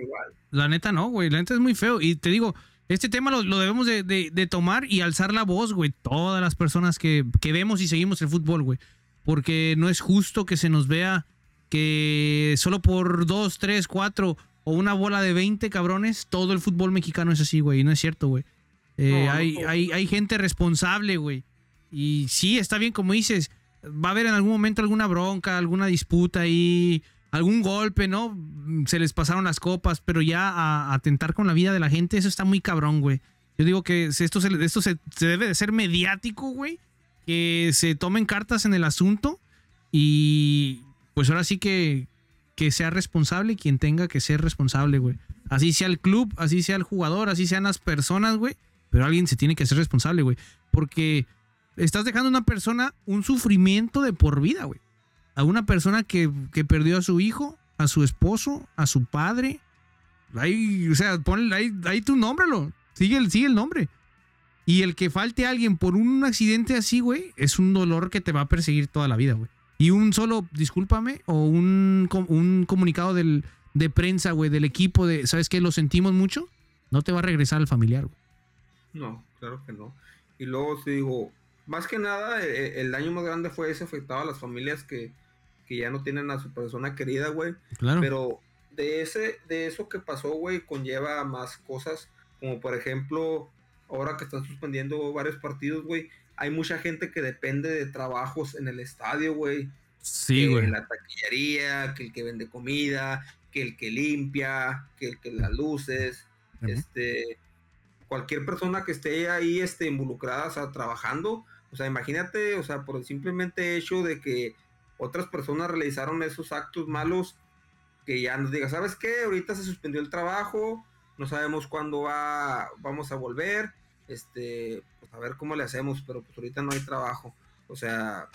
la neta no, güey, la neta es muy feo. Y te digo, este tema lo, debemos de, tomar y alzar la voz, güey. Todas las personas que, que vemos y seguimos el fútbol, güey. Porque no es justo que se nos vea que solo por dos, tres, cuatro o una bola de 20 cabrones, todo el fútbol mexicano es así, güey. Y no es cierto, güey. Eh, hay, hay, hay gente responsable, güey. Y sí, está bien, como dices, va a haber en algún momento alguna bronca, alguna disputa ahí, algún golpe, ¿no? Se les pasaron las copas, pero ya a atentar con la vida de la gente, eso está muy cabrón, güey. Yo digo que esto, se, esto se, debe de ser mediático, güey. Que se tomen cartas en el asunto y pues ahora sí que, que sea responsable quien tenga que ser responsable, güey. Así sea el club, así sea el jugador, así sean las personas, güey. Pero alguien se tiene que hacer responsable, güey. Porque estás dejando a una persona un sufrimiento de por vida, güey. A una persona que, perdió a su hijo, a su esposo, a su padre. Ahí, o sea, ponle ahí, ahí tu nómbralo. Sigue el, sigue el nombre. Y el que falte a alguien por un accidente así, güey, es un dolor que te va a perseguir toda la vida, güey. Y un solo, discúlpame, o un, un comunicado del, de prensa, güey, del equipo de, ¿sabes qué? Lo sentimos mucho, no te va a regresar al familiar, güey. No, claro que no. Y luego te digo, más que nada, eh, eh, el, daño más grande fue ese afectado a las familias que, ya no tienen a su persona querida, güey. Claro. Pero de, ese, de eso que pasó, güey, conlleva más cosas, como por ejemplo, ahora que están suspendiendo varios partidos, güey, hay mucha gente que depende de trabajos en el estadio, güey. Sí, güey. La taquillería, que el que vende comida, que el que limpia, que el que las luces, este, cualquier persona que esté ahí este, involucrada, o sea, trabajando, o sea, imagínate, o sea, por el simplemente hecho de que otras personas realizaron esos actos malos, que ya nos diga, ¿sabes qué? Ahorita se suspendió el trabajo, no sabemos cuándo va, vamos a volver, este, pues a ver cómo le hacemos, pero pues ahorita no hay trabajo. O sea,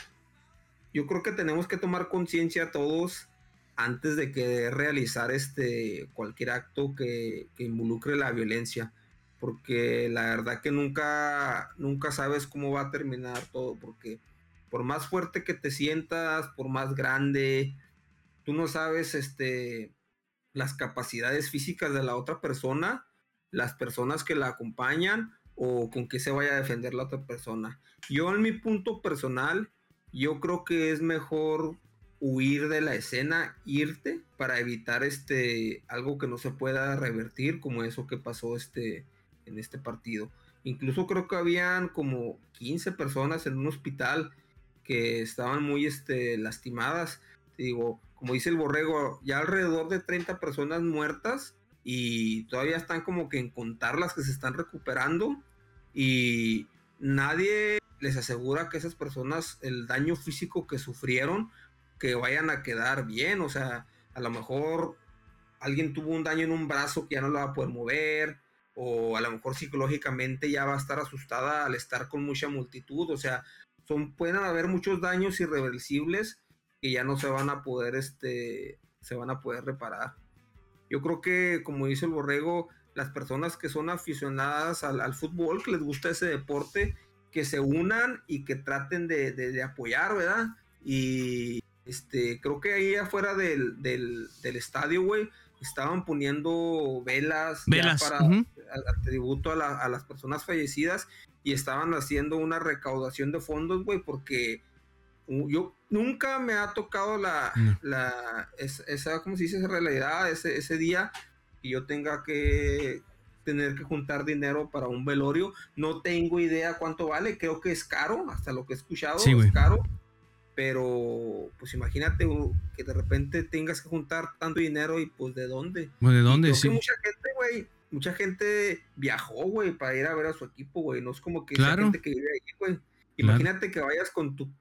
yo creo que tenemos que tomar conciencia todos antes de que realizar este cualquier acto que, que involucre la violencia porque la verdad que nunca, nunca sabes cómo va a terminar todo, porque por más fuerte que te sientas, por más grande, tú no sabes este, las capacidades físicas de la otra persona, las personas que la acompañan o con qué se vaya a defender la otra persona. Yo en mi punto personal, yo creo que es mejor huir de la escena, irte para evitar este algo que no se pueda revertir como eso que pasó este en este partido. Incluso creo que habían como 15 personas en un hospital que estaban muy este, lastimadas. digo, como dice el borrego, ya alrededor de 30 personas muertas y todavía están como que en contar las que se están recuperando y nadie les asegura que esas personas, el daño físico que sufrieron, que vayan a quedar bien. O sea, a lo mejor alguien tuvo un daño en un brazo que ya no lo va a poder mover, o a lo mejor psicológicamente ya va a estar asustada al estar con mucha multitud, o sea, son, pueden haber muchos daños irreversibles que ya no se van a poder, este, se van a poder reparar. Yo creo que, como dice el borrego, las personas que son aficionadas al, fútbol, que les gusta ese deporte, que se unan y que traten de, de, apoyar, ¿verdad? Y este, creo que ahí afuera del, del, del estadio, güey, estaban poniendo velas, para tributo a, las personas fallecidas y estaban haciendo una recaudación de fondos, güey, porque yo nunca me ha tocado la, la esa, ¿cómo se dice? Esa realidad, ese, ese día y yo tenga que tener que juntar dinero para un velorio. No tengo idea cuánto vale, creo que es caro, hasta lo que he escuchado, es caro pero pues imagínate que de repente tengas que juntar tanto dinero y pues de dónde. Pues de dónde, sí. mucha gente, güey, mucha gente viajó, güey, para ir a ver a su equipo, güey. No es como que claro. gente que vive ahí, güey. Imagínate que vayas con tu,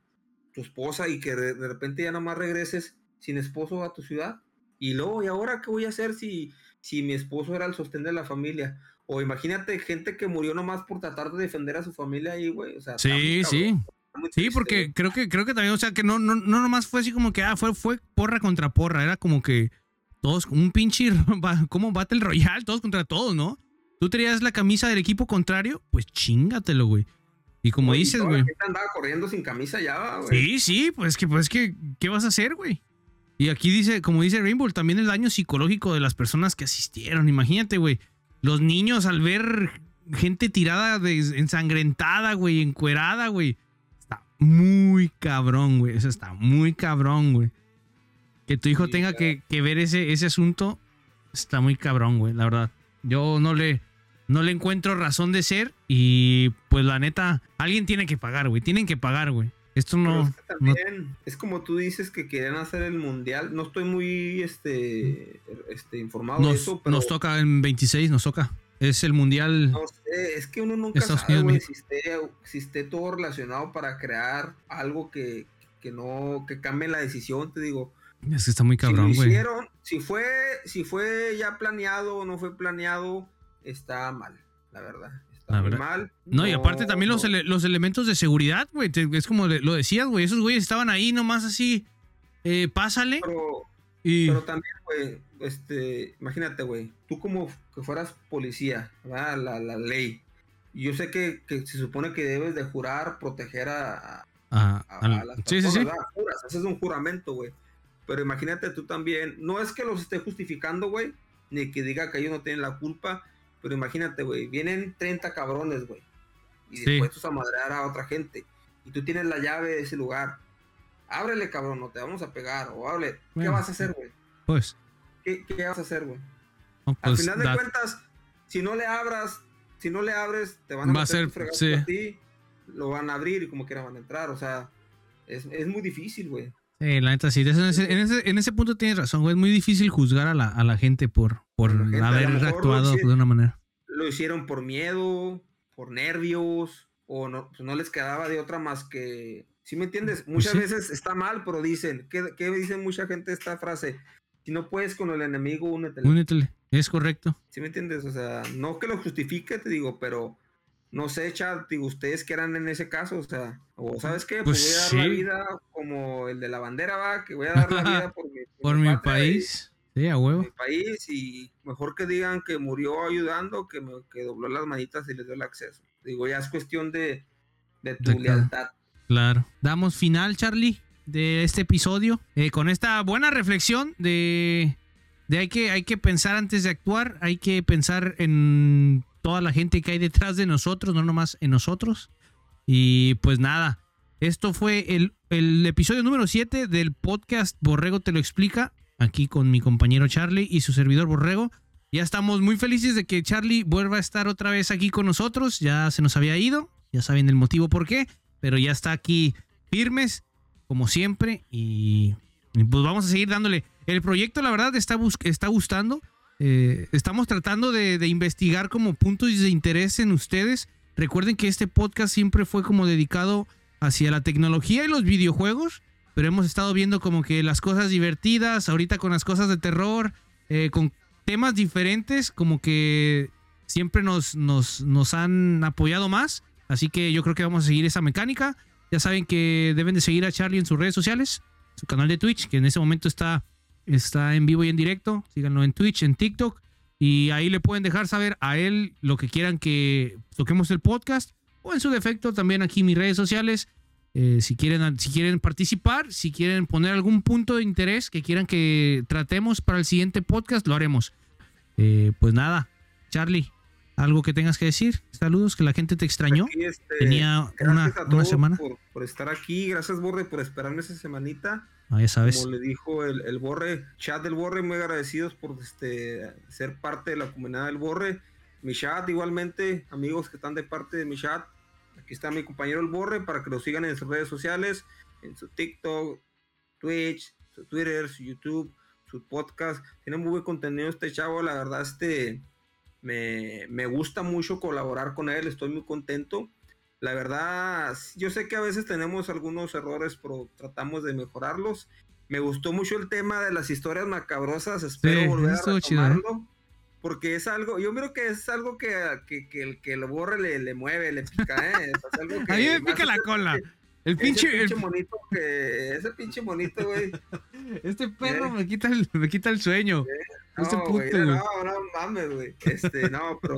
tu esposa y que de, repente ya nomás regreses sin esposo a tu ciudad. Y luego, ¿y ahora qué voy a hacer si, si mi esposo era el sostén de la familia? O imagínate gente que murió nomás por tratar de defender a su familia ahí, güey. O sea, sí, sí. Sí, porque creo que, creo que también, o sea, que no, no, no nomás fue así como que, ah, fue, fue porra contra porra, era como que todos, un pinche, como Battle Royale, todos contra todos, ¿no? Tú tenías la camisa del equipo contrario, pues chingatelo, güey. Y como dices, güey. andaba corriendo sin camisa ya, güey. Sí, sí, pues que, pues que, ¿qué vas a hacer, güey? Y aquí dice, como dice Rainbow, también el daño psicológico de las personas que asistieron. Imagínate, güey. Los niños al ver gente tirada, ensangrentada, güey, encuerada, güey. Muy cabrón, güey. Eso está muy cabrón, güey. Que tu hijo tenga que, ver ese, ese asunto está muy cabrón, güey, la verdad. Yo no le, no le encuentro razón de ser y pues la neta, alguien tiene que pagar, güey. Tienen que pagar, güey. Esto no, también Es como tú dices que quieren hacer el mundial. No estoy muy este, este informado nos, de eso, pero. Nos toca en 26, nos toca. Es el mundial. No sé, es que uno nunca sabe, güey, si, esté, todo relacionado para crear algo que, que no, que cambie la decisión, te digo. Es que está muy cabrón, güey. Si, fue, si fue ya planeado o no fue planeado, está mal, la verdad. Está muy mal. No, y aparte también los, los elementos de seguridad, güey. Es como lo decías, güey. Esos güeyes estaban ahí nomás así. Eh, pásale. Pero, y... pero también, güey, este, imagínate, güey. Tú como que fueras policía, ¿verdad? La, la ley. Yo sé que, que, se supone que debes de jurar proteger a, a, a, las sí, sí, sí. Juras, haces un juramento, güey. Pero imagínate tú también, no es que los esté justificando, güey, ni que diga que ellos no tienen la culpa, pero imagínate, güey, vienen 30 cabrones, güey, y dispuestos a madrear a otra gente, y tú tienes la llave de ese lugar. Ábrele, cabrón, no te vamos a pegar, o hable. ¿Qué vas a hacer, güey? Pues. ¿Qué, vas a hacer, güey? Al pues, final de cuentas, si no le abras, si no le abres, te van a, Va a ser, sí. a ti, lo van a abrir y como quiera van a entrar, o sea, es, es muy difícil, güey. La neta sí. En ese, en ese, punto tienes razón, güey. Es muy difícil juzgar a la, a la gente por, por haber actuado de una manera. Lo hicieron por miedo, por nervios, o no, pues no les quedaba de otra más que. ¿Sí me entiendes? Pues Muchas veces está mal, pero dicen, ¿qué, ¿qué dice mucha gente esta frase? Si no puedes con el enemigo, únetele. Únetele, es correcto. ¿Sí me entiendes? O sea, no que lo justifique, te digo, pero no sé, chat, digo, ustedes que eran en ese caso, o sea, o sabes qué, pues, voy a dar la vida como el de la bandera va, que voy a dar la vida por mi, por mi país. sí, a huevo. Mi país y mejor que digan que murió ayudando que, me, que dobló las manitas y les dio el acceso. Digo, ya es cuestión de, de tu lealtad. Claro. Damos final, Charlie, de este episodio eh, con esta buena reflexión de, de hay, que, hay que pensar antes de actuar, hay que pensar en toda la gente que hay detrás de nosotros, no nomás en nosotros. Y pues nada, esto fue el, el episodio número 7 del podcast Borrego te lo explica, aquí con mi compañero Charlie y su servidor Borrego. Ya estamos muy felices de que Charlie vuelva a estar otra vez aquí con nosotros. Ya se nos había ido, ya saben el motivo por qué, pero ya está aquí firmes, como siempre. Y, pues vamos a seguir dándole. El proyecto, la verdad, está, está gustando. Eh, estamos tratando de, investigar como puntos de interés en ustedes. Recuerden que este podcast siempre fue como dedicado hacia la tecnología y los videojuegos, pero hemos estado viendo como que las cosas divertidas, ahorita con las cosas de terror, eh, con temas diferentes, como que siempre nos, nos, nos han apoyado más. Así que yo creo que vamos a seguir esa mecánica. Ya saben que deben de seguir a Charlie en sus redes sociales, su canal de Twitch, que en ese momento está Está en vivo y en directo. Síganlo en Twitch, en TikTok. Y ahí le pueden dejar saber a él lo que quieran que toquemos el podcast. O en su defecto, también aquí mis redes sociales. Eh, si, quieren, si quieren participar, si quieren poner algún punto de interés que quieran que tratemos para el siguiente podcast, lo haremos. Eh, pues nada, Charlie, algo que tengas que decir. Saludos, que la gente te extrañó. Este, Tenía una, una semana. Por, por, estar aquí, gracias Borde por esperarme esa semanita. Ah, ya sabes. Como le dijo el, el, Borre, chat del Borre, muy agradecidos por este, ser parte de la comunidad del Borre. Mi chat igualmente, amigos que están de parte de mi chat. Aquí está mi compañero el Borre para que lo sigan en sus redes sociales, en su TikTok, Twitch, su Twitter, su YouTube, su podcast. Tiene muy buen contenido este chavo, la verdad este me, me gusta mucho colaborar con él, estoy muy contento la verdad, yo sé que a veces tenemos algunos errores, pero tratamos de mejorarlos. Me gustó mucho el tema de las historias macabrosas, espero volver a ¿eh? retomarlo. Porque es algo, yo creo que es algo que, que, que el que lo borre le, le mueve, le pica, ¿eh? a mí me pica la cola. El pinche, pinche monito que, ese pinche monito, güey. Este perro ¿Eh? me quita el, me quita el sueño. Este no, güey, no, no mames, güey. Este, no, pero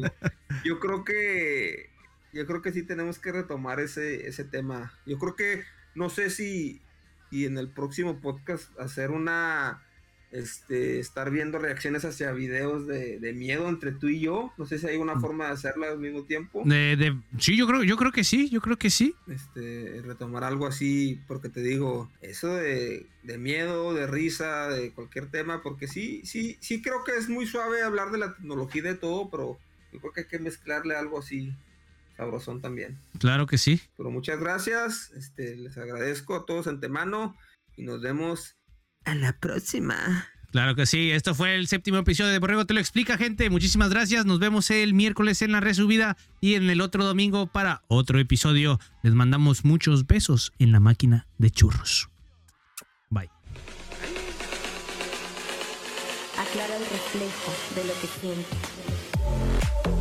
yo creo que yo creo que sí tenemos que retomar ese, ese tema. Yo creo que, no sé si, y en el próximo podcast hacer una, este, estar viendo reacciones hacia videos de, miedo entre tú y yo. No sé si hay una mm. forma de hacerla al mismo tiempo. De, sí, yo creo, yo creo que sí, yo creo que sí. Este, retomar algo así, porque te digo, eso de, de, miedo, de risa, de cualquier tema, porque sí, sí, sí creo que es muy suave hablar de la tecnología y de todo, pero yo creo que hay que mezclarle algo así sabrosón también. Claro que sí. Pero muchas gracias, este, les agradezco a todos antemano y nos vemos a la próxima. Claro que sí, esto fue el séptimo episodio de Borrego Te lo explica, gente. Muchísimas gracias. Nos vemos el miércoles en la resubida y en el otro domingo para otro episodio. Les mandamos muchos besos en la máquina de churros. Bye. Aclara el reflejo de lo que sientes.